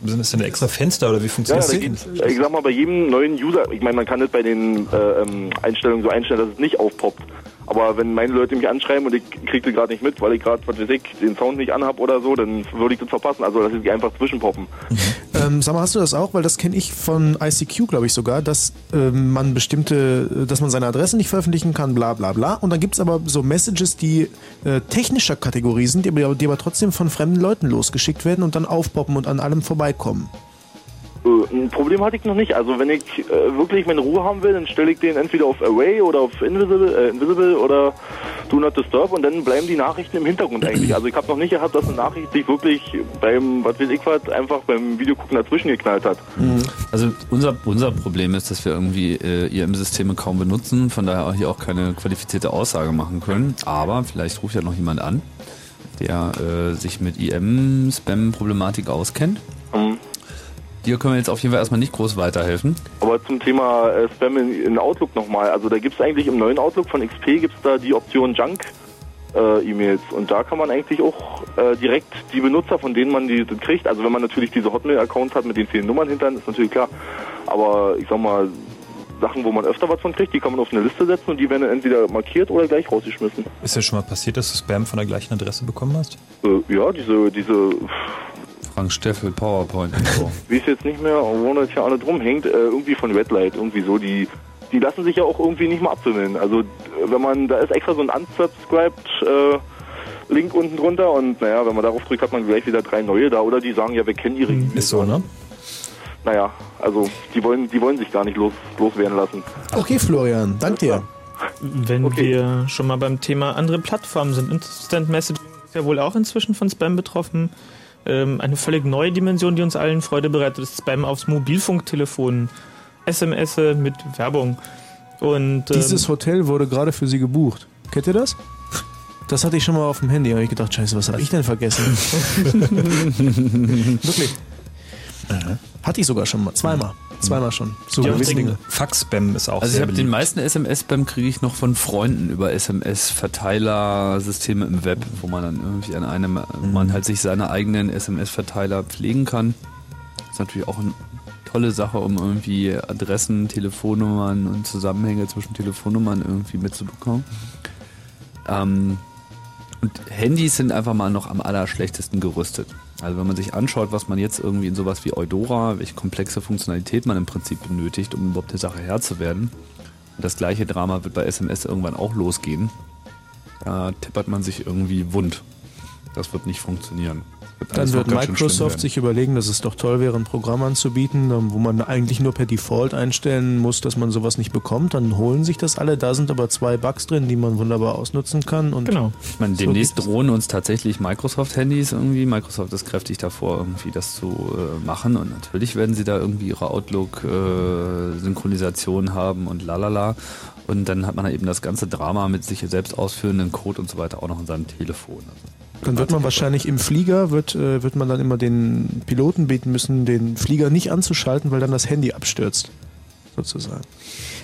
sind das denn extra Fenster oder wie Ja, funktioniert da das? gibt's, ich sag mal, bei jedem neuen User, ich meine, man kann das bei den äh, ähm, Einstellungen so einstellen, dass es nicht aufpoppt. Aber wenn meine Leute mich anschreiben und ich kriege das gerade nicht mit, weil ich gerade, was weiß ich, den Sound nicht anhab oder so, dann würde ich das verpassen. Also, dass sie einfach zwischenpoppen. Ähm, sag mal, hast du das auch? Weil das kenne ich von ICQ, glaube ich sogar, dass ähm, man bestimmte, dass man seine Adresse nicht veröffentlichen kann, bla bla bla. Und dann gibt es aber so Messages, die äh, technischer Kategorie sind, die aber, die aber trotzdem von fremden Leuten losgeschickt werden und dann aufpoppen und an allem vorbeikommen. Äh, ein Problem hatte ich noch nicht. Also wenn ich äh, wirklich meine Ruhe haben will, dann stelle ich den entweder auf Away oder auf Invisible, äh, Invisible oder Do Not Disturb und dann bleiben die Nachrichten im Hintergrund eigentlich. Also ich habe noch nicht gehabt, dass eine Nachricht sich wirklich beim, was weiß ich was, einfach beim Videogucken dazwischen geknallt hat. Also unser, unser Problem ist, dass wir irgendwie äh, IM-Systeme kaum benutzen, von daher auch hier auch keine qualifizierte Aussage machen können. Aber vielleicht ruft ja noch jemand an, der äh, sich mit IM-Spam-Problematik auskennt. Mhm. Dir können wir jetzt auf jeden Fall erstmal nicht groß weiterhelfen. Aber zum Thema äh, Spam in, in Outlook nochmal. Also da gibt es eigentlich im neuen Outlook von XP gibt es da die Option Junk. Äh, E-Mails und da kann man eigentlich auch äh, direkt die Benutzer, von denen man die kriegt, also wenn man natürlich diese Hotmail-Accounts hat mit den vielen Nummern hinter, ist natürlich klar. Aber ich sag mal, Sachen, wo man öfter was von kriegt, die kann man auf eine Liste setzen und die werden entweder markiert oder gleich rausgeschmissen. Ist ja schon mal passiert, dass du Spam von der gleichen Adresse bekommen hast? Äh, ja, diese, diese, Frank Steffel, PowerPoint. wie es jetzt nicht mehr, wo das ja alle drum hängt, äh, irgendwie von Redlight, irgendwie so, die die lassen sich ja auch irgendwie nicht mal abwimmeln. Also, äh, wenn man, da ist extra so ein unsubscribed äh, Link unten drunter und naja, wenn man darauf drückt, hat man gleich wieder drei neue da oder die sagen, ja, wir kennen ihre E-Mails. Ist so, ne? Naja, also, die wollen, die wollen sich gar nicht los, loswerden lassen. Okay, Florian, dank dir. Wenn wir schon mal beim Thema andere Plattformen sind, Instant Messaging ist ja wohl auch inzwischen von Spam betroffen. Ähm, eine völlig neue Dimension, die uns allen Freude bereitet, ist Spam aufs Mobilfunktelefon. SMS mit Werbung. Und, ähm, Dieses Hotel wurde gerade für Sie gebucht. Kennt ihr das? Das hatte ich schon mal auf dem Handy. Da habe ich gedacht, scheiße, was habe ich denn vergessen? Wirklich. Hatte ich sogar schon mal. Zweimal. Zweimal schon. So Ja, Dinge. Fax-Spam ist auch Also ich habe den meisten SMS-Spam kriege ich noch von Freunden über SMS-Verteiler-Systeme im Web, wo man dann irgendwie an einem, wo man halt sich seine eigenen SMS-Verteiler pflegen kann. Das ist natürlich auch eine tolle Sache, um irgendwie Adressen, Telefonnummern und Zusammenhänge zwischen Telefonnummern irgendwie mitzubekommen. Ähm, und Handys sind einfach mal noch am allerschlechtesten gerüstet. Also wenn man sich anschaut, was man jetzt irgendwie in sowas wie Eudora, welche komplexe Funktionalität man im Prinzip benötigt, um überhaupt der Sache Herr zu werden. Und das gleiche Drama wird bei SMS irgendwann auch losgehen. Da tippert man sich irgendwie wund. Das wird nicht funktionieren. Dann wird Microsoft sich überlegen, dass es doch toll wäre, ein Programm anzubieten, ähm, wo man eigentlich nur per Default einstellen muss, dass man sowas nicht bekommt. Dann holen sich das alle. Da sind aber zwei Bugs drin, die man wunderbar ausnutzen kann. Und Genau. Ich meine, So demnächst es. drohen uns tatsächlich Microsoft-Handys irgendwie. Microsoft ist kräftig davor, irgendwie das zu äh, machen. Und natürlich werden sie da irgendwie ihre Outlook-Synchronisation haben und lalala. Und dann hat man da eben das ganze Drama mit sich selbst ausführenden Code und so weiter auch noch in seinem Telefon. Also, Dann wird man wahrscheinlich im Flieger, wird, äh, wird man dann immer den Piloten beten müssen, den Flieger nicht anzuschalten, weil dann das Handy abstürzt. Sozusagen.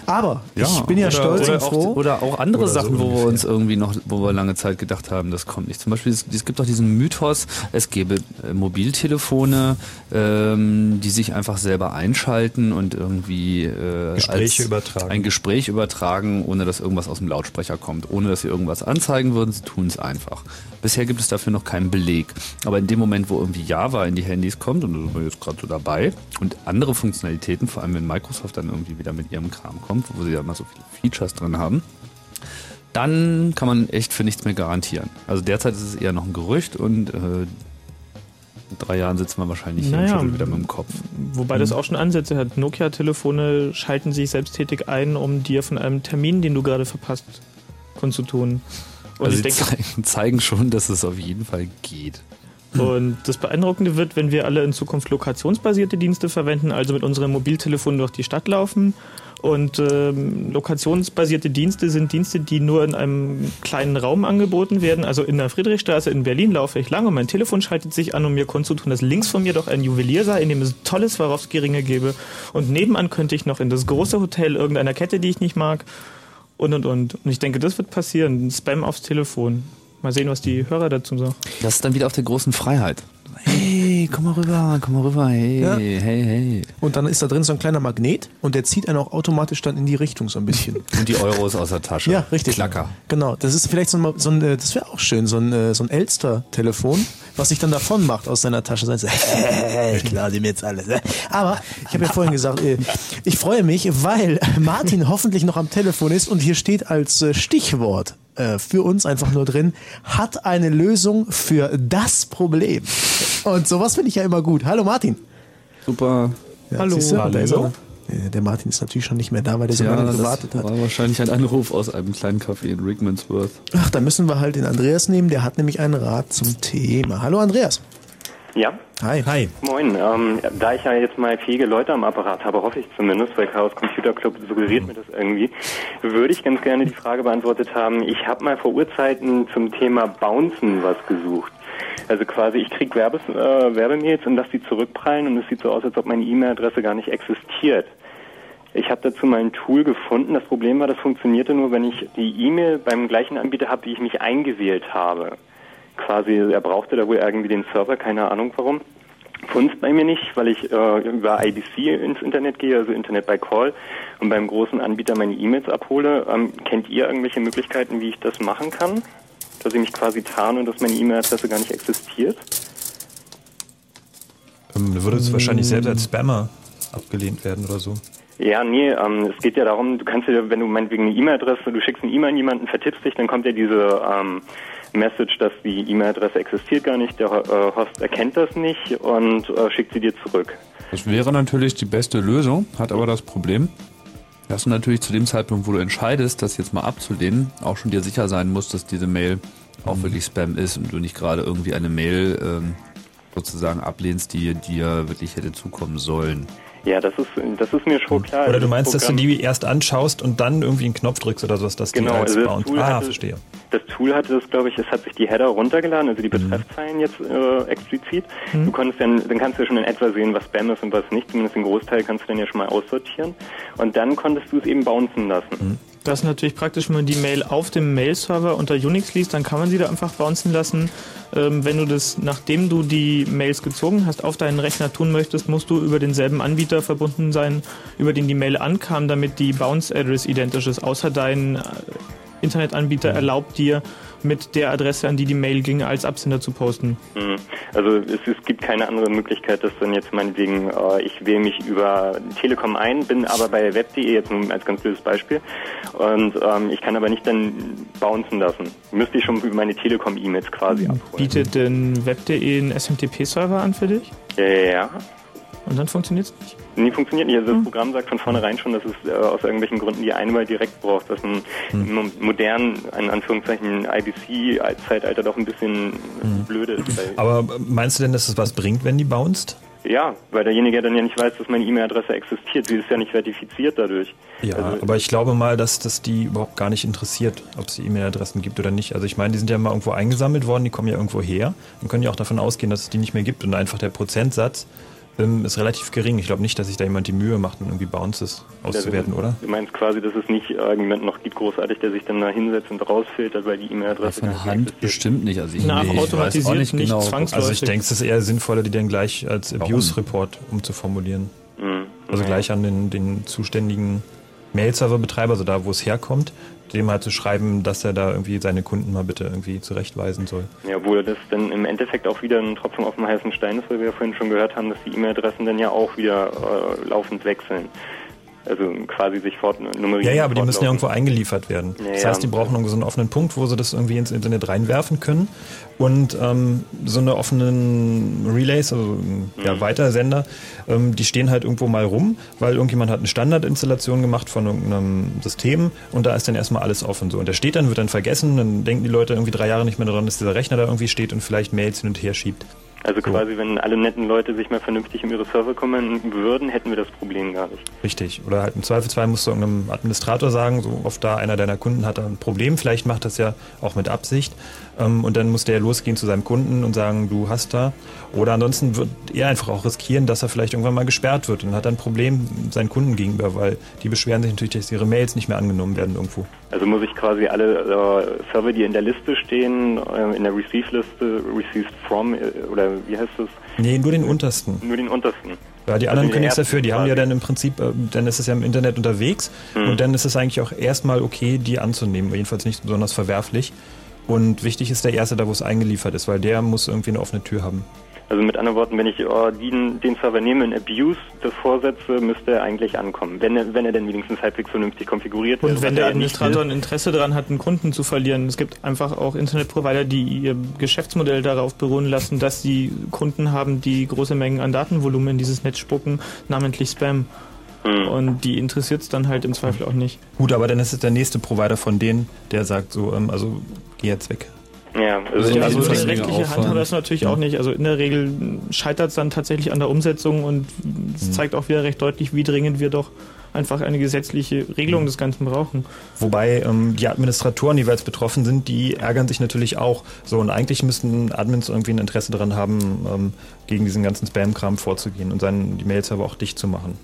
Aber ich bin ja oder, stolz oder und auch, froh. Oder auch andere Oder so Sachen, wo wir uns irgendwie noch, wo wir lange Zeit gedacht haben, das kommt nicht. Zum Beispiel, es, es gibt auch diesen Mythos, es gäbe äh, Mobiltelefone, ähm, die sich einfach selber einschalten und irgendwie äh, Gespräche übertragen. ein Gespräch übertragen, ohne dass irgendwas aus dem Lautsprecher kommt, ohne dass sie irgendwas anzeigen würden, sie tun es einfach. Bisher gibt es dafür noch keinen Beleg. Aber in dem Moment, wo irgendwie Java in die Handys kommt, und da sind wir jetzt gerade so dabei, und andere Funktionalitäten, vor allem wenn Microsoft dann irgendwie wieder mit ihrem Kram kommt, wo sie ja immer so viele Features drin haben, dann kann man echt für nichts mehr garantieren. Also derzeit ist es eher noch ein Gerücht und äh, in drei Jahren sitzen wir wahrscheinlich hier und Naja, schütteln wieder mit dem Kopf. Wobei das Hm. auch schon Ansätze hat. Nokia-Telefone schalten sich selbsttätig ein, um dir von einem Termin, den du gerade verpasst, kundzutun. Und Also ich denke, zeigen, zeigen schon, dass es auf jeden Fall geht. Und das Beeindruckende wird, wenn wir alle in Zukunft lokationsbasierte Dienste verwenden, also mit unserem Mobiltelefon durch die Stadt laufen. Und ähm, lokationsbasierte Dienste sind Dienste, die nur in einem kleinen Raum angeboten werden. Also in der Friedrichstraße in Berlin laufe ich lang und mein Telefon schaltet sich an, um mir kundzutun, dass links von mir doch ein Juwelier sei, in dem es tolle Swarovski-Ringe gäbe. Und nebenan könnte ich noch in das große Hotel irgendeiner Kette, die ich nicht mag. Und, und, und. Und ich denke, das wird passieren. Spam aufs Telefon. Mal sehen, was die Hörer dazu sagen. Das ist dann wieder auf der großen Freiheit. Hey, komm mal rüber, komm mal rüber, hey, Ja. hey, hey. Und dann ist da drin so ein kleiner Magnet und der zieht einen auch automatisch dann in die Richtung so ein bisschen. Und die Euros aus der Tasche. Ja, richtig. Klacker. Genau, das ist vielleicht so ein, so ein äh, das wäre auch schön, so ein, äh, so ein Elster-Telefon, was sich dann davon macht aus seiner Tasche. Sagt so, ich klar dem jetzt alles. Aber ich habe ja vorhin gesagt, äh, ich freue mich, weil Martin hoffentlich noch am Telefon ist und hier steht als äh, Stichwort äh, für uns einfach nur drin, hat eine Lösung für das Problem. Und sowas finde ich ja immer gut. Hallo Martin. Super. Ja, Hallo. du. Hallo. Äh, Der Martin ist natürlich schon nicht mehr da, weil der so Ja, lange das gewartet hat. war wahrscheinlich ein Anruf aus einem kleinen Café in Rickmansworth. Ach, da müssen wir halt den Andreas nehmen, der hat nämlich einen Rat zum Thema. Hallo Andreas. Ja, Hi. Hi. moin. Ähm, da ich ja jetzt mal fähige Leute am Apparat habe, hoffe ich zumindest, weil Chaos Computer Club suggeriert mir das irgendwie, würde ich ganz gerne die Frage beantwortet haben. Ich habe mal vor Urzeiten zum Thema Bouncen was gesucht. Also quasi, ich kriege Werbes, äh, Werbemails und lasse die zurückprallen und es sieht so aus, als ob meine E-Mail-Adresse gar nicht existiert. Ich habe dazu mal ein Tool gefunden. Das Problem war, das funktionierte nur, wenn ich die E-Mail beim gleichen Anbieter habe, wie ich mich eingewählt habe. Quasi, er brauchte da wohl irgendwie den Server, keine Ahnung warum. Funzt bei mir nicht, weil ich äh, über IBC ins Internet gehe, also Internet by Call, und beim großen Anbieter meine E-Mails abhole. Ähm, kennt ihr irgendwelche Möglichkeiten, wie ich das machen kann? Dass ich mich quasi tarne und dass meine E-Mail-Adresse gar nicht existiert? Ähm, du würdest wahrscheinlich selbst als Spammer abgelehnt werden oder so. Ja, nee, ähm, es geht ja darum, du kannst ja, wenn du meinetwegen eine E-Mail-Adresse, du schickst eine E-Mail an jemanden, vertippst dich, dann kommt ja diese ähm, Message, dass die E-Mail-Adresse existiert gar nicht, der äh, Host erkennt das nicht und äh, schickt sie dir zurück. Das wäre natürlich die beste Lösung, hat aber das Problem, dass du natürlich zu dem Zeitpunkt, wo du entscheidest, das jetzt mal abzulehnen, auch schon dir sicher sein musst, dass diese Mail auch wirklich Spam ist und du nicht gerade irgendwie eine Mail ähm, sozusagen ablehnst, die dir wirklich hätte zukommen sollen. Ja, das ist, das ist mir schon klar. Oder du Das meinst, dass du die erst anschaust und dann irgendwie einen Knopf drückst oder sowas, dass Genau, die als also das Bound. Ah, hatte- verstehe. Das Tool hatte das, glaube ich, es hat sich die Header runtergeladen, also die Mhm. Betreffzeilen jetzt äh, explizit. Du konntest dann, dann kannst du ja schon in etwa sehen, was Spam ist und was nicht. Zumindest den Großteil kannst du dann ja schon mal aussortieren. Und dann konntest du es eben bouncen lassen. Mhm. Das ist natürlich praktisch, wenn man die Mail auf dem Mail-Server unter Unix liest, dann kann man sie da einfach bouncen lassen. Ähm, wenn du das, nachdem du die Mails gezogen hast, auf deinen Rechner tun möchtest, musst du über denselben Anbieter verbunden sein, über den die Mail ankam, damit die Bounce-Address identisch ist. Außer dein äh, Internetanbieter erlaubt dir, mit der Adresse, an die die Mail ging, als Absender zu posten. Mhm. Also es, es gibt keine andere Möglichkeit, dass dann jetzt meinetwegen, äh, ich wähle mich über Telekom ein, bin aber bei web.de jetzt nur als ganz blödes Beispiel und ähm, ich kann aber nicht dann bouncen lassen. Müsste ich schon über meine Telekom-E-Mails quasi abholen. Bietet denn web.de einen SMTP-Server an für dich? Ja, ja. Und dann funktioniert es nicht? Nee, funktioniert nicht. Also das Programm sagt von vornherein schon, dass es äh, aus irgendwelchen Gründen die einmal direkt braucht, was ein Hm. mo- modernen, in Anführungszeichen, IBC-Zeitalter doch ein bisschen blöde ist. Aber meinst du denn, dass es was bringt, wenn die bounced? ja, weil derjenige dann ja nicht weiß, dass meine E-Mail-Adresse existiert. Sie ist ja nicht verifiziert dadurch. Ja, Also- aber ich glaube mal, dass das die überhaupt gar nicht interessiert, ob es die E-Mail-Adressen gibt oder nicht. Also ich meine, die sind ja mal irgendwo eingesammelt worden, die kommen ja irgendwo her. Dann können ja auch davon ausgehen, dass es die nicht mehr gibt. Und einfach der Prozentsatz ist relativ gering. Ich glaube nicht, dass sich da jemand die Mühe macht, um irgendwie Bounces auszuwerten, Also, oder? Du meinst quasi, dass es nicht irgendjemand noch gibt, großartig, der sich dann da hinsetzt und rausfiltert, weil die E-Mail-Adresse mehr Hand bestimmt nicht. Also ich, Na, nee, ich weiß automatisiert auch nicht nicht genau. zwangsläufig. Also ich denke, es ist eher sinnvoller, die dann gleich als? Abuse-Report umzuformulieren. Mhm. Also gleich an den, den zuständigen Mail-Server-Betreiber, also da, wo es herkommt, dem halt zu schreiben, dass er da irgendwie seine Kunden mal bitte irgendwie zurechtweisen soll. Ja, obwohl das dann im Endeffekt auch wieder ein Tropfen auf dem heißen Stein ist, weil wir ja vorhin schon gehört haben, dass die E-Mail-Adressen dann ja auch wieder äh, laufend wechseln. Also quasi sich fortnummerieren. Ja, ja, aber die müssen ja irgendwo eingeliefert werden. Ja, das heißt, die brauchen irgendwo so einen offenen Punkt, wo sie das irgendwie ins Internet reinwerfen können. Und ähm, so eine offenen Relays, also ja, Mhm. Weitersender, ähm, die stehen halt irgendwo mal rum, weil irgendjemand hat eine Standardinstallation gemacht von irgendeinem System und da ist dann erstmal alles offen so. Und der steht dann, wird dann vergessen, dann denken die Leute irgendwie drei Jahre nicht mehr daran, dass dieser Rechner da irgendwie steht und vielleicht Mails hin und her schiebt. Also quasi, wenn alle netten Leute sich mal vernünftig um ihre Server kümmern würden, hätten wir das Problem gar nicht. Richtig. Oder halt im Zweifelsfall musst du irgendeinem Administrator sagen, so oft da einer deiner Kunden hat ein Problem, vielleicht macht das ja auch mit Absicht. Ähm, und dann muss der losgehen zu seinem Kunden und sagen, du hast da. Oder ansonsten wird er einfach auch riskieren, dass er vielleicht irgendwann mal gesperrt wird und hat dann ein Problem seinen Kunden gegenüber, weil die beschweren sich natürlich, dass ihre Mails nicht mehr angenommen werden irgendwo. Also muss ich quasi alle äh, Server, die in der Liste stehen, äh, in der Receive-Liste, Received From, äh, oder wie heißt das? Nee, nur den untersten. Nur den untersten. Ja, die Also anderen können nichts dafür. Die haben ja dann im Prinzip, äh, dann ist es ja im Internet unterwegs Hm. und dann ist es eigentlich auch erstmal okay, die anzunehmen. Jedenfalls nicht besonders verwerflich. Und wichtig ist der erste, da wo es eingeliefert ist, weil der muss irgendwie eine offene Tür haben. Also mit anderen Worten, wenn ich äh, den, den Server nehme, in Abuse das vorsetze, müsste er eigentlich ankommen. Wenn er, wenn er denn wenigstens halbwegs vernünftig konfiguriert Und wäre. wenn der er Administrator ein Interesse daran hat, einen Kunden zu verlieren, es gibt einfach auch Internetprovider, die ihr Geschäftsmodell darauf beruhen lassen, dass sie Kunden haben, die große Mengen an Datenvolumen in dieses Netz spucken, namentlich Spam. Hm. Und die interessiert es dann halt im Zweifel auch nicht. Gut, aber dann ist es der nächste Provider von denen, der sagt so, ähm, also geh jetzt weg. Ja, also, Ja, also also das eine rechtliche Hand hat das natürlich auch nicht. Also in der Regel scheitert es dann tatsächlich an der Umsetzung und es zeigt auch wieder recht deutlich, wie dringend wir doch einfach eine gesetzliche Regelung des Ganzen brauchen. Wobei ähm, die Administratoren, die jeweils betroffen sind, die ärgern sich natürlich auch. So, und eigentlich müssten Admins irgendwie ein Interesse daran haben, ähm, gegen diesen ganzen Spam-Kram vorzugehen und seinen, die Mails aber auch dicht zu machen.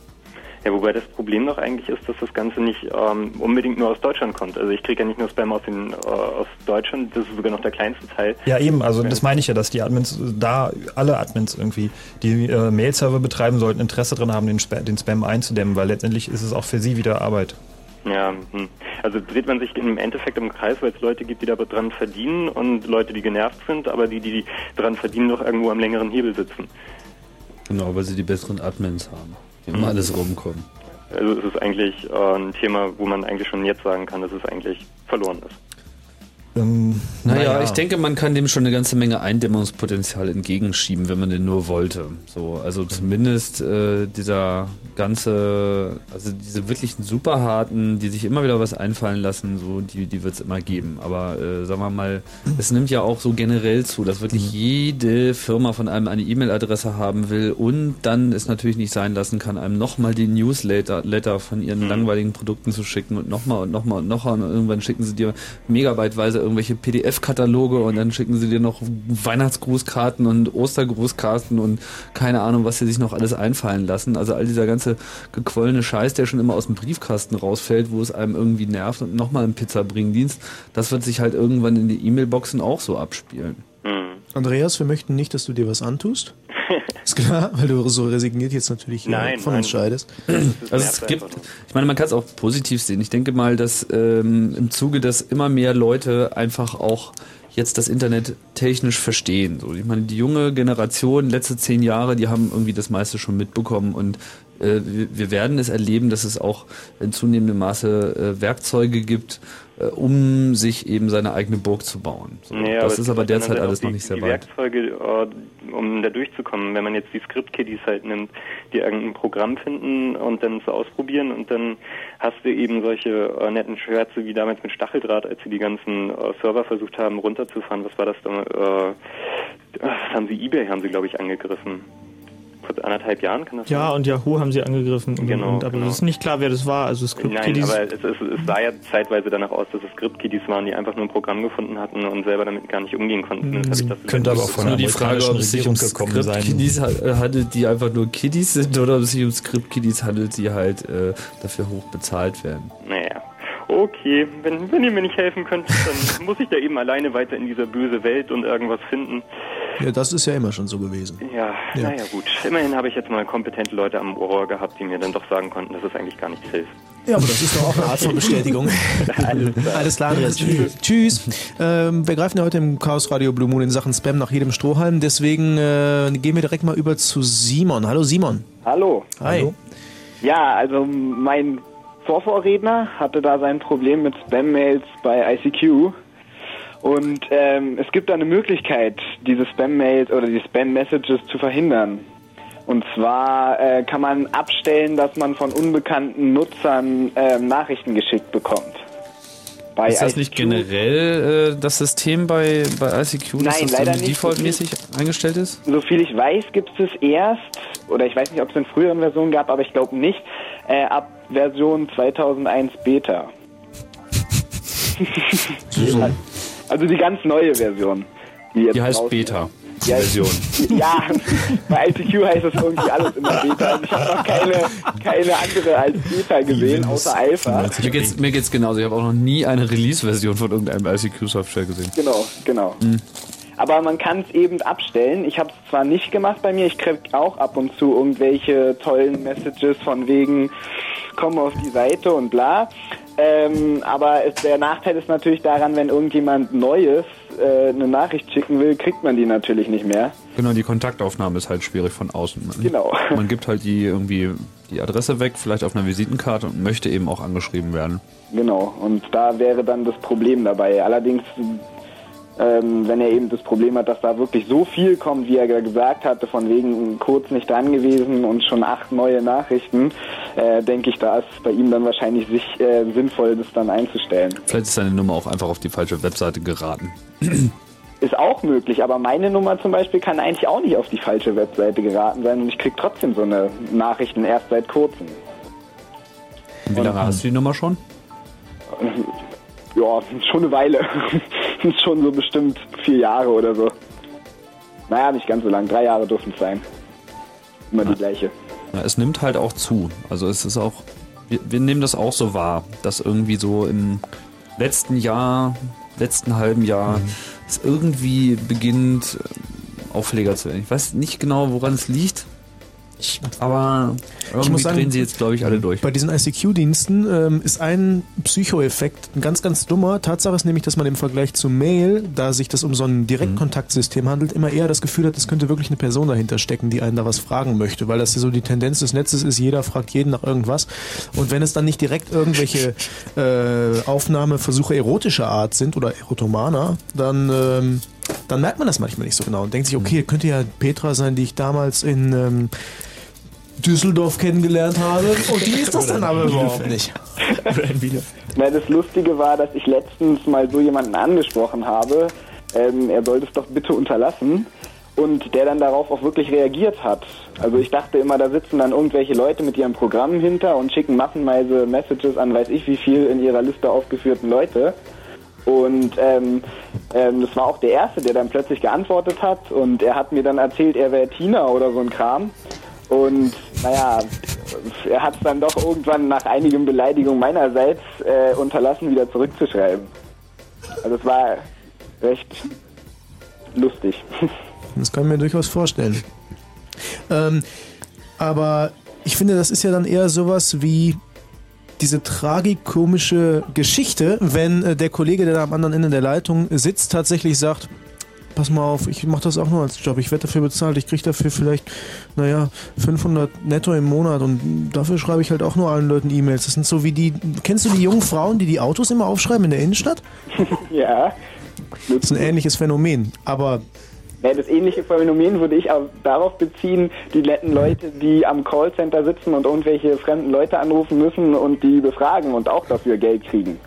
Ja, wobei das Problem doch eigentlich ist, dass das Ganze nicht ähm, unbedingt nur aus Deutschland kommt. Also ich kriege ja nicht nur Spam aus, den, äh, aus Deutschland, das ist sogar noch der kleinste Teil. Ja, eben, also das meine ich ja, dass die Admins, da alle Admins irgendwie, die äh, Mail-Server betreiben, sollten Interesse daran haben, den, Spa den Spam einzudämmen, weil letztendlich ist es auch für sie wieder Arbeit. Ja, hm. also dreht man sich im Endeffekt im Kreis, weil es Leute gibt, die da dran verdienen und Leute, die genervt sind, aber die, die dran verdienen, doch irgendwo am längeren Hebel sitzen. Genau, weil sie die besseren Admins haben. Immer alles rumkommen. Also es ist eigentlich äh, ein Thema, wo man eigentlich schon jetzt sagen kann, dass es eigentlich verloren ist. Ähm, Naja, ich denke, man kann dem schon eine ganze Menge Eindämmungspotenzial entgegenschieben, wenn man den nur wollte. So, also zumindest äh, dieser ganze, also diese wirklichen Superharten, die sich immer wieder was einfallen lassen, so die, die wird es immer geben. Aber äh, sagen wir mal, es nimmt ja auch so generell zu, dass wirklich jede Firma von einem eine E-Mail-Adresse haben will und dann es natürlich nicht sein lassen kann, einem nochmal die Newsletter Letter von ihren langweiligen Produkten zu schicken und nochmal und nochmal und nochmal und irgendwann schicken sie dir megabyteweise irgendwelche PDF-Kataloge und dann schicken sie dir noch Weihnachtsgrußkarten und Ostergrußkarten und keine Ahnung, was sie sich noch alles einfallen lassen. Also all dieser ganze gequollene Scheiß, der schon immer aus dem Briefkasten rausfällt, wo es einem irgendwie nervt und nochmal einen Pizzabringdienst, das wird sich halt irgendwann in die E-Mail-Boxen auch so abspielen. Andreas, wir möchten nicht, dass du dir was antust. Ist klar, weil du so resigniert jetzt natürlich äh, Nein, von nein. uns scheidest. Also es gibt, ich meine, man kann es auch positiv sehen. Ich denke mal, dass ähm, im Zuge, dass immer mehr Leute einfach auch jetzt das Internet technisch verstehen. So, ich meine, die junge Generation, letzte zehn Jahre, die haben irgendwie das meiste schon mitbekommen und äh, wir, wir werden es erleben, dass es auch in zunehmendem Maße äh, Werkzeuge gibt, äh, um sich eben seine eigene Burg zu bauen. So, Nee, das es ist aber derzeit alles auch noch die, nicht sehr die weit. Werkzeuge, äh, um da durchzukommen. Wenn man jetzt die Script-Kiddies halt nimmt, die irgendein Programm finden und dann zu ausprobieren und dann hast du eben solche äh, netten Scherze wie damals mit Stacheldraht, als sie die ganzen äh, Server versucht haben runterzufahren. Was war das da? Äh, was haben sie? Ebay haben sie, glaube ich, angegriffen. Vor anderthalb Jahren kann das Ja, sein? und Yahoo haben sie angegriffen. Und, Genau, und, aber genau. es ist nicht klar, wer das war. Also Script Nein, aber es, es, es sah ja zeitweise danach aus, dass es Script-Kiddies waren, die einfach nur ein Programm gefunden hatten und selber damit gar nicht umgehen konnten. Habe ich das Könnte aber auch von nur der die Frage, ob es sich um gekommen sein. Script-Kiddies ha- handelt, die einfach nur Kiddies sind, oder ob es sich um Script-Kiddies handelt, die halt äh, dafür hoch bezahlt werden. Naja, okay, wenn, wenn ihr mir nicht helfen könnt, dann muss ich da eben alleine weiter in dieser böse Welt und irgendwas finden. Ja, das ist ja immer schon so gewesen. Ja, Ja. naja gut. Immerhin habe ich jetzt mal kompetente Leute am Ohr gehabt, die mir dann doch sagen konnten, dass es eigentlich gar nichts hilft. Ja, aber das ist doch auch eine Art von Bestätigung. Alles klar, Andreas. Tschüss. Tschüss. Ähm, wir greifen ja heute im Chaos Radio Blue Moon in Sachen Spam nach jedem Strohhalm. Deswegen äh, gehen wir direkt mal über zu Simon. Hallo Simon. Hallo. Hi. Ja, also mein Vorvorredner hatte da sein Problem mit Spam-Mails bei ICQ. Und ähm, es gibt da eine Möglichkeit, diese Spam-Mails oder die Spam-Messages zu verhindern. Und zwar äh, kann man abstellen, dass man von unbekannten Nutzern ähm, Nachrichten geschickt bekommt. Bei ist das nicht ICQ generell äh, das System bei, bei ICQ, dass Nein, das leider nicht. defaultmäßig eingestellt ist? Soviel ich weiß, gibt es erst, oder ich weiß nicht, ob es in früheren Versionen gab, aber ich glaube nicht, äh, ab Version 2001 Beta. also die ganz neue Version. Die, jetzt Die heißt Beta. Ja, Version. Ja, bei ICQ heißt das irgendwie alles immer Beta. Also ich habe noch keine, keine andere als Beta gesehen, außer Alpha. Mir geht's, mir geht's genauso. Ich habe auch noch nie eine Release-Version von irgendeinem ICQ-Software gesehen. Genau, genau. Hm. Aber man kann es eben abstellen. Ich habe es zwar nicht gemacht bei mir, ich krieg auch ab und zu irgendwelche tollen Messages von wegen, komm auf die Seite und bla. Ähm, aber es, der Nachteil ist natürlich daran, wenn irgendjemand Neues äh, eine Nachricht schicken will, kriegt man die natürlich nicht mehr. Genau, die Kontaktaufnahme ist halt schwierig von außen. Man, Genau. Man gibt halt die irgendwie die Adresse weg, vielleicht auf einer Visitenkarte und möchte eben auch angeschrieben werden. Genau, und da wäre dann das Problem dabei. Allerdings, ähm, wenn er eben das Problem hat, dass da wirklich so viel kommt, wie er ge- gesagt hatte, von wegen kurz nicht dran gewesen und schon acht neue Nachrichten, äh, denke ich, da ist bei ihm dann wahrscheinlich sich, äh, sinnvoll, das dann einzustellen. Vielleicht ist seine Nummer auch einfach auf die falsche Webseite geraten. Ist auch möglich, aber meine Nummer zum Beispiel kann eigentlich auch nicht auf die falsche Webseite geraten sein und ich krieg trotzdem so eine Nachrichten erst seit kurzem. Wie lange hast du die Nummer schon? Ja, schon eine Weile. Schon so bestimmt vier Jahre oder so. Naja, nicht ganz so lang. Drei Jahre dürfen es sein. Immer die gleiche. Ja, es nimmt halt auch zu. Also es ist auch, wir, wir nehmen das auch so wahr, dass irgendwie so im letzten Jahr, letzten halben Jahr, es irgendwie beginnt, ähm, Aufleger zu werden. Ich weiß nicht genau, woran es liegt. Aber irgendwie drehen sie jetzt, glaube ich, alle durch. Bei diesen ICQ-Diensten ähm, ist ein Psychoeffekt ein ganz, ganz dummer. Tatsache ist nämlich, dass man im Vergleich zu Mail, da sich das um so ein Direktkontaktsystem handelt, immer eher das Gefühl hat, es könnte wirklich eine Person dahinter stecken, die einen da was fragen möchte, weil das ja so die Tendenz des Netzes ist, jeder fragt jeden nach irgendwas. Und wenn es dann nicht direkt irgendwelche äh, Aufnahmeversuche erotischer Art sind oder erotomaner, dann, ähm, dann merkt man das manchmal nicht so genau und denkt sich, okay, könnte ja Petra sein, die ich damals in ähm, Düsseldorf kennengelernt habe. Und die ist das dann aber überhaupt nicht. Na, das Lustige war, dass ich letztens mal so jemanden angesprochen habe, ähm, er soll das doch bitte unterlassen. Und der dann darauf auch wirklich reagiert hat. Also ich dachte immer, da sitzen dann irgendwelche Leute mit ihren Programmen hinter und schicken massenweise Messages an weiß ich wie viel in ihrer Liste aufgeführten Leute. Und ähm, ähm, das war auch der Erste, der dann plötzlich geantwortet hat. Und er hat mir dann erzählt, er wäre Tina oder so ein Kram. Und naja, er hat es dann doch irgendwann nach einigen Beleidigungen meinerseits äh, unterlassen, wieder zurückzuschreiben. Also es war recht lustig. Das kann ich mir durchaus vorstellen. Ähm, aber ich finde, das ist ja dann eher sowas wie diese tragikomische Geschichte, wenn äh, der Kollege, der da am anderen Ende der Leitung sitzt, tatsächlich sagt, pass mal auf, ich mache das auch nur als Job, ich werde dafür bezahlt, ich kriege dafür vielleicht, naja, 500 netto im Monat und dafür schreibe ich halt auch nur allen Leuten E-Mails. Das sind so wie die, kennst du die jungen Frauen, die die Autos immer aufschreiben in der Innenstadt? ja. Das ist ein ähnliches Phänomen, aber Ja, das ähnliche Phänomen würde ich auch darauf beziehen, die netten Leute, die am Callcenter sitzen und irgendwelche fremden Leute anrufen müssen und die befragen und auch dafür Geld kriegen.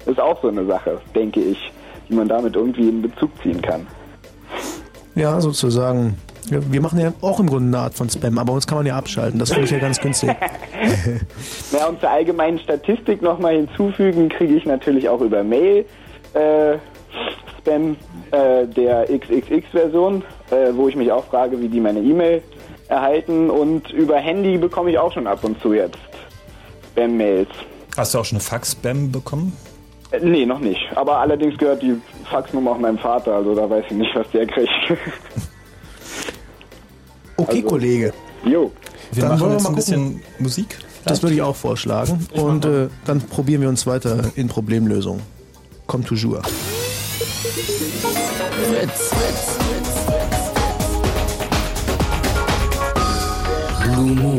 Das ist auch so eine Sache, denke ich, die man damit irgendwie in Bezug ziehen kann. Ja, sozusagen. Ja, wir machen ja auch im Grunde eine Art von Spam, aber uns kann man ja abschalten. Das finde ich ja ganz günstig. Na, und zur allgemeinen Statistik nochmal hinzufügen, kriege ich natürlich auch über Mail äh, Spam äh, der XXX-Version, äh, wo ich mich auch frage, wie die meine E-Mail erhalten. Und über Handy bekomme ich auch schon ab und zu jetzt Spam-Mails. Hast du auch schon eine Fax-Spam bekommen? Nee, noch nicht. Aber allerdings gehört die Faxnummer auch meinem Vater, also da weiß ich nicht, was der kriegt. Okay, Kollege. Jo. Wir Dann machen wollen wir jetzt mal ein gucken. bisschen Musik. Das würde ich auch vorschlagen. Und äh, dann probieren wir uns weiter in Problemlösung. Komm toujours. Fritz. Blue Moon.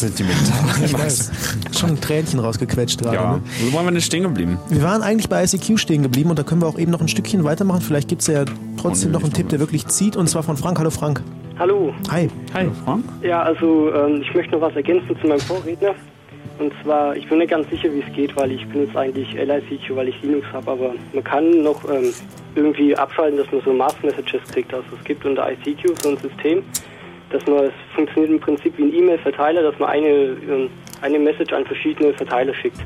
Sentimental. Ich weiß. Schon ein Tränchen rausgequetscht gerade. Ja, Ne? wo waren wir denn stehen geblieben? Wir waren eigentlich bei ICQ stehen geblieben und da können wir auch eben noch ein Stückchen weitermachen. Vielleicht gibt es ja trotzdem noch einen Tipp, der wirklich zieht und zwar von Frank. Hallo Frank. Hallo. Hi. Hi, Frank. Ja, also ähm, ich möchte noch was ergänzen zu meinem Vorredner. Und zwar, ich bin nicht ganz sicher, wie es geht, weil ich benutze eigentlich LICQ, weil ich Linux habe, aber man kann noch ähm, irgendwie abschalten, dass man so Mass Messages kriegt. Also es gibt unter ICQ so ein System, dass man, es funktioniert im Prinzip wie ein E-Mail-Verteiler, dass man eine, ähm, eine Message an verschiedene Verteiler schickt.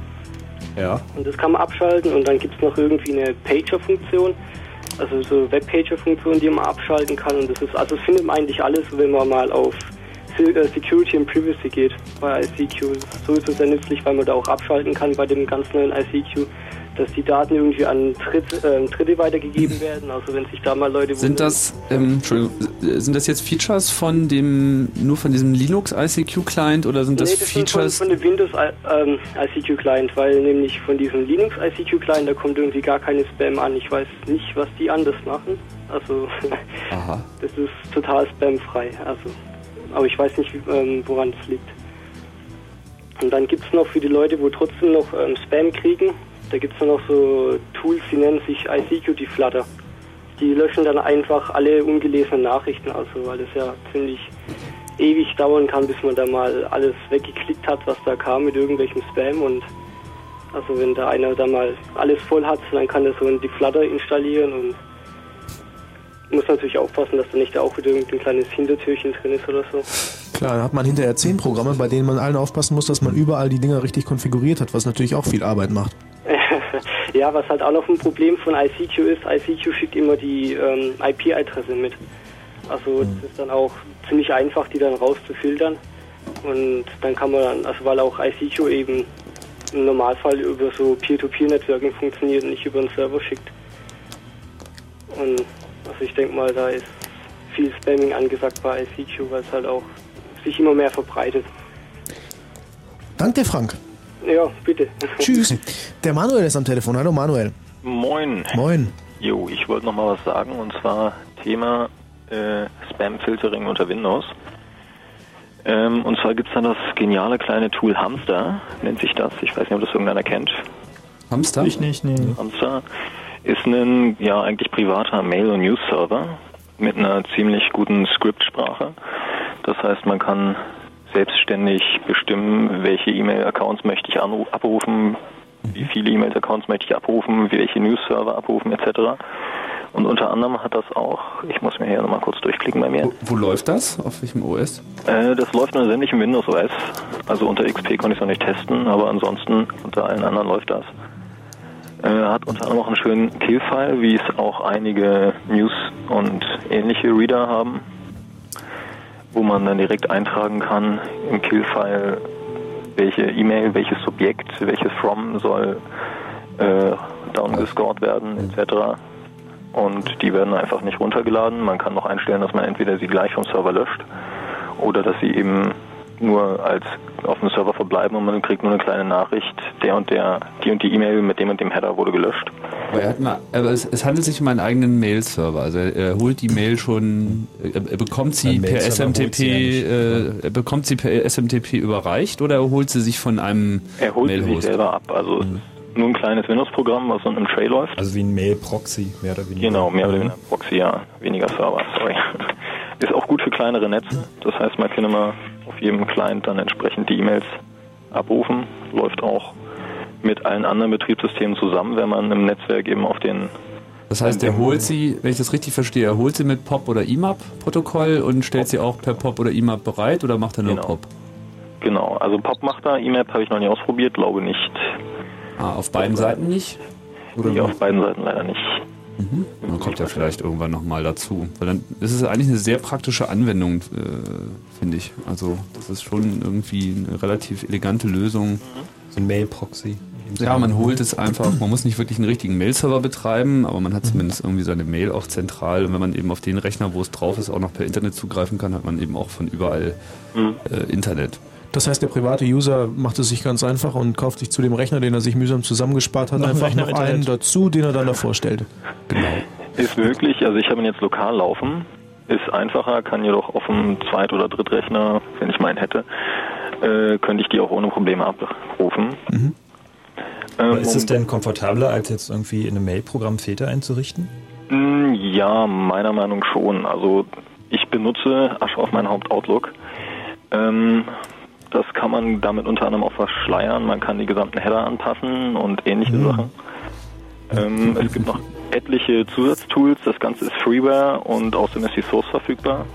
Ja. Und das kann man abschalten und dann gibt es noch irgendwie eine Pager-Funktion, also so Web-Pager-Funktion, die man abschalten kann. Und das ist, also das findet man eigentlich alles, wenn man mal auf äh, Security and Privacy geht bei ICQ. So ist es sehr nützlich, weil man da auch abschalten kann bei dem ganz neuen ICQ, dass die Daten irgendwie an Dritt, äh, Dritte weitergegeben werden. Also wenn sich da mal Leute Sind das, ähm, Entschuldigung, äh, sind das jetzt Features von dem, nur von diesem Linux ICQ Client oder sind das nee, das Features? Sind von, von dem Windows ähm, ICQ Client, weil nämlich von diesem Linux ICQ Client, da kommt irgendwie gar keine Spam an. Ich weiß nicht, was die anders machen. Also Aha. das ist total spamfrei. Also, aber ich weiß nicht, ähm, woran das liegt. Und dann gibt es noch für die Leute, wo trotzdem noch ähm, Spam kriegen, da gibt es noch so Tools, die nennen sich ICQ Flutter. Die löschen dann einfach alle ungelesenen Nachrichten, also weil es ja ziemlich ewig dauern kann, bis man da mal alles weggeklickt hat, was da kam mit irgendwelchem Spam und also wenn da einer da mal alles voll hat, dann kann er so ein Deflutter installieren und muss natürlich aufpassen, dass da nicht auch wieder irgendein kleines Hintertürchen drin ist oder so. Klar, da hat man hinterher zehn Programme, bei denen man allen aufpassen muss, dass man überall die Dinger richtig konfiguriert hat, was natürlich auch viel Arbeit macht. ja, was halt auch noch ein Problem von ICQ ist, ICQ schickt immer die ähm, IP-Adresse mit. Also es ist dann auch ziemlich einfach, die dann rauszufiltern. Und dann kann man dann, also weil auch ICQ eben im Normalfall über so Peer-to-Peer-Networking funktioniert und nicht über einen Server schickt. Und also ich denke mal, da ist viel Spamming angesagt bei ICQ, weil es halt auch sich immer mehr verbreitet. Danke dir, Frank. Ja, bitte. Tschüss. Der Manuel ist am Telefon. Hallo Manuel. Moin. Moin. Jo, ich wollte noch mal was sagen und zwar Thema äh, Spam-Filtering unter Windows. Ähm, und zwar gibt es da das geniale kleine Tool Hamster, nennt sich das. Ich weiß nicht, ob das irgendeiner kennt. Hamster? Ich nicht, nee. Hamster ist ein ja eigentlich privater Mail- und News-Server mit einer ziemlich guten Skriptsprache. Das heißt, man kann selbstständig bestimmen, welche E-Mail-Accounts möchte ich abrufen, wie viele E-Mail-Accounts möchte ich abrufen, welche News-Server abrufen etc. Und unter anderem hat das auch, ich muss mir hier nochmal kurz durchklicken bei mir. Wo läuft das? Auf welchem OS? Äh, das läuft sämtlich im Windows OS. Also unter XP konnte ich es noch nicht testen, aber ansonsten unter allen anderen läuft das. Äh, hat unter anderem auch einen schönen Kill-File, wie es auch einige News und ähnliche Reader haben, wo man dann direkt eintragen kann im Kill-File, welche E-Mail, welches Subjekt, welches From soll äh, downgescored werden, etc. Und die werden einfach nicht runtergeladen. Man kann noch einstellen, dass man entweder sie gleich vom Server löscht oder dass sie eben nur als auf dem Server verbleiben und man kriegt nur eine kleine Nachricht, der und der, die und die E-Mail mit dem und dem Header wurde gelöscht. Aber, er hat mal, aber es, es handelt sich um einen eigenen Mail-Server. Also er, er holt die Mail schon, er, bekommt sie per SMTP, sie ja äh, er bekommt sie per SMTP überreicht oder er holt sie sich von einem Er holt sie sich selber ab. Also es ist nur ein kleines Windows-Programm, was so in einem Tray läuft. Also wie ein Mail-Proxy, mehr oder weniger. Genau, mehr oder weniger Proxy, ja. Weniger Server, sorry. Ist auch gut für kleinere Netze. Das heißt, man kann immer auf jedem Client dann entsprechend die E-Mails abrufen. Läuft auch mit allen anderen Betriebssystemen zusammen, wenn man im Netzwerk eben auf den Das heißt, er holt sie, wenn ich das richtig verstehe, er holt sie mit POP oder IMAP-Protokoll und stellt sie auch per POP oder IMAP bereit oder macht er nur POP? Genau, also POP macht da, IMAP habe ich noch nie ausprobiert, glaube nicht. Ah, auf beiden Seiten nicht? Oder nee, auf beiden Seiten leider nicht. Mhm. Dann kommt ja vielleicht irgendwann nochmal dazu. Weil dann ist es eigentlich eine sehr praktische Anwendung, äh, finde ich. Also das ist schon irgendwie eine relativ elegante Lösung. So ein Mail-Proxy. Ja, man holt es einfach, man muss nicht wirklich einen richtigen Mail-Server betreiben, aber man hat zumindest irgendwie seine Mail auch zentral. Und wenn man eben auf den Rechner, wo es drauf ist, auch noch per Internet zugreifen kann, hat man eben auch von überall äh, Internet. Das heißt, der private User macht es sich ganz einfach und kauft sich zu dem Rechner, den er sich mühsam zusammengespart hat, Noch einfach noch einen dazu, den er dann davor stellt. Genau. Ist möglich, also ich habe ihn jetzt lokal laufen. Ist einfacher, kann jedoch auf dem Zweit- oder Drittrechner, wenn ich meinen hätte, äh, könnte ich die auch ohne Probleme abrufen. Aber Ähm, ist es denn komfortabler, als jetzt irgendwie in einem Mail-Programm Filter einzurichten? Mm, Ja, meiner Meinung schon. Also ich benutze Asche auf mein Haupt Outlook. Ähm, das kann man damit unter anderem auch verschleiern. Man kann die gesamten Header anpassen und ähnliche Sachen. Ähm, es gibt noch etliche Zusatztools. Das Ganze ist Freeware und außerdem ist die Source verfügbar.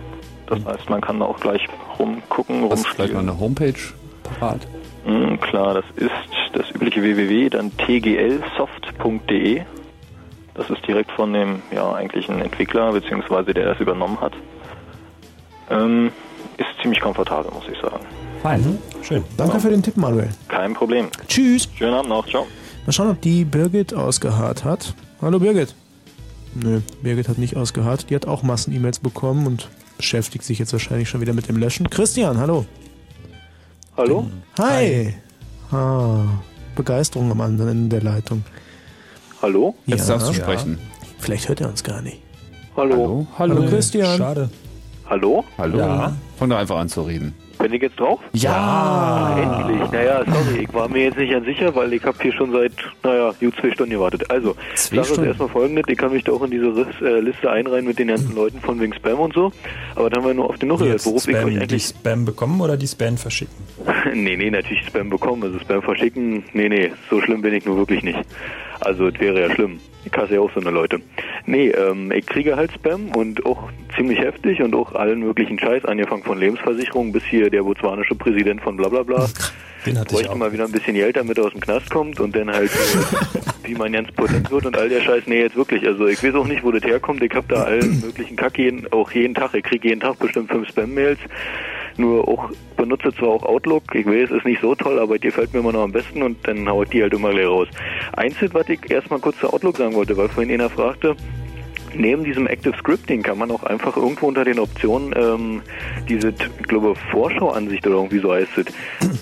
Das heißt, man kann da auch gleich rumgucken, Hast du vielleicht noch rumspielen. eine Homepage parat? Mm, klar, das ist das übliche www, dann tglsoft.de. Das ist direkt von dem ja, eigentlichen Entwickler, beziehungsweise der das übernommen hat. Ähm, ist ziemlich komfortabel, muss ich sagen. Fein. Schön. Danke für den Tipp, Manuel. Kein Problem. Tschüss. Schönen Abend noch. Ciao. Mal schauen, ob die Birgit ausgeharrt hat. Hallo Birgit. Nö, Birgit hat nicht ausgeharrt. Die hat auch Massen-E-Mails bekommen und beschäftigt sich jetzt wahrscheinlich schon wieder mit dem Löschen. Christian, hallo. Hallo? Hi. Ah, Begeisterung am anderen Ende der Leitung. Hallo? Jetzt darfst du sprechen. Vielleicht hört er uns gar nicht. Hallo? Hallo, Hallo, Christian. Schade. Hallo? Hallo. Ja. Fang doch einfach an zu reden. Bin ich jetzt drauf? Ja. Endlich. Naja, sorry, ich war mir jetzt nicht ganz sicher, weil ich habe hier schon seit, naja, gut zwei Stunden gewartet. Also, Zwei Sache ist Stunden? erstmal folgendes, ich kann mich da auch in diese Riss- äh, Liste einreihen mit den ganzen Leuten von wegen Spam und so. Aber dann haben wir nur auf den Nuch gehört, worauf ich Spam, die eigentlich... Spam bekommen oder die Spam verschicken? nee, nee, natürlich Spam bekommen, also Spam verschicken, nee, nee, so schlimm bin ich nur wirklich nicht. Also, es wäre ja schlimm. Ich hasse ja auch so eine Leute. Nee, ähm, ich kriege halt Spam und auch ziemlich heftig und auch allen möglichen Scheiß, angefangen von Lebensversicherung bis hier der botswanische Präsident von bla bla bla. Den hatte ich Bräuchte auch. mal wieder ein bisschen Geld, damit er aus dem Knast kommt und dann halt, äh, wie man ganz potent wird und all der Scheiß. Nee, jetzt wirklich. Also ich weiß auch nicht, wo das herkommt. Ich hab da allen möglichen Kack jeden, auch jeden Tag. Ich kriege jeden Tag bestimmt fünf Spam-Mails. Nur auch, benutze zwar auch Outlook. Ich weiß, ist nicht so toll, aber die gefällt mir immer noch am besten und dann hau ich die halt immer gleich raus. Einzig, was ich erstmal kurz zu Outlook sagen wollte, weil vorhin einer fragte, Neben diesem Active Scripting kann man auch einfach irgendwo unter den Optionen ähm, diese, ich glaube, Vorschauansicht oder irgendwie so heißt es,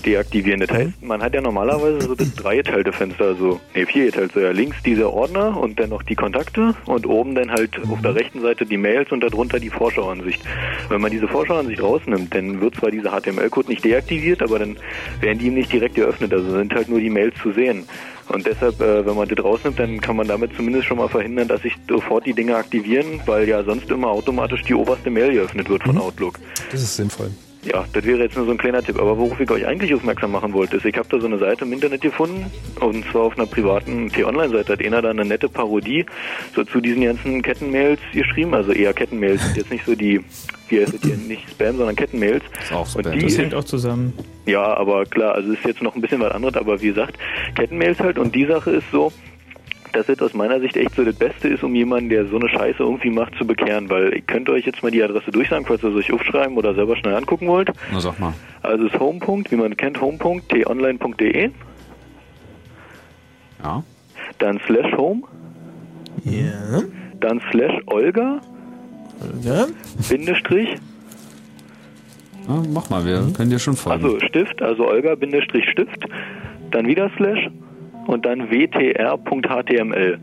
deaktivieren. Das heißt, man hat ja normalerweise so das dreigeteilte Fenster, also, nee, viergeteilte, ja, links diese Ordner und dann noch die Kontakte und oben dann halt auf der rechten Seite die Mails und darunter die Vorschauansicht. Wenn man diese Vorschauansicht rausnimmt, dann wird zwar dieser HTML-Code nicht deaktiviert, aber dann werden die ihm nicht direkt geöffnet, also sind halt nur die Mails zu sehen. Und deshalb, äh, wenn man das rausnimmt, dann kann man damit zumindest schon mal verhindern, dass sich sofort die Dinge aktivieren, weil ja sonst immer automatisch die oberste Mail geöffnet wird von Outlook. Das ist sinnvoll. Ja, das wäre jetzt nur so ein kleiner Tipp. Aber worauf ich euch eigentlich aufmerksam machen wollte, ist, ich habe da so eine Seite im Internet gefunden, und zwar auf einer privaten T-Online-Seite hat einer da eine nette Parodie so zu diesen ganzen Kettenmails geschrieben, also eher Kettenmails, sind jetzt nicht so die, wie heißt es hier, nicht Spam, sondern Kettenmails. Ist auch Und Das hängt auch zusammen. ja, aber klar, also ist jetzt noch ein bisschen was anderes, aber wie gesagt, Kettenmails halt und die Sache ist so, dass es aus meiner Sicht echt so das Beste ist, um jemanden, der so eine Scheiße irgendwie macht, zu bekehren, weil ich könnte euch jetzt mal die Adresse durchsagen, falls ihr es euch aufschreiben oder selber schnell angucken wollt. Na, sag mal. Also es ist home. wie man kennt, home.tonline.de, Ja. dann slash home, Ja. dann slash Olga, Ja. Bindestrich, Ja, mach mal, wir können dir schon folgen. also Stift, also Olga, Bindestrich Stift, dann wieder slash und dann wtr.html.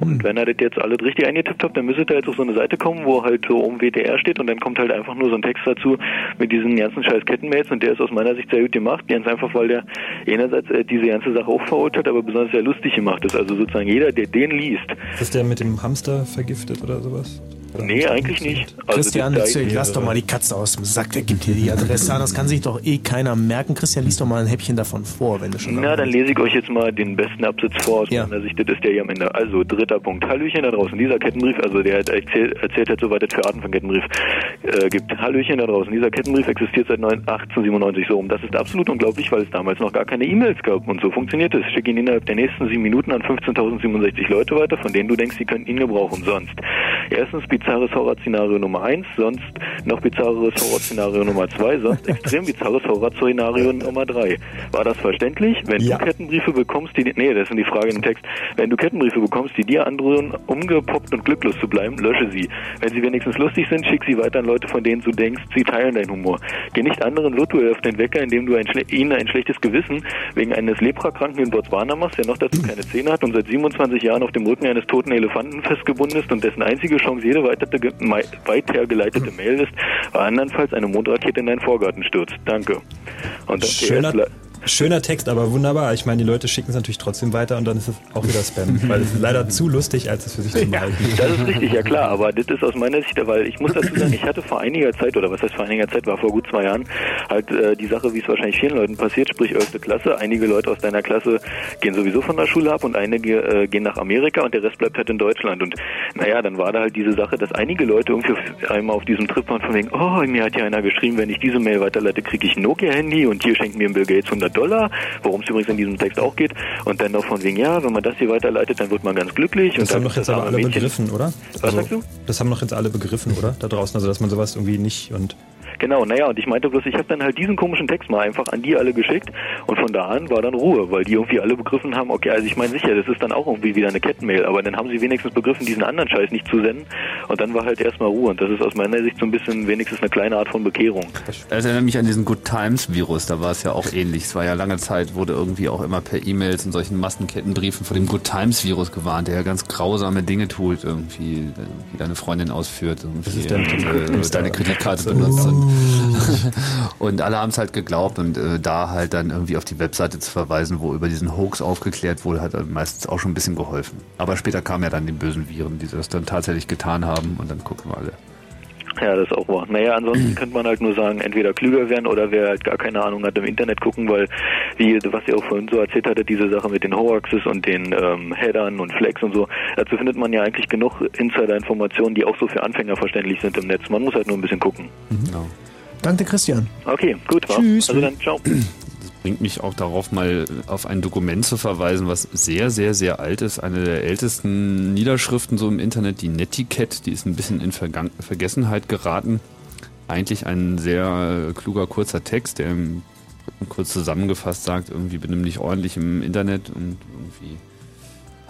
Und wenn ihr das jetzt alles richtig eingetippt habt, dann müsstet ihr jetzt auf so eine Seite kommen, wo halt so oben WTR steht und dann kommt halt einfach nur so ein Text dazu mit diesen ganzen scheiß Kettenmails und der ist aus meiner Sicht sehr gut gemacht. Ganz einfach, weil der einerseits äh, diese ganze Sache auch verurteilt, aber besonders sehr lustig gemacht ist. Also sozusagen jeder, der den liest, Ist der mit dem Hamster vergiftet oder sowas? Nee, eigentlich nicht. Also Christian, jetzt, lass doch mal die Katze aus dem Sack. Der gibt dir die Adresse an. Das kann sich doch eh keiner merken. Christian, lies doch mal ein Häppchen davon vor, wenn du schon. Na, dann lese ich euch jetzt mal den besten Absatz vor aus Ja. meiner Sicht. Das ist der hier am Ende. Also, dritter Punkt. Hallöchen da draußen. Dieser Kettenbrief, also der hat erzählt, erzählt hat, soweit es für Arten von Kettenbrief äh, gibt. Hallöchen da draußen. Dieser Kettenbrief existiert seit 9 1897 so rum. Das ist absolut unglaublich, weil es damals noch gar keine E-Mails gab. Und so funktioniert es. Schick ihn innerhalb der nächsten sieben Minuten an 15.067 Leute weiter, von denen du denkst, sie könnten ihn gebrauchen. Sonst. Erstens bizarres Horrorszenario Nummer eins, sonst noch bizarres Horrorszenario Nummer zwei, sonst extrem bizarres Horrorszenario Nummer drei. War das verständlich? Wenn du Kettenbriefe bekommst, die, nee, das ist die Frage im Text. Wenn du Kettenbriefe bekommst, die dir androhen, umgepoppt und glücklos zu bleiben, lösche sie. Wenn sie wenigstens lustig sind, schick sie weiter an Leute, von denen du denkst, sie teilen deinen Humor. Geh nicht anderen virtuell auf den Wecker, indem du ein ihnen ein schlechtes Gewissen wegen eines Leprakranken in Botswana machst, der noch dazu keine Zähne hat und seit 27 Jahren auf dem Rücken eines toten Elefanten festgebunden ist und dessen einzige Chance jede weitergeleitete Mail ist, weil andernfalls eine Mondrakete in deinen Vorgarten stürzt. Danke. Und dann Schöner, PS schöner Text, aber wunderbar. Ich meine, die Leute schicken es natürlich trotzdem weiter und dann ist es auch wieder Spam, weil es ist leider zu lustig, als es für sich zu behalten. Das ist richtig, ja klar, aber das ist aus meiner Sicht, weil ich muss dazu sagen, ich hatte vor einiger Zeit, oder was heißt vor einiger Zeit, war vor gut zwei Jahren, halt äh, die Sache, wie es wahrscheinlich vielen Leuten passiert, sprich 11. Klasse, einige Leute aus deiner Klasse gehen sowieso von der Schule ab und einige äh, gehen nach Amerika und der Rest bleibt halt in Deutschland und naja, dann war da halt diese Sache, dass einige Leute irgendwie auf einmal auf diesem Trip waren von wegen, oh, mir hat ja einer geschrieben, wenn ich diese Mail weiterleite, kriege ich ein Nokia-Handy und hier schenkt mir Bill Gates 100 Dollar, worum es übrigens in diesem Text auch geht und dann noch von wegen, ja, wenn man das hier weiterleitet, dann wird man ganz glücklich und Das haben dann doch jetzt aber alle Mädchen- begriffen, oder? Also, Was sagst du? Das haben doch jetzt alle begriffen, oder? Da draußen, also dass man sowas irgendwie nicht und Genau, naja, und ich meinte bloß, ich habe dann halt diesen komischen Text mal einfach an die alle geschickt und von da an war dann Ruhe, weil die irgendwie alle begriffen haben, okay, also ich meine sicher, das ist dann auch irgendwie wieder eine Kettenmail, aber dann haben sie wenigstens begriffen, diesen anderen Scheiß nicht zu senden und dann war halt erstmal Ruhe und das ist aus meiner Sicht so ein bisschen wenigstens eine kleine Art von Bekehrung. Das erinnert mich an diesen Good Times Virus, da war es ja auch ähnlich. Es war ja lange Zeit, wurde irgendwie auch immer per E-Mails und solchen Massenkettenbriefen vor dem Good Times Virus gewarnt, der ja ganz grausame Dinge tut, irgendwie, wie deine Freundin ausführt, irgendwie, ist der mit dem äh, deine da? Kreditkarte So. benutzt. Und, und alle haben es halt geglaubt und äh, da halt dann irgendwie auf die Webseite zu verweisen, wo über diesen Hoax aufgeklärt wurde, hat meistens auch schon ein bisschen geholfen. Aber später kamen ja dann die bösen Viren, die das dann tatsächlich getan haben und dann gucken wir alle. Ja, das ist auch wahr. Naja, ansonsten könnte man halt nur sagen, entweder klüger werden oder wer halt gar keine Ahnung hat, im Internet gucken, weil, wie, was ihr auch vorhin so erzählt hattet, diese Sache mit den Hoaxes und den ähm, Headern und Flags und so, dazu findet man ja eigentlich genug Insider-Informationen, die auch so für Anfänger verständlich sind im Netz. Man muss halt nur ein bisschen gucken. Genau. Danke, Christian. Okay, gut? Tschüss. Also dann, ciao. Bringt mich auch darauf, mal auf ein Dokument zu verweisen, was sehr, sehr, sehr alt ist. Eine der ältesten Niederschriften so im Internet, die Netiquette, die ist ein bisschen in Vergan Vergessenheit geraten. Eigentlich ein sehr äh, kluger, kurzer Text, der kurz zusammengefasst sagt, irgendwie benimm dich ordentlich im Internet und irgendwie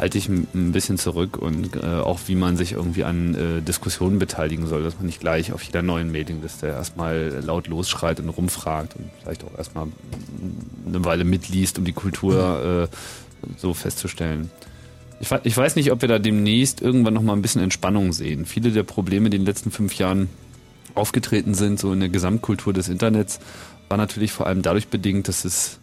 halte ich ein bisschen zurück und äh, auch wie man sich irgendwie an äh, Diskussionen beteiligen soll, dass man nicht gleich auf jeder neuen Mailingliste erstmal laut losschreit und rumfragt und vielleicht auch erstmal eine Weile mitliest, um die Kultur äh, so festzustellen. Ich, ich weiß nicht, ob wir da demnächst irgendwann noch mal ein bisschen Entspannung sehen. Viele der Probleme, die in den letzten fünf Jahren aufgetreten sind, so in der Gesamtkultur des Internets, war natürlich vor allem dadurch bedingt, dass es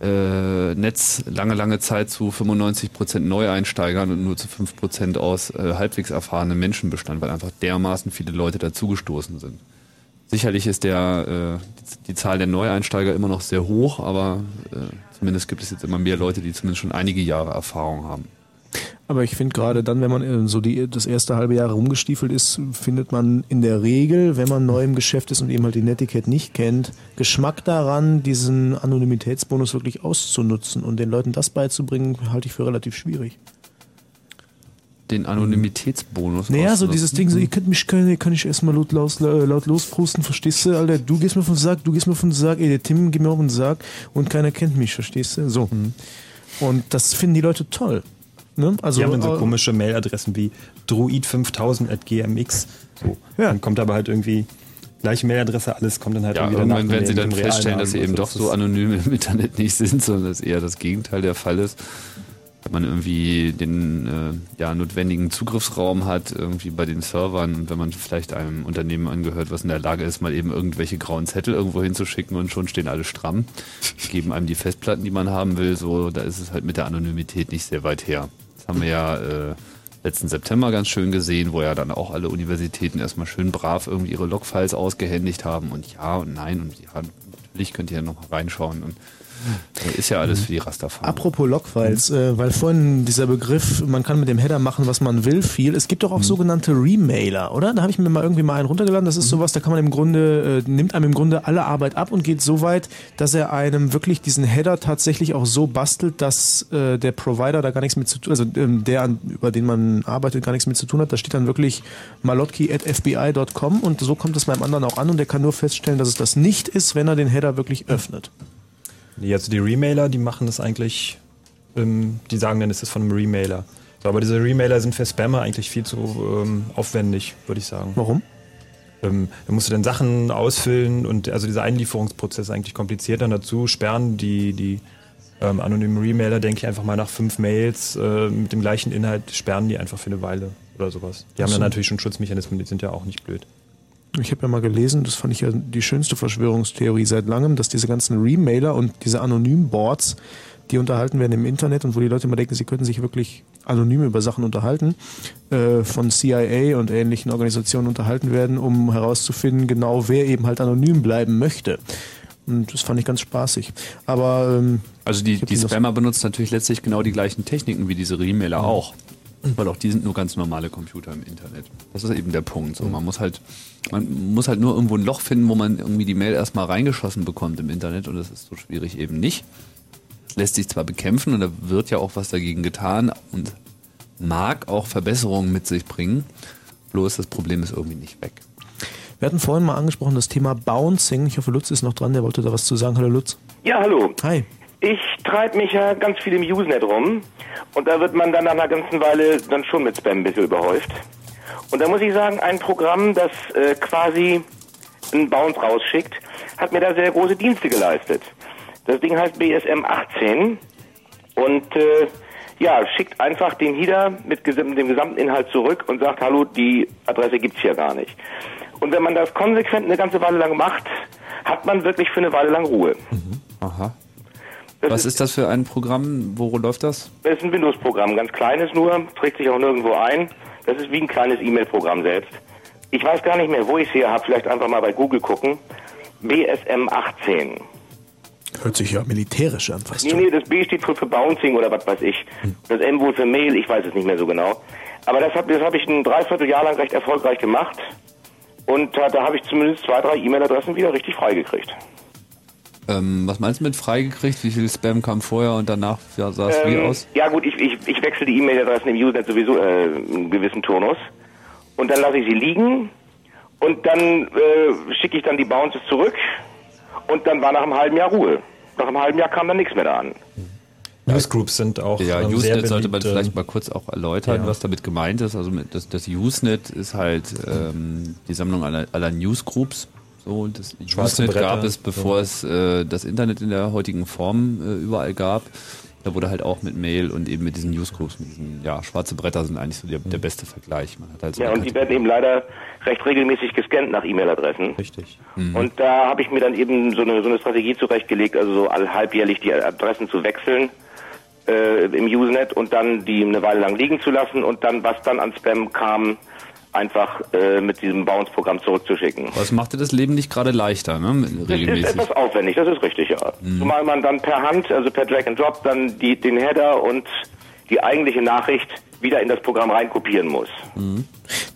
äh, Netz lange, lange Zeit zu 95% Neueinsteigern und nur zu 5% aus äh, halbwegs erfahrenen Menschen bestand, weil einfach dermaßen viele Leute dazugestoßen sind. Sicherlich ist der, äh, die, die Zahl der Neueinsteiger immer noch sehr hoch, aber äh, zumindest gibt es jetzt immer mehr Leute, die zumindest schon einige Jahre Erfahrung haben. Aber ich finde gerade dann, wenn man äh, so die, das erste halbe Jahr rumgestiefelt ist, findet man in der Regel, wenn man neu im Geschäft ist und eben halt die Netiquette nicht kennt, Geschmack daran, diesen Anonymitätsbonus wirklich auszunutzen und den Leuten das beizubringen, halte ich für relativ schwierig. Den Anonymitätsbonus. Naja, so dieses Ding, so, ihr könnt mich, kann, kann ich erstmal laut, laut, laut losprusten, verstehst du, Alter? Du gehst mir von den Sack, du gehst mir von den Sack, ey, der Tim geht mir auf den Sack und keiner kennt mich, verstehst du? So. Und das finden die Leute toll. Ne? Also, die haben dann so äh, komische Mailadressen wie druid5000.gmx. So. Dann kommt aber halt irgendwie gleiche Mailadresse, alles kommt dann halt Ja, irgendwie danach irgendwann werden sie dem- dann feststellen, dass sie eben doch Also so das ist- anonym im Internet nicht sind, sondern dass eher das Gegenteil der Fall ist. Wenn man irgendwie den äh, ja, notwendigen Zugriffsraum hat, irgendwie bei den Servern und wenn man vielleicht einem Unternehmen angehört, was in der Lage ist, mal eben irgendwelche grauen Zettel irgendwo hinzuschicken und schon stehen alle stramm, geben einem die Festplatten, die man haben will, so, da ist es halt mit der Anonymität nicht sehr weit her. Haben wir ja äh, letzten September ganz schön gesehen, wo ja dann auch alle Universitäten erstmal schön brav irgendwie ihre Logfiles ausgehändigt haben. Und ja und nein und ja, natürlich könnt ihr ja nochmal reinschauen und ist ja alles für die Rasterfahrer. Apropos Logfiles, äh, weil vorhin dieser Begriff, man kann mit dem Header machen, was man will, fiel. Es gibt doch auch sogenannte Remailer, oder? Da habe ich mir mal irgendwie mal einen runtergeladen. Das ist sowas, da kann man im Grunde, äh, nimmt einem im Grunde alle Arbeit ab und geht so weit, dass er einem wirklich diesen Header tatsächlich auch so bastelt, dass äh, der Provider da gar nichts mit zu tun, also ähm, der, über den man arbeitet, gar nichts mit zu tun hat. Da steht dann wirklich malotki.fbi.com und so kommt es beim anderen auch an und der kann nur feststellen, dass es das nicht ist, wenn er den Header wirklich öffnet. Also die Remailer, die machen das eigentlich, ähm, die sagen dann, es ist von einem Remailer. So, aber diese Remailer sind für Spammer eigentlich viel zu ähm, aufwendig, würde ich sagen. Warum? Ähm, da musst du dann Sachen ausfüllen und also dieser Einlieferungsprozess ist eigentlich kompliziert. Dann dazu sperren die, die ähm, anonymen Remailer, denke ich, einfach mal nach fünf Mails äh, mit dem gleichen Inhalt, sperren die einfach für eine Weile oder sowas. Die Ach haben dann natürlich schon Schutzmechanismen, die sind ja auch nicht blöd. Ich habe ja mal gelesen, das fand ich ja die schönste Verschwörungstheorie seit langem, dass diese ganzen Remailer und diese Anonym-Boards, die unterhalten werden im Internet und wo die Leute immer denken, sie könnten sich wirklich anonym über Sachen unterhalten, äh, von CIA und ähnlichen Organisationen unterhalten werden, um herauszufinden, genau wer eben halt anonym bleiben möchte. Und das fand ich ganz spaßig. Aber ähm, Also die, die Spammer benutzen natürlich letztlich genau die gleichen Techniken wie diese Remailer auch. Weil auch die sind nur ganz normale Computer im Internet. Das ist eben der Punkt. So, man muss halt, man muss halt nur irgendwo ein Loch finden, wo man irgendwie die Mail erstmal reingeschossen bekommt im Internet und das ist so schwierig eben nicht. Es lässt sich zwar bekämpfen und da wird ja auch was dagegen getan und mag auch Verbesserungen mit sich bringen. Bloß das Problem ist irgendwie nicht weg. wir hatten vorhin mal angesprochen das Thema Bouncing. Ich hoffe, Lutz ist noch dran, der wollte da was zu sagen. Hallo Lutz. Ja, hallo. Hi. Ich treibe mich ja ganz viel im Usenet rum und da wird man dann nach einer ganzen Weile dann schon mit Spam ein bisschen überhäuft. Und da muss ich sagen, ein Programm, das äh, quasi einen Bounce rausschickt, hat mir da sehr große Dienste geleistet. Das Ding heißt BSM 18 und äh, ja, schickt einfach den Header mit dem gesamten Inhalt zurück und sagt, hallo, die Adresse gibt's hier gar nicht. Und wenn man das konsequent eine ganze Weile lang macht, hat man wirklich für eine Weile lang Ruhe. Aha. Das Was ist das für ein Programm? Wo läuft das? Das ist ein Windows-Programm, ganz kleines nur, trägt sich auch nirgendwo ein. Das ist wie ein kleines E-Mail-Programm selbst. Ich weiß gar nicht mehr, wo ich es hier habe. Vielleicht einfach mal bei Google gucken. BSM 18. Hört sich ja militärisch an, fast. Nee, nee, das B steht für, für Bouncing oder was weiß ich. Das M wohl für Mail, ich weiß es nicht mehr so genau. Aber das habe das hab ich ein Dreivierteljahr lang recht erfolgreich gemacht. Und da, da habe ich zumindest zwei, drei E-Mail-Adressen wieder richtig freigekriegt. Ähm, was meinst du mit freigekriegt? Wie viel Spam kam vorher und danach ja, sah es wie Ähm, aus? Ja gut, ich, ich, ich wechsle die E-Mail-Adressen im Usenet sowieso äh, einen gewissen Turnus. Und dann lasse ich sie liegen. Und dann äh, schicke ich dann die Bounces zurück. Und dann war nach einem halben Jahr Ruhe. Nach einem halben Jahr kam dann nichts mehr da an. Newsgroups sind auch Ja, ähm, Usenet sehr sollte man vielleicht ähm, mal kurz auch erläutern, ja. was damit gemeint ist. Also mit, das, das Usenet ist halt ähm, die Sammlung aller, aller Newsgroups. So, und das Schwarze Usenet Bretter, gab es, bevor so. es äh, das Internet in der heutigen Form äh, überall gab. Da wurde halt auch mit Mail und eben mit diesen Newsgroups, mit diesen, ja, schwarze Bretter sind eigentlich so der, der beste Vergleich. Man hat halt so Ja, und die werden eben leider recht regelmäßig gescannt nach E-Mail-Adressen. Richtig. Mhm. Und da habe ich mir dann eben so eine, so eine Strategie zurechtgelegt, also so halbjährlich die Adressen zu wechseln äh, im Usenet und dann die eine Weile lang liegen zu lassen und dann, was dann an Spam kam, einfach äh, mit diesem Bounce-Programm zurückzuschicken. Das machte das Leben nicht gerade leichter, ne? mit- Das ist Regelmäßig. etwas aufwendig, das ist richtig, ja. Mhm. Zumal man dann per Hand, also per Drag and Drop, dann die, den Header und die eigentliche Nachricht wieder in das Programm reinkopieren muss.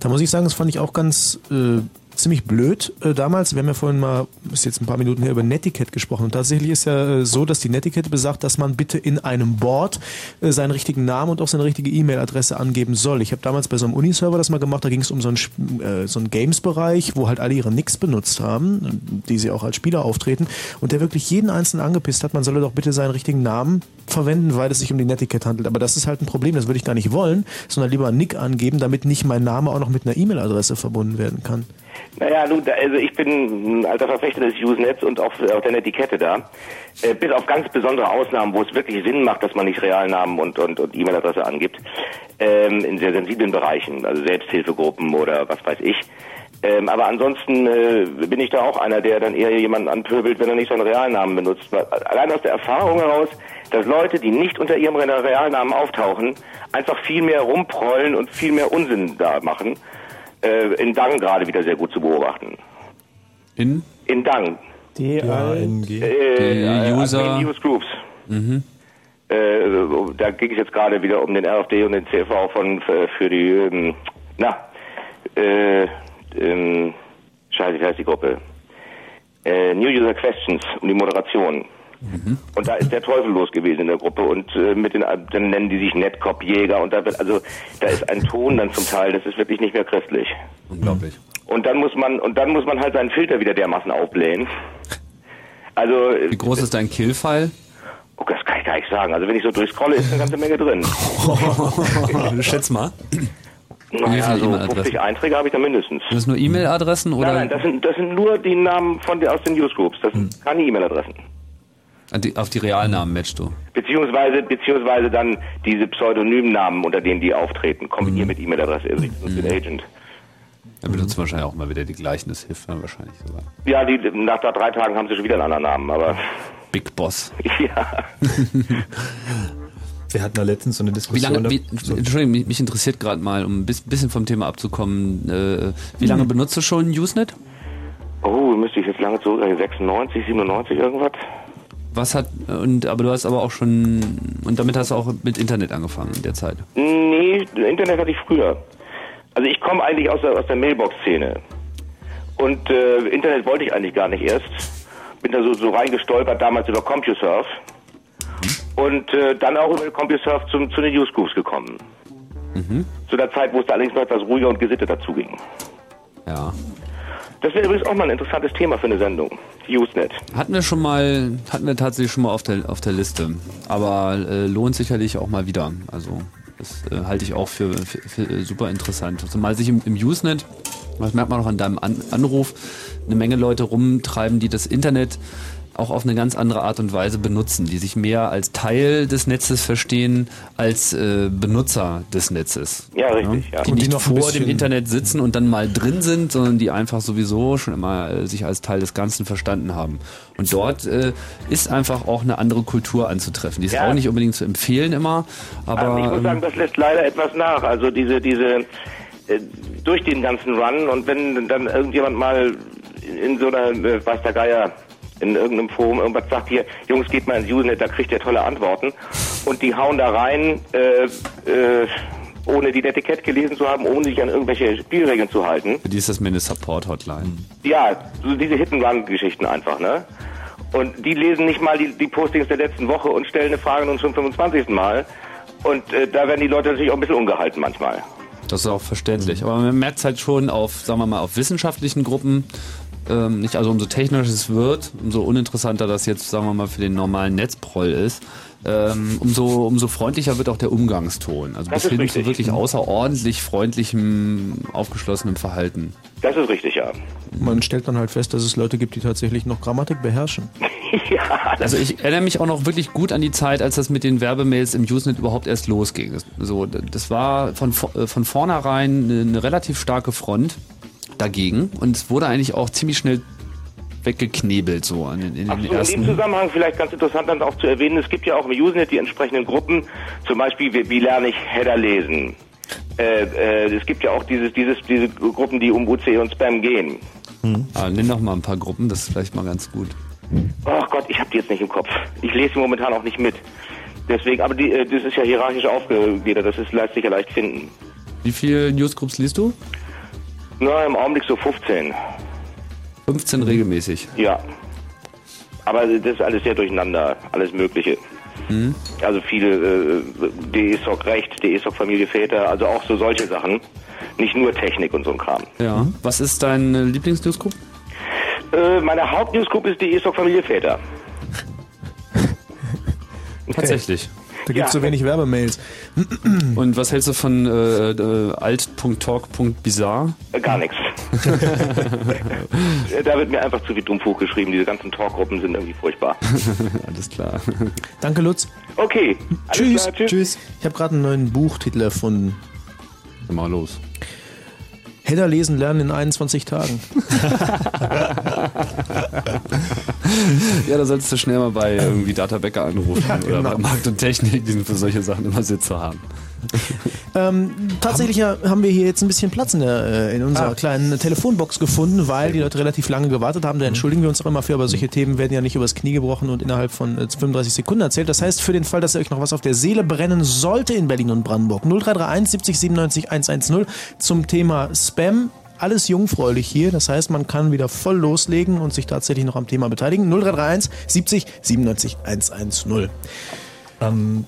Da muss ich sagen, das fand ich auch ganz äh, ziemlich blöd äh, damals. Wir haben ja vorhin mal, ist jetzt ein paar Minuten her, über Netiquette gesprochen. Und tatsächlich ist ja äh, so, dass die Netiquette besagt, dass man bitte in einem Board äh, seinen richtigen Namen und auch seine richtige E-Mail-Adresse angeben soll. Ich habe damals bei so einem Uniserver das mal gemacht, da ging es um so einen, äh, so einen Games-Bereich, wo halt alle ihre Nicks benutzt haben, die sie auch als Spieler auftreten. Und der wirklich jeden Einzelnen angepisst hat, man solle doch bitte seinen richtigen Namen verwenden, weil es sich um die Netiquette handelt. Aber das ist halt ein Problem, das würde ich gar nicht wollen, sondern lieber Nick angeben, damit nicht mein Name auch noch mit einer E-Mail-Adresse verbunden werden kann. Naja, nun, also ich bin ein alter Verfechter des Usenets und auch auch der Netiquette da. Äh, bis auf ganz besondere Ausnahmen, wo es wirklich Sinn macht, dass man nicht Realnamen und, und, und E-Mail-Adresse angibt, ähm, in sehr sensiblen Bereichen, also Selbsthilfegruppen oder was weiß ich. Ähm, aber ansonsten äh, bin ich da auch einer, der dann eher jemanden anpöbelt, wenn er nicht seinen Realnamen benutzt. Allein aus der Erfahrung heraus, dass Leute, die nicht unter ihrem Realnamen auftauchen, einfach viel mehr rumprollen und viel mehr Unsinn da machen. Äh, in Dang gerade wieder sehr gut zu beobachten. In? In Dang. D Äh, Die äh, User- Admin News Groups. Mhm. Äh, da ging es jetzt gerade wieder um den RFD und den CV von für, für die, ähm, na, äh, ähm, scheiße, wie heißt die Gruppe? Äh, New User Questions, um die Moderation. Und da ist der Teufel los gewesen in der Gruppe und äh, mit den, dann nennen die sich Netkop-Jäger und da wird, also, da ist ein Ton dann zum Teil, das ist wirklich nicht mehr christlich. Unglaublich. Und dann muss man, und dann muss man halt seinen Filter wieder dermaßen aufblähen. Also, Wie groß ist dein Kill-File? Oh, das kann ich gar nicht sagen. Also wenn ich so durchscrolle, ist eine ganze Menge drin. Schätz mal. Naja, viele so E-Mail-Adressen? 50 Einträge habe ich da mindestens. Sind das nur E-Mail-Adressen oder Nein, nein, das sind, das sind nur die Namen von aus den Newsgroups. Das Hm. sind keine E-Mail-Adressen. Auf die Realnamen matchst du? Beziehungsweise, beziehungsweise dann diese Pseudonymnamen, unter denen die auftreten, kombiniert mit E-Mail-Adresse, also ich den Agent. Dann benutzt wahrscheinlich auch mal wieder die gleichen, das hilft dann wahrscheinlich sogar. Ja, die, nach da drei Tagen haben sie schon wieder einen anderen Namen, aber Big Boss. ja. Wir hatten da letztens so eine Wie Diskussion. lange, wie, Entschuldigung, mich, mich interessiert gerade mal, um ein bis- bisschen vom Thema abzukommen, äh, wie lange benutzt du schon Usenet? Oh, müsste ich jetzt lange zurückrechnen, 96, 97 irgendwas? Was hat, und, aber du hast aber auch schon, und damit hast du auch mit Internet angefangen in der Zeit. Nee, Internet hatte ich früher. Also ich komme eigentlich aus der, aus der Mailbox-Szene. Und äh, Internet wollte ich eigentlich gar nicht erst. Bin da so, so reingestolpert, damals über CompuServe. Und äh, dann auch über CompuServe zum, zu den Newsgroups gekommen. Zu der Zeit, wo es da allerdings noch etwas ruhiger und gesitteter zuging. Ja. Das wäre übrigens auch mal ein interessantes Thema für eine Sendung. Usenet. Hatten wir schon mal, hatten wir tatsächlich schon mal auf der, auf der Liste. Aber äh, lohnt sicherlich auch mal wieder. Also, das äh, halte ich auch für, für, für super interessant. Zumal sich im, im Usenet, das merkt man auch an deinem an Anruf, eine Menge Leute rumtreiben, die das Internet auch auf eine ganz andere Art und Weise benutzen, die sich mehr als Teil des Netzes verstehen als äh, Benutzer des Netzes. Ja, richtig, ja. Die Und die nicht noch vor dem Internet sitzen und dann mal drin sind, sondern die einfach sowieso schon immer äh, sich als Teil des Ganzen verstanden haben. Und dort äh, ist einfach auch eine andere Kultur anzutreffen. Die ist Ja. auch nicht unbedingt zu empfehlen immer, aber Also ich muss ähm, sagen, das lässt leider etwas nach. Also diese, diese, äh, durch den ganzen Run und wenn dann irgendjemand mal in so einer, äh, weiß der Geier, in irgendeinem Forum irgendwas sagt, hier, Jungs, geht mal ins Usenet, da kriegt ihr tolle Antworten. Und die hauen da rein, äh, äh, ohne die Etikett gelesen zu haben, ohne sich an irgendwelche Spielregeln zu halten. die ist das meine Support-Hotline. Ja, so diese Hit-and-Run-Geschichten einfach, ne? Und die lesen nicht mal die, die Postings der letzten Woche und stellen eine Frage nun zum 25. Mal. Und äh, da werden die Leute natürlich auch ein bisschen ungehalten manchmal. Das ist auch verständlich. Aber man merkt es halt schon auf, sagen wir mal, auf wissenschaftlichen Gruppen. Ähm, nicht, also umso technischer es wird, umso uninteressanter das jetzt, sagen wir mal, für den normalen Netzproll ist, ähm, umso, umso freundlicher wird auch der Umgangston. Also Das bis hin zu wirklich außerordentlich freundlichem, aufgeschlossenem Verhalten. Das ist richtig, ja. Man stellt dann halt fest, dass es Leute gibt, die tatsächlich noch Grammatik beherrschen. Also ich erinnere mich auch noch wirklich gut an die Zeit, als das mit den Werbemails im Usenet überhaupt erst losging. Das, so, das war von, vo- äh, von vornherein eine, eine relativ starke Front dagegen und es wurde eigentlich auch ziemlich schnell weggeknebelt so in, den- in den so, in dem ersten. Zusammenhang vielleicht ganz interessant dann auch zu erwähnen, es gibt ja auch im Usenet die entsprechenden Gruppen, zum Beispiel wie, wie lerne ich Header lesen. Äh, äh, es gibt ja auch dieses, dieses, diese Gruppen, die um UC und Spam gehen. Ah, nenn doch mal ein paar Gruppen, das ist vielleicht mal ganz gut. Ach Gott, ich habe die jetzt nicht im Kopf. Ich lese sie momentan auch nicht mit. Deswegen, aber die, äh, das ist ja hierarchisch aufgegliedert, das ist lässt sich ja leicht finden. Wie viele Newsgroups liest du? Na, im Augenblick so 15. 15 regelmäßig. Ja. Aber das ist alles sehr durcheinander, alles Mögliche. Hm? Also viele äh, DE-Soc Recht, DE-Soc Familie Väter, also auch so solche Sachen. Nicht nur Technik und so ein Kram. Ja. Was ist dein äh, Lieblingsnewsgroup? Äh, meine Hauptnewsgroup ist DE-Soc Familie Väter. Tatsächlich. Da gibt es Ja. so wenig Werbemails. Und was hältst du von äh, äh, alt.talk.bizarre? Äh, gar nichts. Da wird mir einfach zu viel Dummfug geschrieben. Diese ganzen Talkgruppen sind irgendwie furchtbar. Alles klar. Danke, Lutz. Okay. Tschüss. klar, tschüss. Tschüss. Ich habe gerade einen neuen Buchtitel erfunden. Mal los. Header lesen lernen in 21 Tagen. ja, da solltest du schnell mal bei irgendwie Data Becker anrufen Ja, oder genau. bei Markt und Technik, die sind für solche Sachen immer Sitze haben. Ähm, tatsächlich haben wir hier jetzt ein bisschen Platz in, der, äh, in unserer Ah. kleinen Telefonbox gefunden, weil die Leute relativ lange gewartet haben. Da entschuldigen wir uns auch immer für, aber solche Themen werden ja nicht übers Knie gebrochen und innerhalb von äh, 35 Sekunden erzählt. Das heißt, für den Fall, dass euch noch was auf der Seele brennen sollte in Berlin und Brandenburg, 0331 70 97 110 zum Thema Spam. Alles jungfräulich hier, das heißt, man kann wieder voll loslegen und sich tatsächlich noch am Thema beteiligen. 0331 70 97 110. Ähm,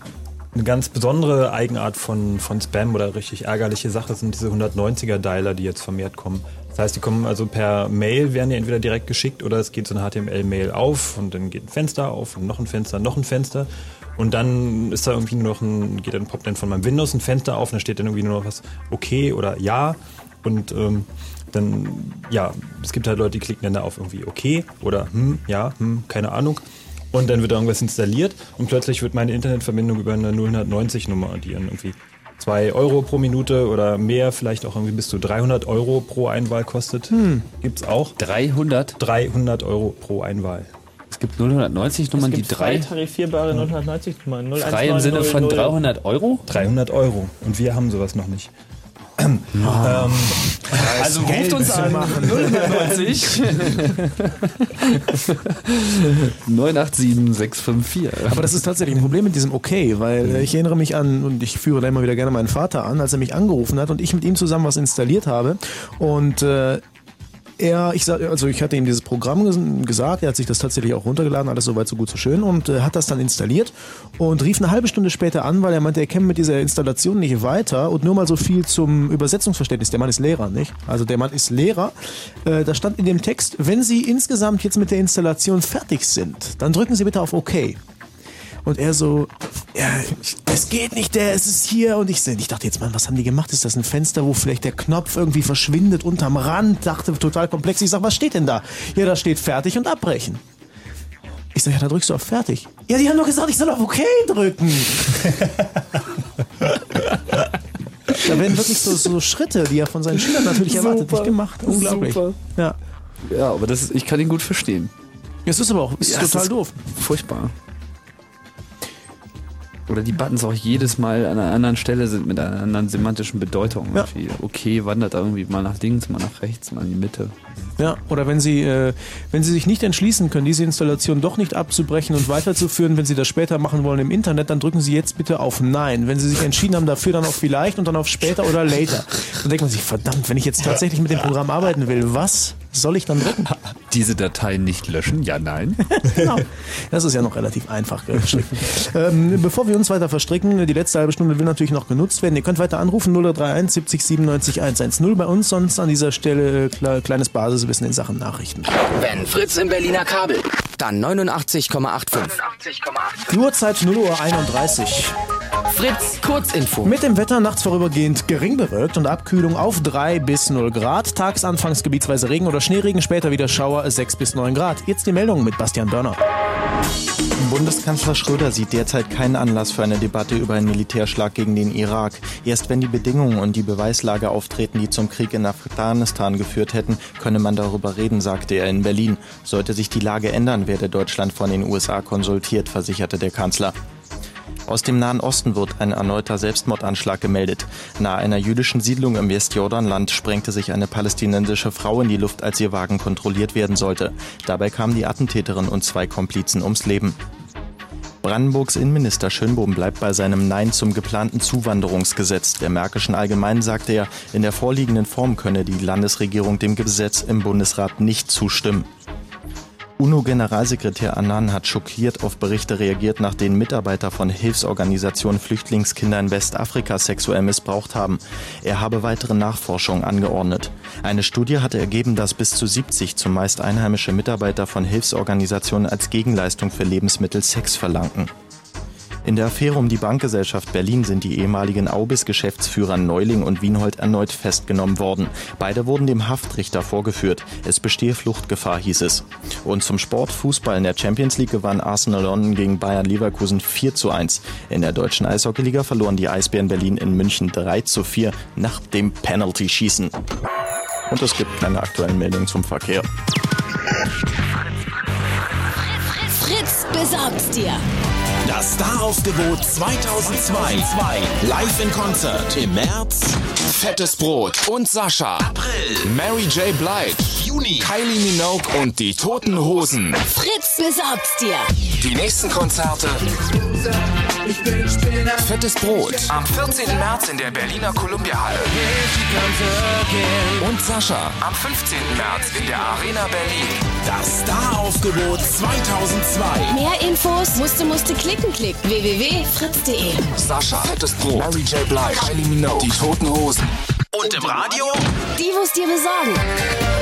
eine ganz besondere Eigenart von, von Spam oder richtig ärgerliche Sache sind diese 190er-Dialer, die jetzt vermehrt kommen. Das heißt, die kommen also per Mail, werden die entweder direkt geschickt oder es geht so eine HTML-Mail auf und dann geht ein Fenster auf und noch ein Fenster, noch ein Fenster. Und dann ist da irgendwie nur noch ein, geht dann, poppt dann von meinem Windows ein Fenster auf und da steht dann irgendwie nur noch was okay oder ja. Und ähm, dann, ja, es gibt halt Leute, die klicken dann da auf irgendwie okay oder hm, ja, hm, keine Ahnung. Und dann wird da irgendwas installiert und plötzlich wird meine Internetverbindung über eine 090-Nummer, die dann irgendwie 2 Euro pro Minute oder mehr, vielleicht auch irgendwie bis zu 300 Euro pro Einwahl kostet. Hm. Gibt's auch. 300? 300 Euro pro Einwahl. Es gibt 090 Nummern, es gibt die drei. tarifierbare 990 Nummern. Frei im Sinne von 300 Euro? 300 Euro. Und wir haben sowas noch nicht. Ähm, Also ruft uns an. 090 987 654. Aber das ist tatsächlich ein Problem mit diesem Okay, weil äh, ich erinnere mich an, und ich führe da immer wieder gerne meinen Vater an, als er mich angerufen hat und ich mit ihm zusammen was installiert habe. Und äh, er, ich sag, also ich hatte ihm dieses Programm ges- gesagt, er hat sich das tatsächlich auch runtergeladen, alles soweit so gut so schön und äh, hat das dann installiert und rief eine halbe Stunde später an, weil er meinte, er käme mit dieser Installation nicht weiter und nur mal so viel zum Übersetzungsverständnis. Der Mann ist Lehrer, nicht? Also der Mann ist Lehrer. Äh, da stand in dem Text, wenn Sie insgesamt jetzt mit der Installation fertig sind, dann drücken Sie bitte auf OK. Und er so, ja, es geht nicht, der, es ist hier. Und ich, ich dachte jetzt, Mann, was haben die gemacht? Ist das ein Fenster, wo vielleicht der Knopf irgendwie verschwindet unterm Rand? Dachte total komplex. Ich sag, was steht denn da? Ja, da steht fertig und abbrechen. Ich sage, ja, da drückst du auf Fertig. Ja, die haben doch gesagt, ich soll auf OK drücken. da werden wirklich so, so Schritte, die er von seinen Schülern natürlich erwartet, nicht gemacht. Unglaublich. Super. Ja. Ja, aber das ist, ich kann ihn gut verstehen. Es ist aber auch ist Ja, total ist doof. Furchtbar. Oder die Buttons auch jedes Mal an einer anderen Stelle sind mit einer anderen semantischen Bedeutung. Irgendwie. Okay, wandert irgendwie mal nach links, mal nach rechts, mal in die Mitte. Ja, oder wenn Sie, äh, wenn Sie sich nicht entschließen können, diese Installation doch nicht abzubrechen und weiterzuführen, wenn Sie das später machen wollen im Internet, dann drücken Sie jetzt bitte auf Nein. Wenn Sie sich entschieden haben dafür, dann auf Vielleicht und dann auf später oder later. Dann denkt man sich, verdammt, wenn ich jetzt tatsächlich mit dem Programm arbeiten will, was soll ich dann drücken? Diese Dateien nicht löschen? Ja, nein. genau. Das ist ja noch relativ einfach geschrieben. ähm, bevor wir uns weiter verstricken, die letzte halbe Stunde will natürlich noch genutzt werden. Ihr könnt weiter anrufen 0331 70 97 110 bei uns, sonst an dieser Stelle kle- kleines Basiswissen in Sachen Nachrichten. Wenn Fritz im Berliner Kabel, dann 89,85. Die Uhrzeit 0 Uhr 31. Fritz, Kurzinfo. Mit dem Wetter nachts vorübergehend gering bewölkt und Abkühlung auf 3 bis 0 Grad. Tagsanfangs gebietsweise Regen oder Schneeregen, später wieder Schauer 6 bis 9 Grad. Jetzt die Meldung mit Bastian Börner. Bundeskanzler Schröder sieht derzeit keinen Anlass für eine Debatte über einen Militärschlag gegen den Irak. Erst wenn die Bedingungen und die Beweislage auftreten, die zum Krieg in Afghanistan geführt hätten, könne man darüber reden, sagte er in Berlin. Sollte sich die Lage ändern, werde Deutschland von den USA konsultiert, versicherte der Kanzler. Aus dem Nahen Osten wird ein erneuter Selbstmordanschlag gemeldet. Nahe einer jüdischen Siedlung im Westjordanland sprengte sich eine palästinensische Frau in die Luft, als ihr Wagen kontrolliert werden sollte. Dabei kamen die Attentäterin und zwei Komplizen ums Leben. Brandenburgs Innenminister Schönbohm bleibt bei seinem Nein zum geplanten Zuwanderungsgesetz. Der Märkischen Allgemeinen sagte er, in der vorliegenden Form könne die Landesregierung dem Gesetz im Bundesrat nicht zustimmen. UNO-Generalsekretär Annan hat schockiert auf Berichte reagiert, nach denen Mitarbeiter von Hilfsorganisationen Flüchtlingskinder in Westafrika sexuell missbraucht haben. Er habe weitere Nachforschungen angeordnet. Eine Studie hatte ergeben, dass bis zu 70 zumeist einheimische Mitarbeiter von Hilfsorganisationen als Gegenleistung für Lebensmittel Sex verlangten. In der Affäre um die Bankgesellschaft Berlin sind die ehemaligen Aubis-Geschäftsführer Neuling und Wienhold erneut festgenommen worden. Beide wurden dem Haftrichter vorgeführt. Es bestehe Fluchtgefahr, hieß es. Und zum Sport Fußball in der Champions League gewann Arsenal London gegen Bayern Leverkusen 4 zu 1. In der deutschen Eishockeyliga verloren die Eisbären Berlin in München 3 zu 4 nach dem Penalty-Schießen. Und es gibt keine aktuellen Meldungen zum Verkehr. Fritz besorgt's dir. Das Star-Aufgebot 2002. Live in Konzert im März. Fettes Brot und Sascha. April. Mary J. Blige. Juni. Kylie Minogue und die Toten Hosen. Fritz besorgt's dir. Die nächsten Konzerte. Fettes Brot. Am 14. März in der Berliner Columbia Halle. Und Sascha. Am 15. März in der Arena Berlin. Das Star-Aufgebot 2002. Mehr Infos musste musste klicken klick www.fritz.de. Sascha. Fettes Brot. Mary J. Blige. Kylie Minogue. Die Toten Hosen. Und im Radio Die wo's dir besorgen.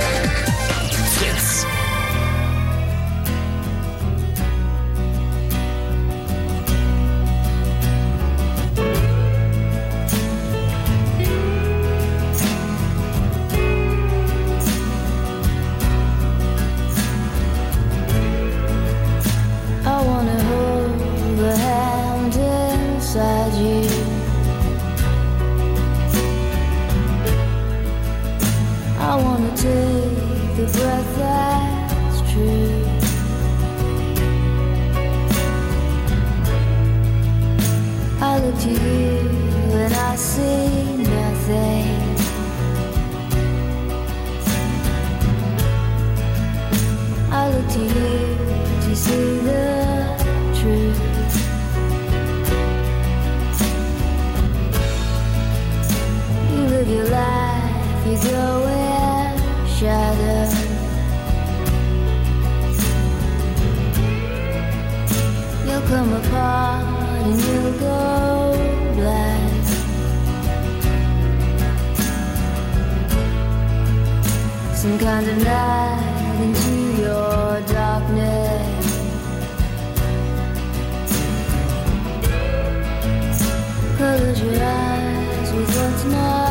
To you and I see Kind of night into your darkness. Close your eyes with what's not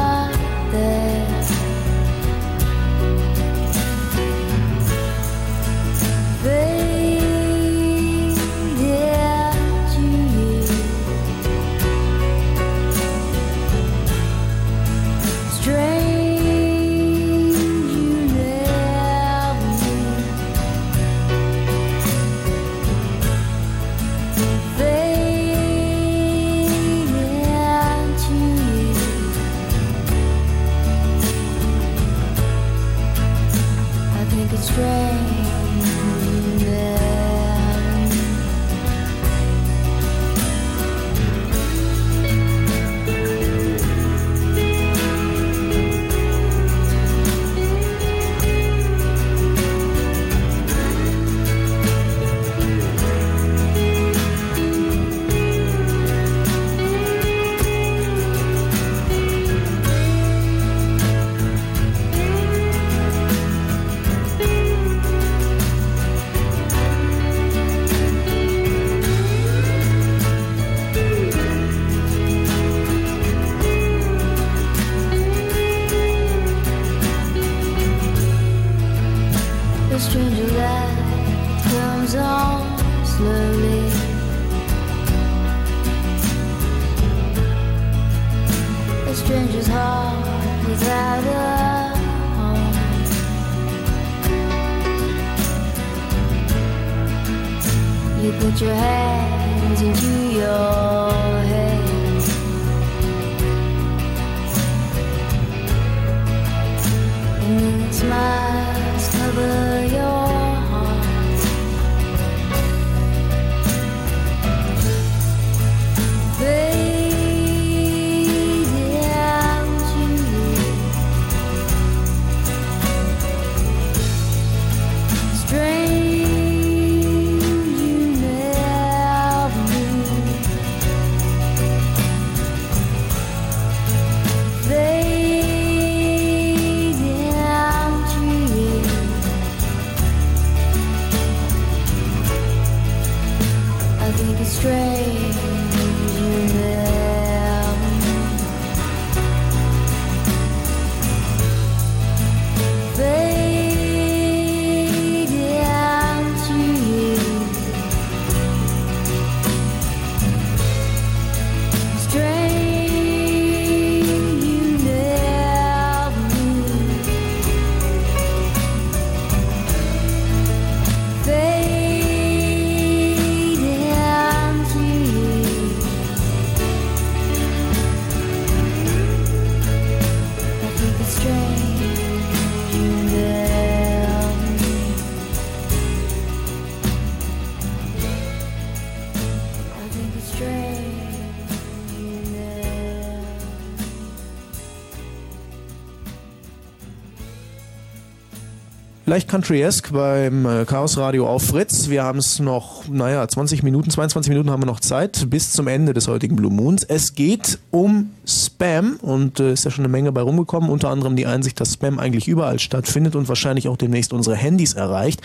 Leicht country-esque beim äh, Chaos Radio auf Fritz. Wir haben es noch, naja, 20 Minuten, 22 Minuten haben wir noch Zeit bis zum Ende des heutigen Blue Moons. Es geht um Spam und äh, ist ja schon eine Menge bei rumgekommen. Unter anderem die Einsicht, dass Spam eigentlich überall stattfindet und wahrscheinlich auch demnächst unsere Handys erreicht.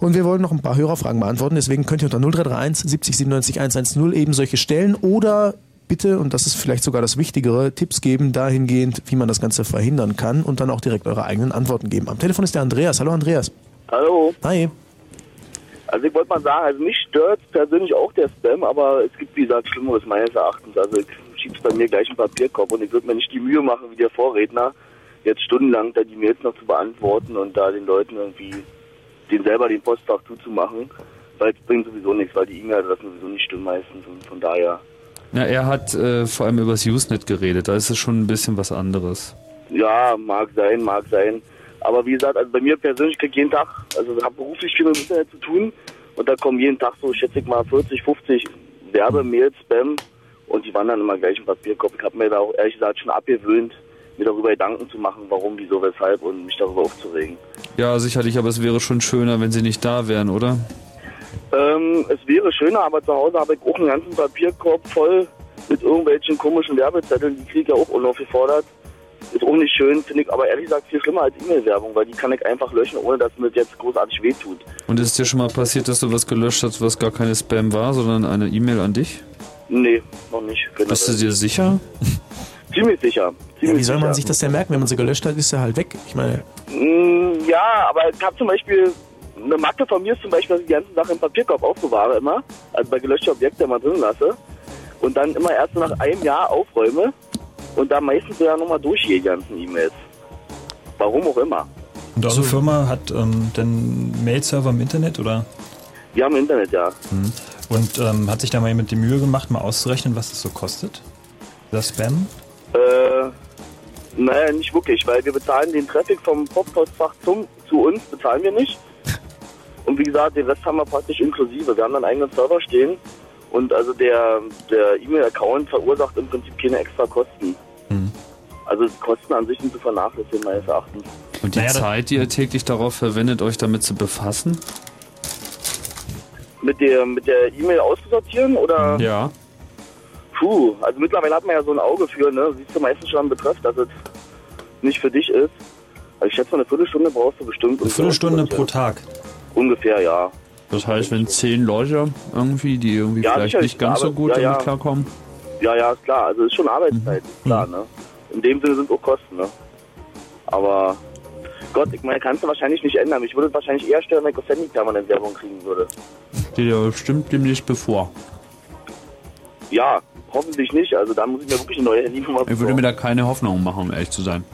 Und wir wollen noch ein paar Hörerfragen beantworten. Deswegen könnt ihr unter 0331 70 97 110 eben solche stellen oder bitte, und das ist vielleicht sogar das Wichtigere, Tipps geben dahingehend, wie man das Ganze verhindern kann und dann auch direkt eure eigenen Antworten geben. Am Telefon ist der Andreas. Hallo Andreas. Hallo. Hi. Also ich wollte mal sagen, also mich stört persönlich auch der Spam, aber es gibt wie gesagt Schlimmeres meines Erachtens. Also ich schieb's bei mir gleich im Papierkorb und ich würde mir nicht die Mühe machen wie der Vorredner, jetzt stundenlang da die Mails noch zu beantworten und da den Leuten irgendwie den selber den Postfach zuzumachen, weil es bringt sowieso nichts, weil die E-Mail-Adressen sowieso nicht stimmen meistens und von daher, Ja, er hat äh, vor allem über das Usenet geredet, da ist es schon ein bisschen was anderes. ja, mag sein, mag sein. Aber wie gesagt, also bei mir persönlich krieg ich jeden Tag, also ich habe beruflich viel mit dem Internet zu tun und da kommen jeden Tag so, schätze ich mal, 40, 50 Werbemails, Spam und die wandern immer gleich im Papierkorb. Ich habe mir da auch ehrlich gesagt schon abgewöhnt, mir darüber Gedanken zu machen, warum, wieso, weshalb und mich darüber aufzuregen. Ja, sicherlich, aber es wäre schon schöner, wenn sie nicht da wären, oder? Ähm, es wäre schöner, aber zu Hause habe ich auch einen ganzen Papierkorb voll mit irgendwelchen komischen Werbezetteln, die kriege ich ja auch unaufgefordert. Ist auch nicht schön, finde ich aber ehrlich gesagt viel schlimmer als E-Mail-Werbung, weil die kann ich einfach löschen, ohne dass mir das jetzt großartig wehtut. Und ist dir schon mal passiert, dass du was gelöscht hast, was gar keine Spam war, sondern eine E-Mail an dich? Nee, noch nicht. Bist du dir sicher? Ziemlich sicher. Ja, wie soll man sicher. sich das denn merken? Wenn man sie gelöscht hat, ist sie halt weg. Ich meine, Mm, Ja, aber ich habe zum Beispiel, eine Macke von mir ist zum Beispiel, dass ich die ganzen Sachen im Papierkorb aufbewahre immer, also bei gelöschten Objekten immer drin lasse und dann immer erst nach einem Jahr aufräume und da meistens ja nochmal durchgehe, die ganzen E-Mails. Warum auch immer. Und eure Firma hat ähm, den Mail-Server im Internet oder? Wir haben Internet, ja. Mhm. Und ähm, hat sich da mal jemand die Mühe gemacht, mal auszurechnen, was das so kostet? Das Spam? Äh, naja, nicht wirklich, weil wir bezahlen den Traffic vom Postpostfach zum, zu uns, bezahlen wir nicht. Und wie gesagt, den Rest haben wir praktisch inklusive. Wir haben dann einen eigenen Server stehen und also der, der E-Mail-Account verursacht im Prinzip keine extra Kosten. Also Kosten an sich sind zu vernachlässigen, meines Erachtens. Und die Zeit, die ihr täglich darauf verwendet, euch damit zu befassen? Mit der mit der E-Mail auszusortieren oder? Ja. Puh, also mittlerweile hat man ja so ein Auge für, ne? Siehst du meistens schon am Betreff, dass es nicht für dich ist. Also ich schätze mal eine Viertelstunde brauchst du bestimmt. Eine Viertelstunde pro Tag. Ungefähr, ja. Das heißt, wenn zehn Leute irgendwie, die irgendwie Ja, vielleicht nicht ganz so gut ja, ja. damit klarkommen. Ja, ja, ist klar. Also ist schon Arbeitszeit, ist klar, ne? In dem Sinne sind auch Kosten, ne? Aber Gott, ich meine, kannst du wahrscheinlich nicht ändern. Mich würde es wahrscheinlich eher stören, wenn ich auf Handy permanent Werbung kriegen würde. Der stimmt demnächst bevor. Ja, hoffentlich nicht. Also da muss ich mir wirklich eine neue Handynummer Ich würde mir da keine Hoffnung machen, um ehrlich zu sein.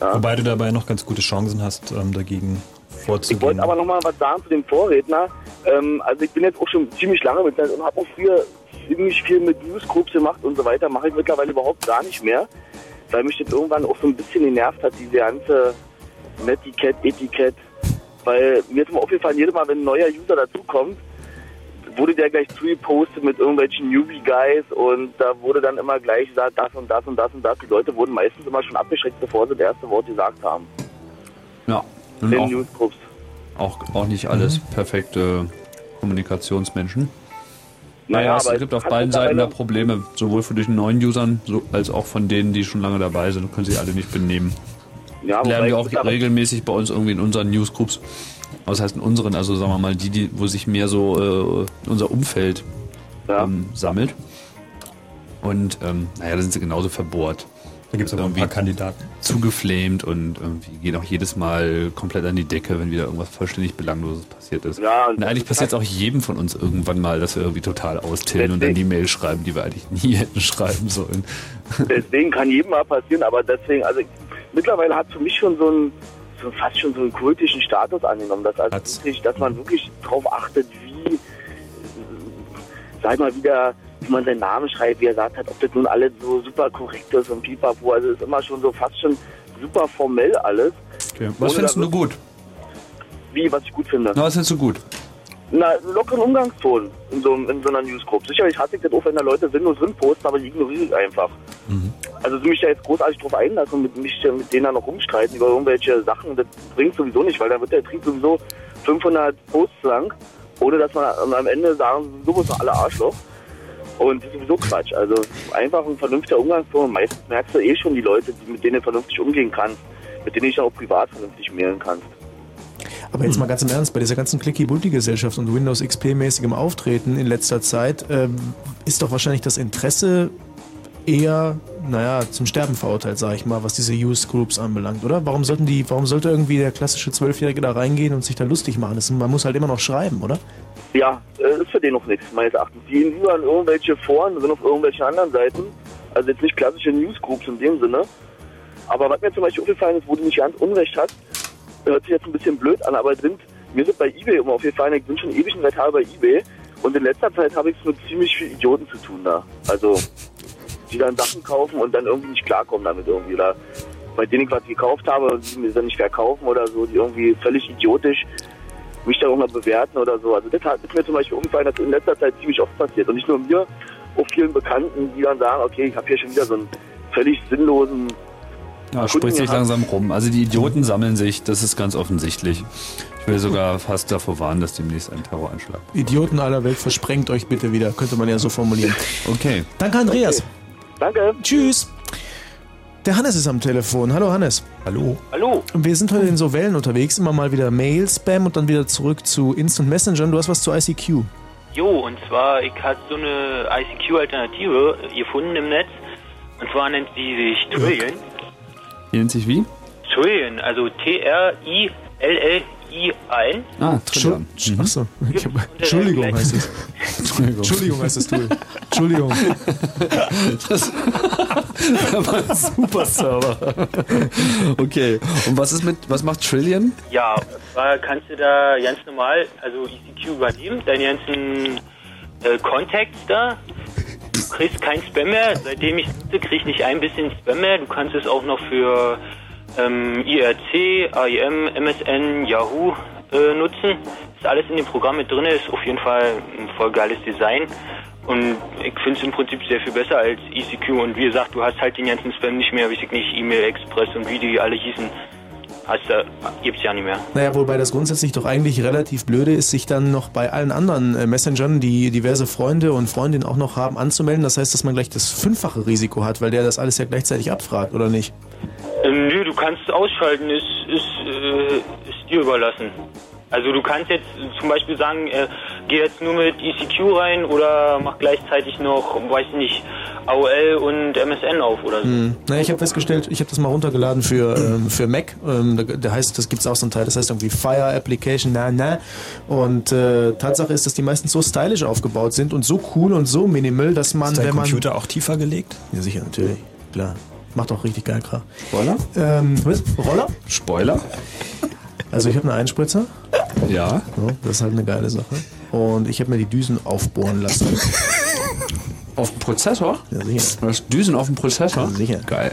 Wobei du dabei noch ganz gute Chancen hast, ähm, dagegen Ich vorzugehen. wollte aber nochmal was sagen zu dem Vorredner. Ähm, also ich bin jetzt auch schon ziemlich lange mit und habe auch früher ziemlich viel mit Newsgroups gemacht und so weiter. Mache ich mittlerweile überhaupt gar nicht mehr, weil mich das irgendwann auch so ein bisschen genervt hat, diese ganze Netiquette, Etikett. Weil mir ist immer aufgefallen, jedes Mal, wenn ein neuer User dazukommt, wurde der gleich zugepostet mit irgendwelchen Newbie-Guys und da wurde dann immer gleich gesagt, das und das und das und das. Die Leute wurden meistens immer schon abgeschreckt, bevor sie das erste Wort gesagt haben. Ja. Den auch, Newsgroups. auch, auch nicht alles perfekte Kommunikationsmenschen. Naja, Naja, es gibt auf beiden Seiten da Probleme, sowohl von den neuen Usern so, als auch von denen, die schon lange dabei sind, können sich alle nicht benehmen. Ja, Lernen wir auch regelmäßig bei uns irgendwie in unseren Newsgroups. Was heißt in unseren, also sagen wir mal, die, die wo sich mehr so äh, unser Umfeld ähm, sammelt. Und ähm, naja, da sind sie genauso verbohrt. Da gibt es aber ein paar Kandidaten. Zugeflamed und irgendwie gehen auch jedes Mal komplett an die Decke, wenn wieder irgendwas vollständig Belangloses passiert ist. Ja, und und eigentlich passiert es auch jedem von uns irgendwann mal, dass wir irgendwie total austillen und dann die Mail schreiben, die wir eigentlich nie hätten schreiben sollen. Deswegen kann jedem mal passieren, aber deswegen, also ich, mittlerweile hat für mich schon so ein so fast schon so einen kultischen Status angenommen, dass also wirklich, dass man wirklich drauf achtet, wie, sag ich mal wieder, wie man seinen Namen schreibt, wie er sagt hat, ob das nun alles so super korrekt ist und pipapo, also es ist immer schon so fast schon super formell alles. Okay. Was findest da du gut? Wie, was ich gut finde? Na, was findest du gut? Na, lockeren Umgangston in so, in so einer Newsgroup. Sicherlich hasse ich das auch, wenn da Leute sinnlos drin posten, aber die ignoriere ich einfach. Also sie mich da jetzt großartig drauf einlassen und mit mich mit denen dann noch rumstreiten über irgendwelche Sachen, das bringt sowieso nicht, weil dann wird der Trieb sowieso 500 Posts lang, ohne dass man am Ende sagen, bist doch alle Arschloch. Und das ist sowieso Quatsch. Also einfach ein vernünftiger Umgangston. Und meistens merkst du eh schon die Leute, mit denen du vernünftig umgehen kannst, mit denen ich auch privat vernünftig mailen kannst. Aber jetzt mal ganz im Ernst, bei dieser ganzen Clicky-Bulty-Gesellschaft und Windows XP-mäßigem Auftreten in letzter Zeit ähm, ist doch wahrscheinlich das Interesse eher, naja, zum Sterben verurteilt, sag ich mal, was diese Use Groups anbelangt, oder? Warum sollten die, warum sollte irgendwie der klassische Zwölfjährige da reingehen und sich da lustig machen? Das, man muss halt immer noch schreiben, oder? Ja, äh, ist für den noch nichts, meines Erachtens. Die gehen lieber an irgendwelche Foren, sind auf irgendwelchen anderen Seiten. Also jetzt nicht klassische Newsgroups in dem Sinne. Aber was mir zum Beispiel aufgefallen ist, wo du nicht ganz Unrecht hast, hört sich jetzt ein bisschen blöd an, aber sind, mir sind bei Ebay immer aufgefallen, ich bin schon ewig ein Retar bei Ebay und in letzter Zeit habe ich es mit ziemlich vielen Idioten zu tun da. Also, die dann Sachen kaufen und dann irgendwie nicht klarkommen damit irgendwie. Oder bei denen ich was gekauft habe und die mir dann nicht verkaufen oder so, die irgendwie völlig idiotisch mich da auch mal bewerten oder so. Also das hat- ist mir zum Beispiel umgefallen, dass in letzter Zeit ziemlich oft passiert. Und nicht nur mir, auch vielen Bekannten, die dann sagen, okay, ich habe hier schon wieder so einen völlig sinnlosen Ja, spricht sich langsam rum. Also die Idioten sammeln sich, das ist ganz offensichtlich. Ich will sogar fast davor warnen, dass demnächst ein Terroranschlag. Idioten aller Welt, versprengt euch bitte wieder, könnte man ja so formulieren. Okay. Danke, Andreas. Danke. Tschüss. Der Hannes ist am Telefon. Hallo, Hannes. Hallo. Hallo. Wir sind heute in so Wellen unterwegs, immer mal wieder Mail-Spam und dann wieder zurück zu Instant Messenger. Du hast was zu ICQ. Jo, und zwar, ich hatte so eine ICQ-Alternative gefunden im Netz. Und zwar nennt die sich Trillion. Die nennt sich wie? Trillion, also T-R-I-L-L-I-A-N. Ah, Trillion. Achso. Ich hab, Entschuldigung heißt es. Entschuldigung. Entschuldigung heißt das Tool. Entschuldigung. Das war ein super Server. Okay. Und was ist mit, was macht Trillion? Ja, zwar kannst du da ganz normal, also ECQ übernehmen, deine ganzen äh, Contacts da. Du kriegst kein Spam mehr. Seitdem ich es nutze, krieg ich nicht ein bisschen Spam mehr. Du kannst es auch noch für ähm, IRC, AIM, MSN, Yahoo äh, nutzen. Ist alles in dem Programm mit drin, ist auf jeden Fall ein voll geiles Design. Und ich finde es im Prinzip sehr viel besser als ECQ. Und wie gesagt, du hast halt den ganzen Spam nicht mehr, weiß ich nicht, E-Mail Express und wie die alle hießen. Du, gibt's ja nicht mehr. Naja, wobei das grundsätzlich doch eigentlich relativ blöde ist, sich dann noch bei allen anderen äh, Messengern, die diverse Freunde und Freundinnen auch noch haben, anzumelden. Das heißt, dass man gleich das fünffache Risiko hat, weil der das alles ja gleichzeitig abfragt, oder nicht? Ähm, nö, du kannst es ausschalten, ist, ist, äh, ist dir überlassen. Also du kannst jetzt zum Beispiel sagen, äh, geh jetzt nur mit ECQ rein oder mach gleichzeitig noch, weiß nicht, AOL und MSN auf oder so. Hm. Na, ich habe festgestellt, ich habe das mal runtergeladen für, ähm, für Mac. Ähm, da, da heißt, das gibt's auch so einen Teil, das heißt irgendwie Fire Application, na na. Und äh, Tatsache ist, dass die meistens so stylisch aufgebaut sind und so cool und so minimal, dass man, Ist dein wenn man Computer auch tiefer gelegt? Ja, sicher, natürlich. Klar. Macht auch richtig geil Kram. Roller? Ähm, was? Roller? Spoiler? Also ich habe einen Einspritzer. Ja. So, das ist halt eine geile Sache. Und ich habe mir die Düsen aufbohren lassen. Auf dem Prozessor? Ja, sicher. Du hast Düsen auf dem Prozessor? Ja, sicher. Geil.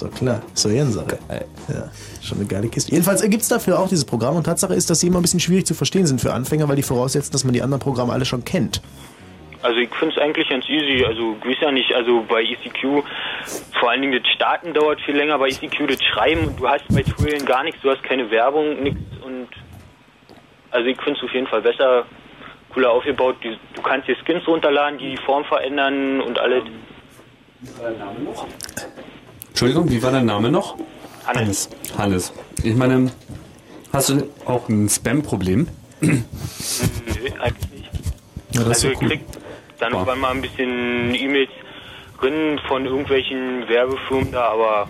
Doch klar. Doch Ehrensache. Ja, schon eine geile Kiste. Jedenfalls gibt es dafür auch dieses Programm und Tatsache ist, dass sie immer ein bisschen schwierig zu verstehen sind für Anfänger, weil die voraussetzen, dass man die anderen Programme alle schon kennt. Also ich finde es eigentlich ganz easy. Also weiß ja nicht, also bei ECQ vor allen Dingen das Starten dauert viel länger, bei ECQ das Schreiben und du hast bei Twillen gar nichts, du hast keine Werbung, nichts und also ich finde es auf jeden Fall besser, cooler aufgebaut. Du kannst dir Skins runterladen, die die Form verändern und alles. Entschuldigung, wie war dein Name noch? Hannes. Hannes. Ich meine, hast du auch ein Spam-Problem? Nö, eigentlich nicht. Ja, also ja cool. krieg dann irgendwann mal ein bisschen E-Mails drin von irgendwelchen Werbefirmen da, aber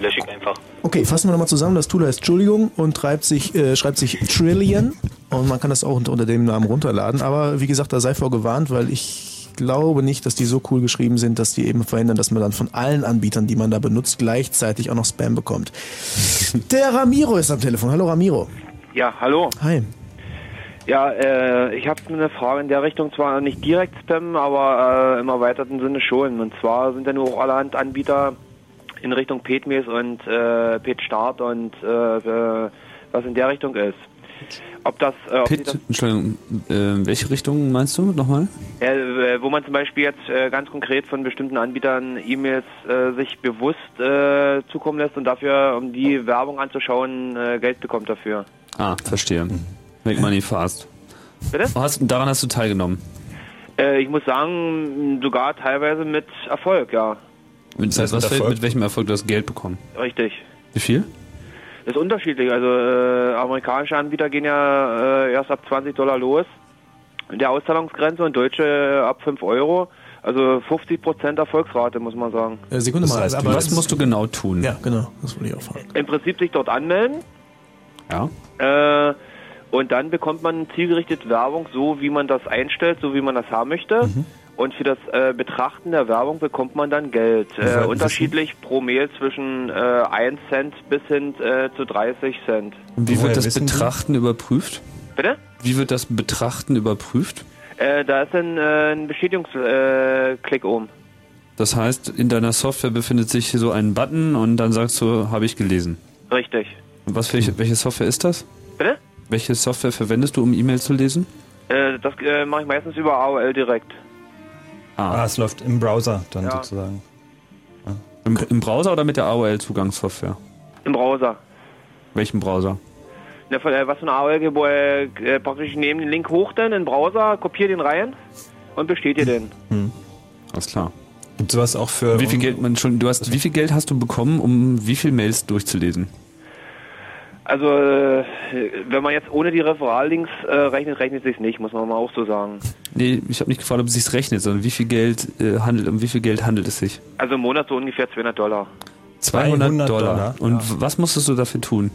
lösche ich einfach. Okay, fassen wir nochmal zusammen. Das Tool heißt Entschuldigung und treibt sich, äh, schreibt sich Trillion und man kann das auch unter, unter dem Namen runterladen. Aber wie gesagt, da sei vorgewarnt, weil ich glaube nicht, dass die so cool geschrieben sind, dass die eben verhindern, dass man dann von allen Anbietern, die man da benutzt, gleichzeitig auch noch Spam bekommt. Der Ramiro ist am Telefon. Hallo Ramiro. Ja, hallo. Hi. Ja, äh, ich habe eine Frage in der Richtung, zwar nicht direkt Spam, aber äh, im erweiterten Sinne schon. Und zwar sind ja nur auch allerhand Anbieter in Richtung PetMails und äh, PetStart und äh, was in der Richtung ist. Ob das, äh, ob Pit, das Entschuldigung, äh, welche Richtung meinst du nochmal? äh, wo man zum Beispiel jetzt äh, ganz konkret von bestimmten Anbietern E-Mails äh, sich bewusst äh, zukommen lässt und dafür, um die Werbung anzuschauen, äh, Geld bekommt dafür. Ah, verstehe. Make Money Fast. Bitte? Hast, daran hast du teilgenommen. Äh, ich muss sagen, sogar teilweise mit Erfolg, ja. Mit, heißt was, mit Erfolg? mit welchem Erfolg du hast Geld bekommen? Richtig. Wie viel? Das ist unterschiedlich. Also äh, amerikanische Anbieter gehen ja äh, erst ab 20 Dollar los in der Auszahlungsgrenze und deutsche äh, ab 5 Euro. Also 50% Erfolgsrate, muss man sagen. Äh, Sekunde Das mal. heißt, aber was musst du genau tun? Ja, genau. Das wollte ich auch fragen. Im Prinzip sich dort anmelden Ja. äh, und dann bekommt man zielgerichtet Werbung, so wie man das einstellt, so wie man das haben möchte. Mhm. Und für das äh, Betrachten der Werbung bekommt man dann Geld. Äh, unterschiedlich pro Mail zwischen äh, 1 Cent bis hin äh, zu 30 Cent. Und wie wird das? Betrachten überprüft? Bitte? Wie wird das Betrachten überprüft? Äh, da ist ein, äh, ein Bestätigungsklick äh, oben. Das heißt, in deiner Software befindet sich so ein Button und dann sagst du, habe ich gelesen. Richtig. Und was für welche Software ist das? Welche Software verwendest du, um E-Mails zu lesen? Äh, das äh, mache ich meistens über AOL direkt. Ah, es läuft im Browser dann Ja. sozusagen. Im, Im Browser oder mit der AOL-Zugangssoftware? Im Browser. Welchen Browser? Ne, von, äh, was von AOL äh, äh, praktisch ich nehme den Link hoch dann in den Browser, kopiere den rein und bestätige den. Alles klar. Gibt sowas auch für. Wie viel Geld, man schon, du hast, wie viel Geld hast du bekommen, um wie viel Mails durchzulesen? Also äh, wenn man jetzt ohne die Referallinks äh, rechnet, rechnet sich nicht, muss man mal auch so sagen. Nee, ich habe nicht gefragt, ob es sich rechnet, sondern wie viel Geld äh, handelt, um wie viel Geld handelt es sich? Also im Monat so ungefähr 200 Dollar. 200, 200 Dollar. Dollar, Und w- was musstest du dafür tun?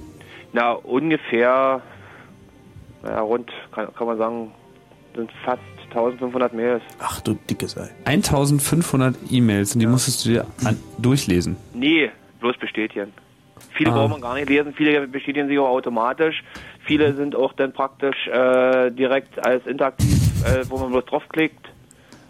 Na, ungefähr, ja, rund, kann, kann man sagen, sind fast 1500 Mails. Ach du dicke Sei. 1500 E-Mails und die musstest du dir an, durchlesen. Nee, bloß bestätigen. Viele Ah. braucht man gar nicht lesen, viele bestätigen sich auch automatisch. Viele sind auch dann praktisch äh, direkt als interaktiv, äh, wo man bloß draufklickt.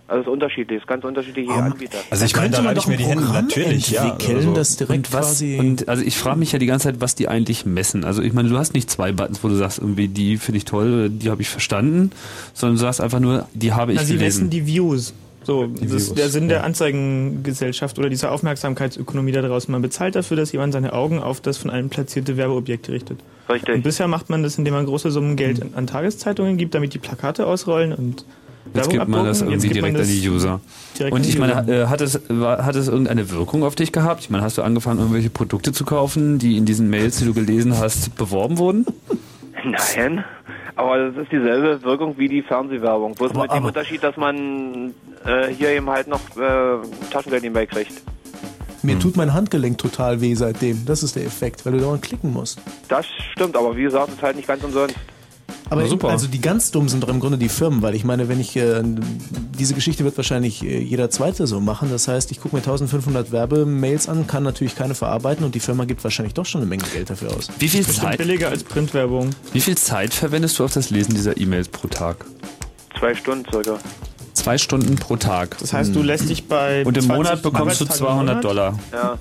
Also es ist unterschiedlich, es ist ganz unterschiedliche Anbieter. Also ich meine, da reibe ich mir die Hände natürlich, ja. entwickeln, das direkt und was, quasi- Und also ich frage mich ja die ganze Zeit, was die eigentlich messen. Also ich meine, du hast nicht zwei Buttons, wo du sagst, irgendwie die finde ich toll, die habe ich verstanden, sondern du sagst einfach nur, die habe ich Na, sie messen gelesen. die Views. So, das ist der Sinn der. Anzeigengesellschaft oder dieser Aufmerksamkeitsökonomie da draußen. Man bezahlt dafür, dass jemand seine Augen auf das von einem platzierte Werbeobjekt richtet. Richtig. Und bisher macht man das, indem man große Summen Geld an, an Tageszeitungen gibt, damit die Plakate ausrollen und Jetzt Werbung gibt man das irgendwie Jetzt gibt man direkt an die User. Und ich meine, äh, hat es, war, hat es irgendeine Wirkung auf dich gehabt? Ich meine, hast du angefangen, irgendwelche Produkte zu kaufen, die in diesen Mails, die du gelesen hast, beworben wurden? Nein, Aber das ist dieselbe Wirkung wie die Fernsehwerbung. Bloß Aber- mit dem aber- Unterschied, dass man äh, hier eben halt noch äh, Taschengeld nebenbei kriegt. Mir tut mein Handgelenk total weh seitdem. Das ist der Effekt, weil du dauernd klicken musst. Das stimmt, aber wie gesagt, es ist halt nicht ganz umsonst. Aber Na super. also die ganz dumm sind doch im Grunde die Firmen, weil ich meine, wenn ich äh, diese Geschichte wird wahrscheinlich äh, jeder zweite so machen. Das heißt, ich gucke mir 1500 Werbemails an, kann natürlich keine verarbeiten und die Firma gibt wahrscheinlich doch schon eine Menge Geld dafür aus. Wie viel Zeit? billiger als Printwerbung. Wie viel Zeit verwendest du auf das Lesen dieser E-Mails pro Tag? Zwei Stunden circa. Zwei Stunden pro Tag. Das heißt, du lässt dich bei Und im 20 Monat bekommst du Arbeitstage im 200 Monat? Dollar. Ja.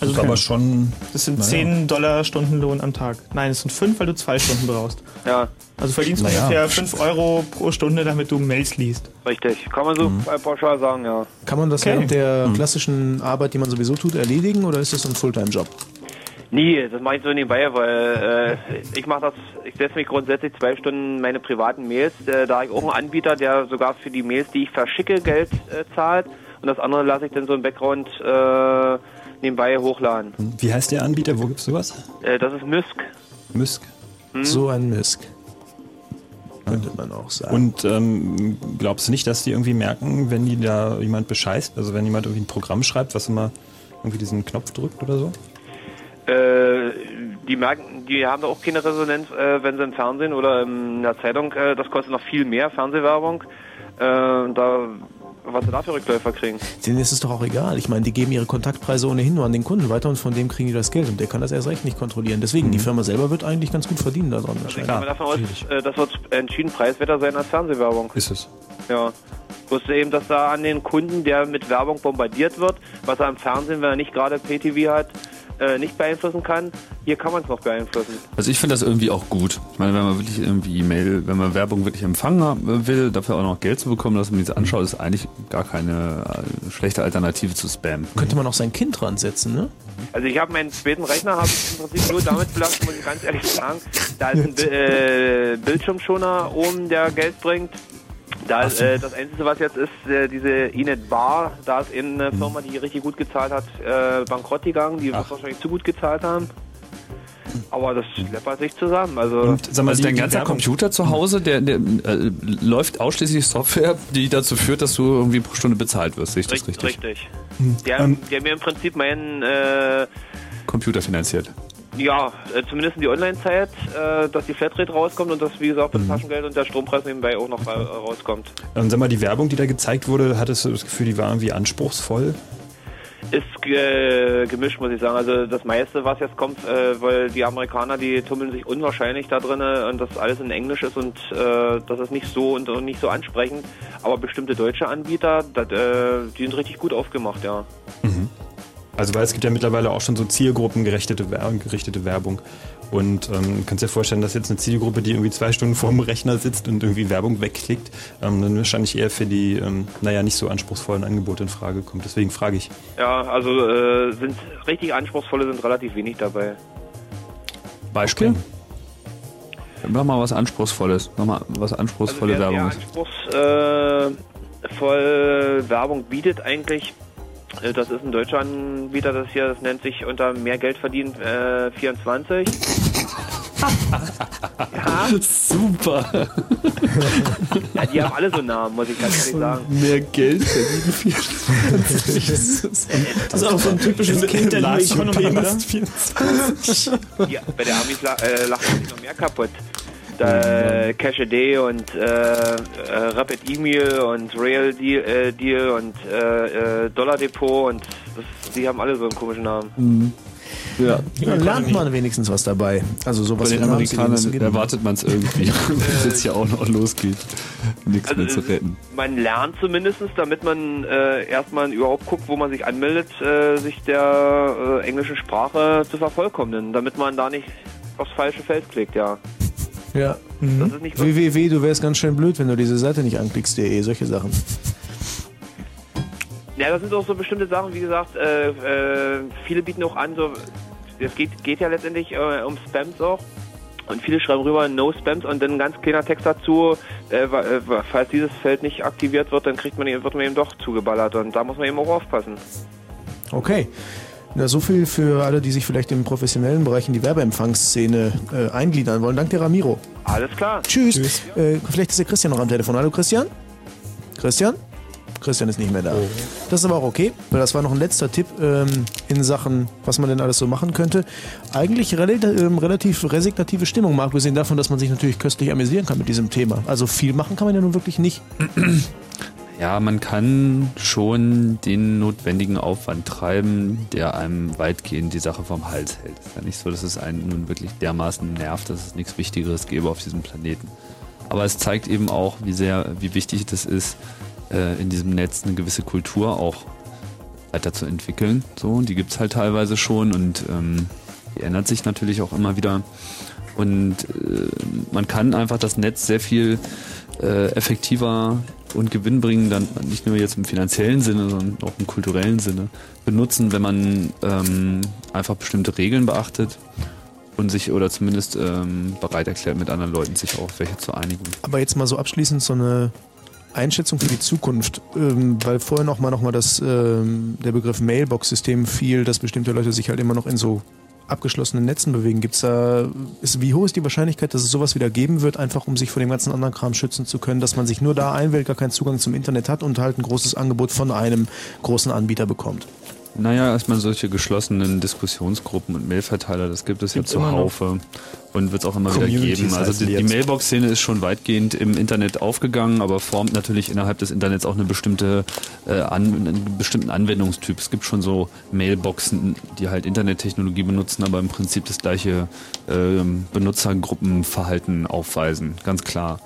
Also aber schon. Das sind naja. 10 Dollar Stundenlohn am Tag. Nein, es sind 5, weil du zwei Stunden brauchst. Ja. Also verdienst Naja. ungefähr 5 Euro pro Stunde, damit du Mails liest. Richtig. Kann man so äh, pauschal sagen, ja. Kann man das Okay. während der klassischen Arbeit, die man sowieso tut, erledigen oder ist das ein Fulltime-Job? Nie, das mache ich so nebenbei, weil äh, ich mache das, ich setze mich grundsätzlich zwei Stunden meine privaten Mails, äh, da ich auch einen Anbieter, der sogar für die Mails, die ich verschicke, Geld äh, zahlt und das andere lasse ich dann so im Background äh, nebenbei hochladen. Wie heißt der Anbieter? Wo gibt's sowas? Äh, das ist Mysk. Mysk. So ein Misk. Könnte man auch sagen. Und ähm, glaubst du nicht, dass die irgendwie merken, wenn die da jemand bescheißt? Also wenn jemand irgendwie ein Programm schreibt, was immer irgendwie diesen Knopf drückt oder so? Äh, die merken, die haben da auch keine Resonanz, äh, wenn sie im Fernsehen oder in der Zeitung, äh, das kostet noch viel mehr Fernsehwerbung, äh, da, was sie da für Rückläufer kriegen. Denen ist es doch auch egal. Ich meine, die geben ihre Kontaktpreise ohnehin nur an den Kunden weiter und von dem kriegen die das Geld und der kann das erst recht nicht kontrollieren. Deswegen, die Firma selber wird eigentlich ganz gut verdienen daran. Ich wahrscheinlich. gehe mal davon aus, äh, das wird entschieden preiswerter sein als Fernsehwerbung. Ist es. Ja. Bloß eben, dass da an den Kunden, der mit Werbung bombardiert wird, was er im Fernsehen, wenn er nicht gerade PTV hat, äh, nicht beeinflussen kann, hier kann man es noch beeinflussen. Also ich finde das irgendwie auch gut. Ich meine, wenn man wirklich irgendwie E-Mail, wenn man Werbung wirklich empfangen will, dafür auch noch Geld zu bekommen, dass man diese anschaut, ist eigentlich gar keine äh, schlechte Alternative zu Spam. Könnte man auch sein Kind dran setzen, ne? Also ich habe meinen späten Rechner habe ich im Prinzip nur damit belastet, muss ich ganz ehrlich sagen. Da ist ein äh, Bildschirmschoner oben, der Geld bringt. Da, ist, äh, das Einzige, was jetzt ist, äh, diese Inet Bar, da ist eben eine Firma, die richtig gut gezahlt hat, äh, bankrott gegangen. Die wird wahrscheinlich zu gut gezahlt haben. Aber das läppert sich zusammen. Also, also dein ganzer Computer zu Hause, der, der äh, läuft ausschließlich Software, die dazu führt, dass du irgendwie pro Stunde bezahlt wirst. Sehe ich das richtig. richtig? Hm. Der, Ähm. der mir im Prinzip meinen äh, Computer finanziert. Ja, äh, zumindest in die Online-Zeit, äh, dass die Flatrate rauskommt und dass, wie gesagt, Mhm. das Taschengeld und der Strompreis nebenbei auch noch ra rauskommt. Ähm, sag mal, die Werbung, die da gezeigt wurde, hattest du das Gefühl, die war irgendwie anspruchsvoll? Ist äh, gemischt, muss ich sagen. Also das meiste, was jetzt kommt, äh, weil die Amerikaner, die tummeln sich unwahrscheinlich da drin und das alles in Englisch ist und äh, das ist nicht so und, und nicht so ansprechend. Aber bestimmte deutsche Anbieter, dat, äh, die sind richtig gut aufgemacht, ja. Also weil es gibt ja mittlerweile auch schon so zielgruppengerichtete Werbung, gerichtete Werbung. Und ähm, kannst dir vorstellen, dass jetzt eine Zielgruppe, die irgendwie zwei Stunden vorm Rechner sitzt und irgendwie Werbung wegklickt, ähm, dann wahrscheinlich eher für die, ähm, naja, nicht so anspruchsvollen Angebote in Frage kommt. Deswegen frage ich. Ja, also äh, sind richtig anspruchsvolle sind relativ wenig dabei. Beispiel? Mach mal was Anspruchsvolles. Mach mal was anspruchsvolle also wer Werbung anspruchsvoll Werbung bietet eigentlich, äh, das ist ein deutscher Anbieter, das hier, das nennt sich unter mehr Geld verdienen äh, 24. ja. Super. ja, die haben alle so Namen, muss ich ganz ehrlich sagen. Mehr Geld verdienen. Das ist auch so ein typisches Kind der Economy, oder? Ja, bei der Amis äh, lachen sich noch mehr kaputt. Da, äh, Cash a Day und äh, äh, Rapid Email und Real Deal, äh, Deal und äh, Dollar Depot und das, die haben alle so einen komischen Namen. Mhm. Ja. Dann lernt man wenigstens was dabei. Also sowas Bei den Amerikanern erwartet man es irgendwie, dass es jetzt ja auch noch losgeht. Nichts mehr zu retten. Man lernt zumindest, damit man äh, erstmal überhaupt guckt, wo man sich anmeldet, äh, sich der äh, englischen Sprache zu vervollkommnen, damit man da nicht aufs falsche Feld klickt, ja. Ja. Das ist nicht www, du wärst ganz schön blöd, wenn du diese Seite nicht anklickst.de, solche Sachen. Ja, das sind auch so bestimmte Sachen, wie gesagt, äh, äh, viele bieten auch an, so, es geht, geht ja letztendlich äh, um Spams auch. Und viele schreiben rüber No Spams und dann ein ganz kleiner Text dazu, äh, äh, falls dieses Feld nicht aktiviert wird, dann kriegt man, wird man eben doch zugeballert und da muss man eben auch aufpassen. Okay. Ja, so viel für alle, die sich vielleicht im professionellen Bereich in die Werbeempfangsszene äh, eingliedern wollen. Danke, Ramiro. Alles klar. Tschüss. Äh, vielleicht ist der Christian noch am Telefon. Hallo, Christian? Christian? Christian ist nicht mehr da. Das ist aber auch okay, weil das war noch ein letzter Tipp ähm, in Sachen, was man denn alles so machen könnte. Eigentlich rel ähm, relativ resignative Stimmung, mal abgesehen davon, dass man sich natürlich köstlich amüsieren kann mit diesem Thema. Also viel machen kann man ja nun wirklich nicht. Ja, man kann schon den notwendigen Aufwand treiben, der einem weitgehend die Sache vom Hals hält. Es ist ja nicht so, dass es einen nun wirklich dermaßen nervt, dass es nichts Wichtigeres gäbe auf diesem Planeten. Aber es zeigt eben auch, wie sehr, wie wichtig das ist, äh, in diesem Netz eine gewisse Kultur auch weiterzuentwickeln. So, und die gibt's halt teilweise schon und ähm, die ändert sich natürlich auch immer wieder. Und äh, man kann einfach das Netz sehr viel äh, effektiver und gewinnbringender, nicht nur jetzt im finanziellen Sinne, sondern auch im kulturellen Sinne, benutzen, wenn man ähm, einfach bestimmte Regeln beachtet und sich oder zumindest ähm, bereit erklärt, mit anderen Leuten sich auch welche zu einigen. Aber jetzt mal so abschließend so eine Einschätzung für die Zukunft, ähm, weil vorher noch mal, noch mal das, ähm, der Begriff Mailbox-System fiel, dass bestimmte Leute sich halt immer noch in so abgeschlossenen Netzen bewegen. Gibt's da, ist, wie hoch ist die Wahrscheinlichkeit, dass es sowas wieder geben wird, einfach um sich vor dem ganzen anderen Kram schützen zu können, dass man sich nur da einwählt, gar keinen Zugang zum Internet hat und halt ein großes Angebot von einem großen Anbieter bekommt? Naja, erstmal solche geschlossenen Diskussionsgruppen und Mailverteiler, das gibt es ja Gibt's noch. zuhaufe und wird es auch immer wieder geben. Also die, die. Mailbox-Szene ist schon weitgehend im Internet aufgegangen, aber formt natürlich innerhalb des Internets auch eine bestimmte, äh, an, einen bestimmten Anwendungstyp. Es gibt schon so Mailboxen, die halt Internettechnologie benutzen, aber im Prinzip das gleiche ähm, Benutzergruppenverhalten aufweisen, ganz klar.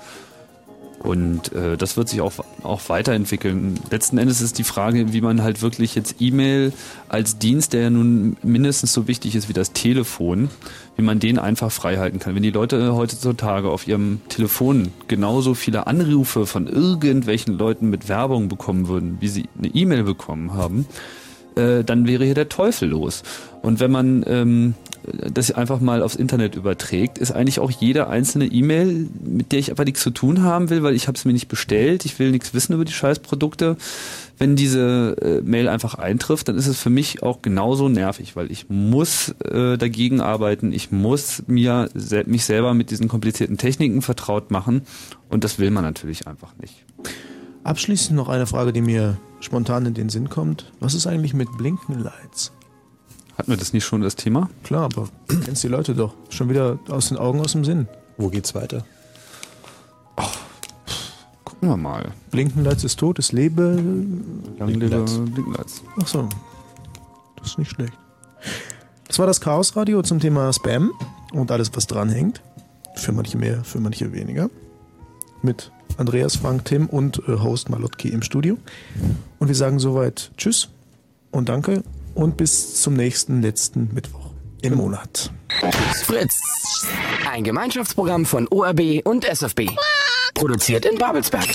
Und äh, das wird sich auch, auch weiterentwickeln. Letzten Endes ist die Frage, wie man halt wirklich jetzt E-Mail als Dienst, der ja nun mindestens so wichtig ist wie das Telefon, wie man den einfach frei halten kann. Wenn die Leute heutzutage auf ihrem Telefon genauso viele Anrufe von irgendwelchen Leuten mit Werbung bekommen würden, wie sie eine E-Mail bekommen haben, äh, dann wäre hier der Teufel los. Und wenn man ähm, das einfach mal aufs Internet überträgt, ist eigentlich auch jede einzelne E-Mail, mit der ich einfach nichts zu tun haben will, weil ich habe es mir nicht bestellt, ich will nichts wissen über die Scheißprodukte. Wenn diese äh, Mail einfach eintrifft, dann ist es für mich auch genauso nervig, weil ich muss äh, dagegen arbeiten, ich muss mir sel mich selber mit diesen komplizierten Techniken vertraut machen und das will man natürlich einfach nicht. Abschließend noch eine Frage, die mir spontan in den Sinn kommt. Was ist eigentlich mit Blinkenlights? Hatten wir das nicht schon das Thema? Klar, aber du kennst die Leute doch. Schon wieder aus den Augen, aus dem Sinn. Wo geht's weiter? Gucken wir mal. Blinkenlights ist tot, es lebe. Lang lebe Blinkenlights. Ach so. Das ist nicht schlecht. Das war das Chaosradio zum Thema Spam und alles, was dranhängt. Für manche mehr, für manche weniger. Mit Andreas, Frank, Tim und äh, Host Malotki im Studio. Und wir sagen soweit Tschüss und Danke und bis zum nächsten letzten Mittwoch im Monat. Fritz. Ein Gemeinschaftsprogramm von ORB und SFB. Produziert in Babelsberg.